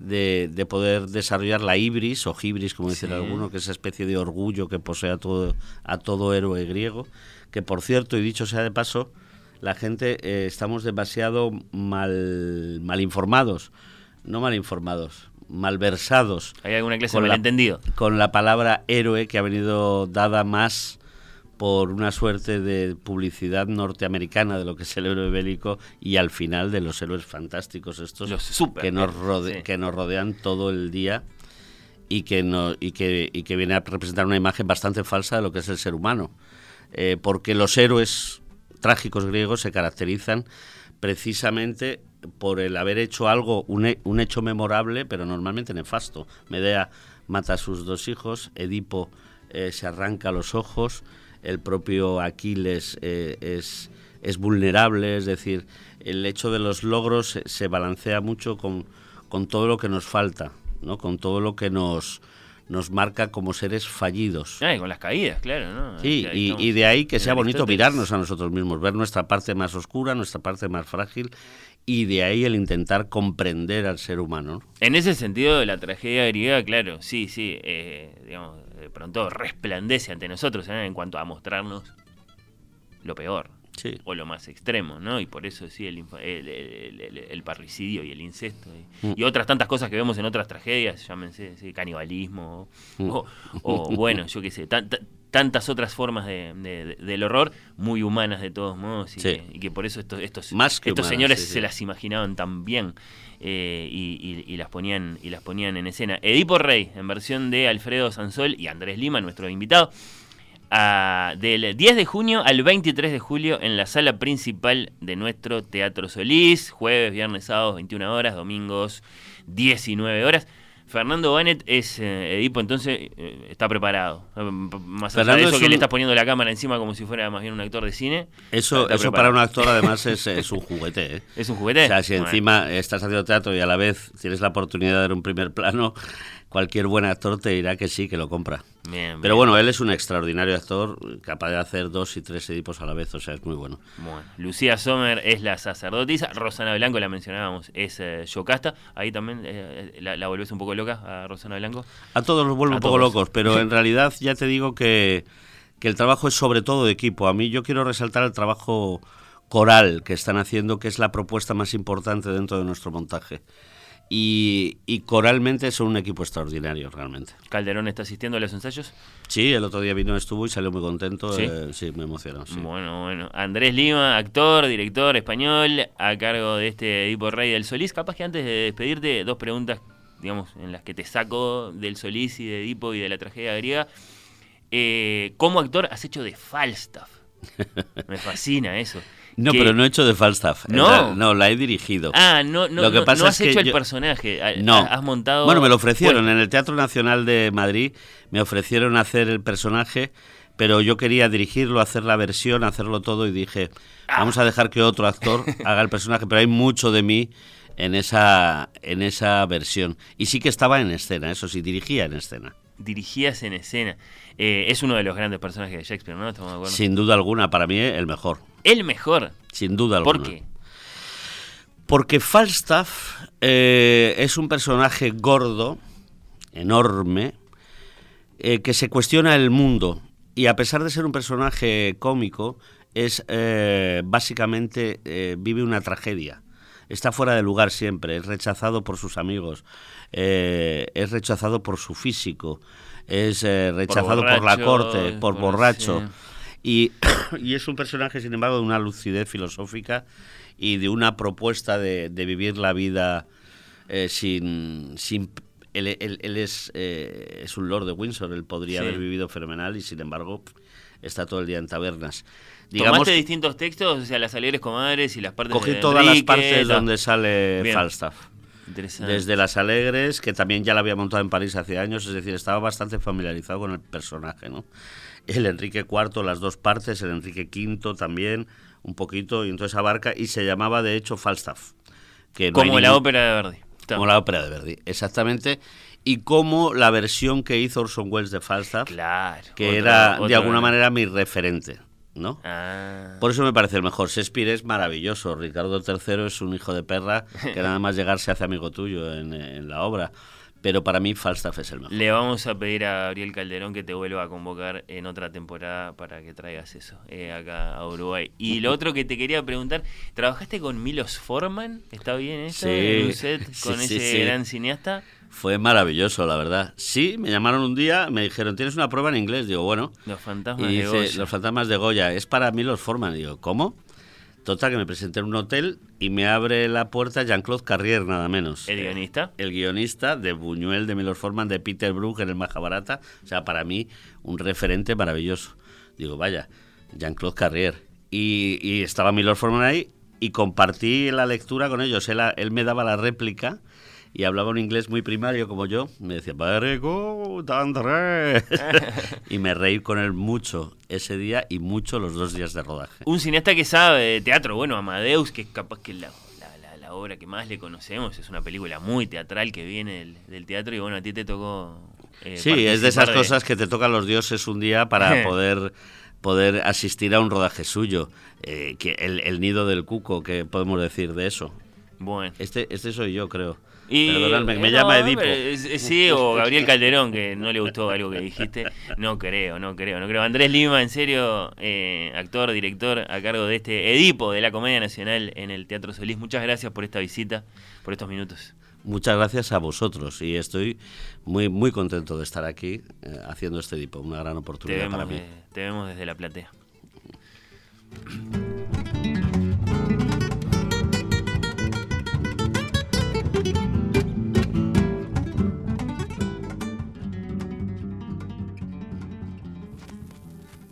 de, poder desarrollar la ibris o gibris, como dicen algunos, que es esa especie de orgullo que posee a todo, a todo héroe griego, que por cierto, y dicho sea de paso, la gente eh, estamos demasiado mal, mal informados, no mal informados, malversados. ¿Hay alguna clase de malentendido? con la palabra héroe que ha venido dada más por una suerte de publicidad norteamericana de lo que es el héroe bélico y al final de los héroes fantásticos estos que, nos que nos rodean todo el día y que, no, y, que, y que viene a representar una imagen bastante falsa de lo que es el ser humano. Eh, porque los héroes trágicos griegos se caracterizan precisamente por el haber hecho algo, un, un hecho memorable, pero normalmente nefasto. Medea mata a sus dos hijos, Edipo eh, se arranca los ojos, el propio Aquiles eh, es, es vulnerable, es decir, el hecho de los logros se, balancea mucho con, con, todo lo que nos falta, ¿no? con todo lo que nos, nos marca como seres fallidos. Ah, y con las caídas, claro. ¿no? Sí, y, de ahí que sea bonito mirarnos a nosotros mismos, ver nuestra parte más oscura, nuestra parte más frágil, y de ahí el intentar comprender al ser humano. En ese sentido, la tragedia griega, claro, sí, sí, eh, digamos, de pronto resplandece ante nosotros ¿eh? en cuanto a mostrarnos lo peor. o lo más extremo, ¿no? Y por eso sí, el, el, parricidio y el incesto y, mm. otras tantas cosas que vemos en otras tragedias, llámense canibalismo mm. o, bueno, yo qué sé, tantas otras formas de, del horror muy humanas de todos modos y, que, por eso estos, estos, estos señores se las imaginaban tan bien. Eh, y, las ponían, y las ponían en escena. Edipo Rey, en versión de Alfredo Sansol y Andrés Lima, nuestro invitado, del 10 de junio al 23 de julio en la sala principal de nuestro Teatro Solís, jueves, viernes, sábados, 21 horas, domingos, 19 horas. Fernando Banet es eh, Edipo, entonces eh, está preparado. Más allá de eso que le estás poniendo la cámara encima como si fuera más bien un actor de cine. Eso, eso para un actor además es, un juguete. ¿eh? Es un juguete. O sea, si encima estás haciendo teatro y a la vez tienes la oportunidad de dar un primer plano, cualquier buen actor te dirá que sí, que lo compra. Pero bueno, él es un extraordinario actor, capaz de hacer dos y tres edipos a la vez, o sea, es muy bueno. Bueno, Lucía Sommer es la sacerdotisa, Rosana Blanco, la mencionábamos, es eh, Yocasta. Ahí también eh, la, volvés un poco loca a Rosana Blanco. A todos los vuelvo un poco locos, pero en realidad ya te digo que, que el trabajo es sobre todo de equipo. A mí yo quiero resaltar el trabajo coral que están haciendo, que es la propuesta más importante dentro de nuestro montaje y, coralmente son un equipo extraordinario realmente. ¿Calderón está asistiendo a los ensayos? Sí, el otro día vino, estuvo y salió muy contento. Sí, eh, me emocionó. Bueno, bueno. Andrés Lima, actor, director español, a cargo de este Edipo Rey del Solís. Capaz que antes de despedirte, dos preguntas, digamos, en las que te saco del Solís y de Edipo y de la tragedia griega. Eh, como actor has hecho de Falstaff. Me fascina eso. No, pero no he hecho de Falstaff. No. no, la he dirigido. Ah, no, no, Lo que pasa no has hecho el personaje. No. Has montado. Bueno, me lo ofrecieron. En el Teatro Nacional de Madrid me ofrecieron hacer el personaje, pero yo quería dirigirlo, hacer la versión, hacerlo todo y dije, ah. vamos a dejar que otro actor haga el personaje, pero hay mucho de mí en esa, en esa versión. Y sí que estaba en escena, eso sí, dirigía en escena. Dirigías en escena. Eh, es uno de los grandes personajes de Shakespeare, ¿no? Sin duda alguna, para mí el mejor. El mejor. Sin duda alguna. ¿Por qué? Porque Falstaff eh, es un personaje gordo, enorme, eh, que se cuestiona el mundo. Y a pesar de ser un personaje cómico, es básicamente vive una tragedia. Está fuera de lugar siempre, es rechazado por sus amigos, es rechazado por su físico, es eh, rechazado por, la corte, por, borracho. Y, y, es un personaje, sin embargo, de una lucidez filosófica y de una propuesta de, vivir la vida eh, sin... sin él, es, eh, es un lord de Windsor, él podría haber vivido fenomenal y, sin embargo, está todo el día en tabernas. Digamos, ¿Tomaste distintos textos? O sea, las alegres comadres y las partes Cogí todas las partes donde sale Falstaff. Desde Las Alegres, que también ya la había montado en París hace años, es decir, estaba bastante familiarizado con el personaje, ¿no? El Enrique IV, las dos partes, el Enrique V también, un poquito, y entonces abarca, y se llamaba de hecho Falstaff. Que como la ópera de Verdi. Como la ópera de Verdi, exactamente. Y como la versión que hizo Orson Welles de Falstaff, que era de alguna manera mi referente. ¿No? Ah. Por eso me parece el mejor. Shakespeare es maravilloso. Ricardo III es un hijo de perra que nada más llegar se hace amigo tuyo en, la obra. Pero para mí Falstaff es el mejor. Le vamos a pedir a Gabriel Calderón que te vuelva a convocar en otra temporada para que traigas eso eh, acá a Uruguay. Y lo otro que te quería preguntar, ¿trabajaste con Milos Forman? ¿Está bien eso? Sí, con ese gran cineasta. Fue maravilloso, la verdad. Sí, me llamaron un día, me dijeron, ¿tienes una prueba en inglés? Digo, bueno. Los fantasmas de Goya. Los fantasmas de Goya. Es para mí los forman. Digo, ¿cómo? Total, que me presenté en un hotel y me abre la puerta Jean-Claude Carrier, nada menos. ¿El guionista? el guionista de Buñuel, de Milos Forman, de Peter Brook en el Majabarata. O sea, para mí, un referente maravilloso. Digo, vaya, Jean-Claude Carrier. Y, y, estaba Milos Forman ahí y compartí la lectura con ellos. Él, él me daba la réplica y hablaba un inglés muy primario como yo. Me decía, very good, André. y me reí con él mucho ese día y mucho los dos días de rodaje. Un cineasta que sabe de teatro, bueno, Amadeus, que capaz que la, la, obra que más le conocemos, es una película muy teatral que viene del, teatro y bueno, a ti te tocó... Eh, sí, es de esas cosas que te tocan los dioses un día para poder poder asistir a un rodaje suyo. Eh, que el, el, nido del cuco, ¿qué podemos decir de eso? Bueno. Este, este soy yo, creo. Y, me, llama Edipo. sí, o Gabriel Calderón, que no le gustó algo que dijiste. No creo, no creo, no creo. Andrés Lima, en serio, eh, actor, director a cargo de este Edipo de la Comedia Nacional en el Teatro Solís. Muchas gracias por esta visita, por estos minutos. Muchas gracias a vosotros y estoy muy muy contento de estar aquí eh, haciendo este Edipo, una gran oportunidad para mí. te vemos desde la platea.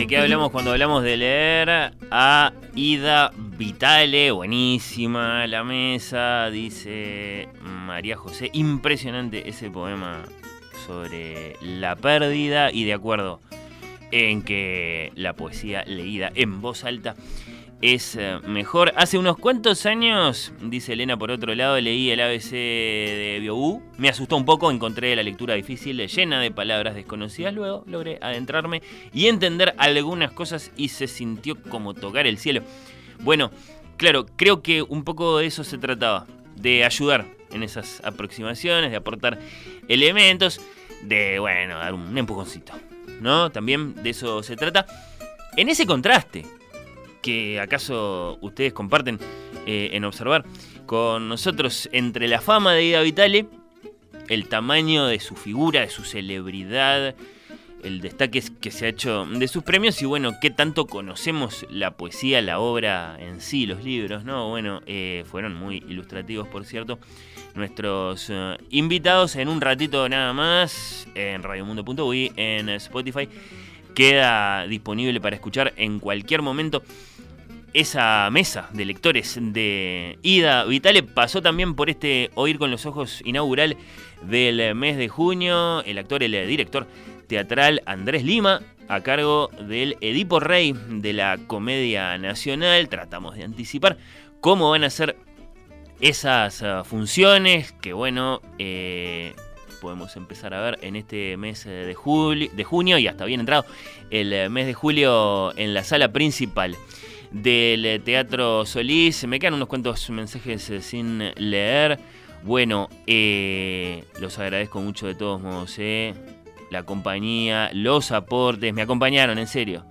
¿De qué hablamos cuando hablamos de leer? A Ida Vitale, buenísima la mesa, dice María José. Impresionante ese poema sobre la pérdida y de acuerdo en que la poesía leída en voz alta es eh, mejor. Hace unos cuantos años, dice Elena por otro lado, leí el ABC de Biobú. Me asustó un poco, encontré la lectura difícil, llena de palabras desconocidas. Luego logré adentrarme y entender algunas cosas y se sintió como tocar el cielo. Bueno, claro, creo que un poco de eso se trataba, de ayudar en esas aproximaciones, de aportar elementos, de, bueno, dar un empujoncito. ¿No? También de eso se trata. En ese contraste, que acaso ustedes comparten eh, en observar con nosotros entre la fama de Ida Vitale, el tamaño de su figura, de su celebridad, el destaque que se ha hecho de sus premios y bueno, qué tanto conocemos la poesía, la obra en sí, los libros, ¿no? Bueno, eh, fueron muy ilustrativos, por cierto, nuestros eh, invitados en un ratito nada más en radiomundo.uy, en Spotify. Queda disponible para escuchar en cualquier momento esa mesa de lectores de Ida Vitale pasó también por este Oír con los Ojos inaugural del mes de junio. El actor, el director teatral Andrés Lima, a cargo del Edipo Rey de la Comedia Nacional. Tratamos de anticipar cómo van a ser esas uh, funciones que, bueno, eh, podemos empezar a ver en este mes julio, de junio y hasta bien entrado el mes de julio en la sala principal del Teatro Solís. Me quedan unos cuantos mensajes eh, sin leer. Bueno, eh, los agradezco mucho de todos modos. Eh la compañía, los aportes, me acompañaron, en serio.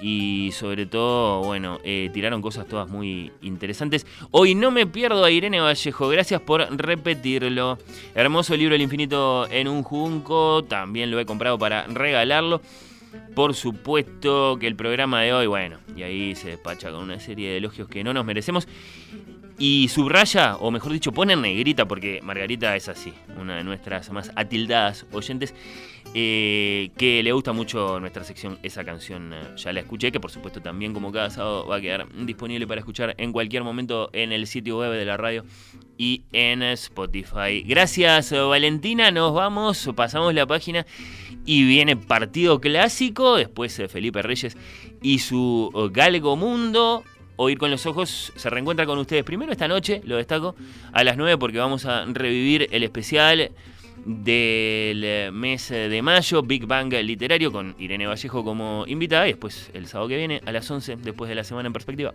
Y sobre todo, bueno, eh, tiraron cosas todas muy interesantes. Hoy no me pierdo a Irene Vallejo, gracias por repetirlo. Hermoso libro El infinito en un junco, también lo he comprado para regalarlo. Por supuesto que el programa de hoy, bueno, y ahí se despacha con una serie de elogios que no nos merecemos. Y subraya, o mejor dicho, pone en negrita, porque Margarita es así, una de nuestras más atildadas oyentes. Eh, que le gusta mucho nuestra sección, esa canción eh, ya la escuché, que por supuesto también como cada sábado va a quedar disponible para escuchar en cualquier momento en el sitio web de la radio y en Spotify. Gracias Valentina, nos vamos, pasamos la página y viene partido clásico, después eh, Felipe Reyes y su Galgo Mundo. Oír con los ojos se reencuentra con ustedes primero esta noche, lo destaco, a las 9 porque vamos a revivir el especial del eh, mes de mayo, Big Bang Literario, con Irene Vallejo como invitada, y después el sábado que viene a las 11, después de la semana en perspectiva.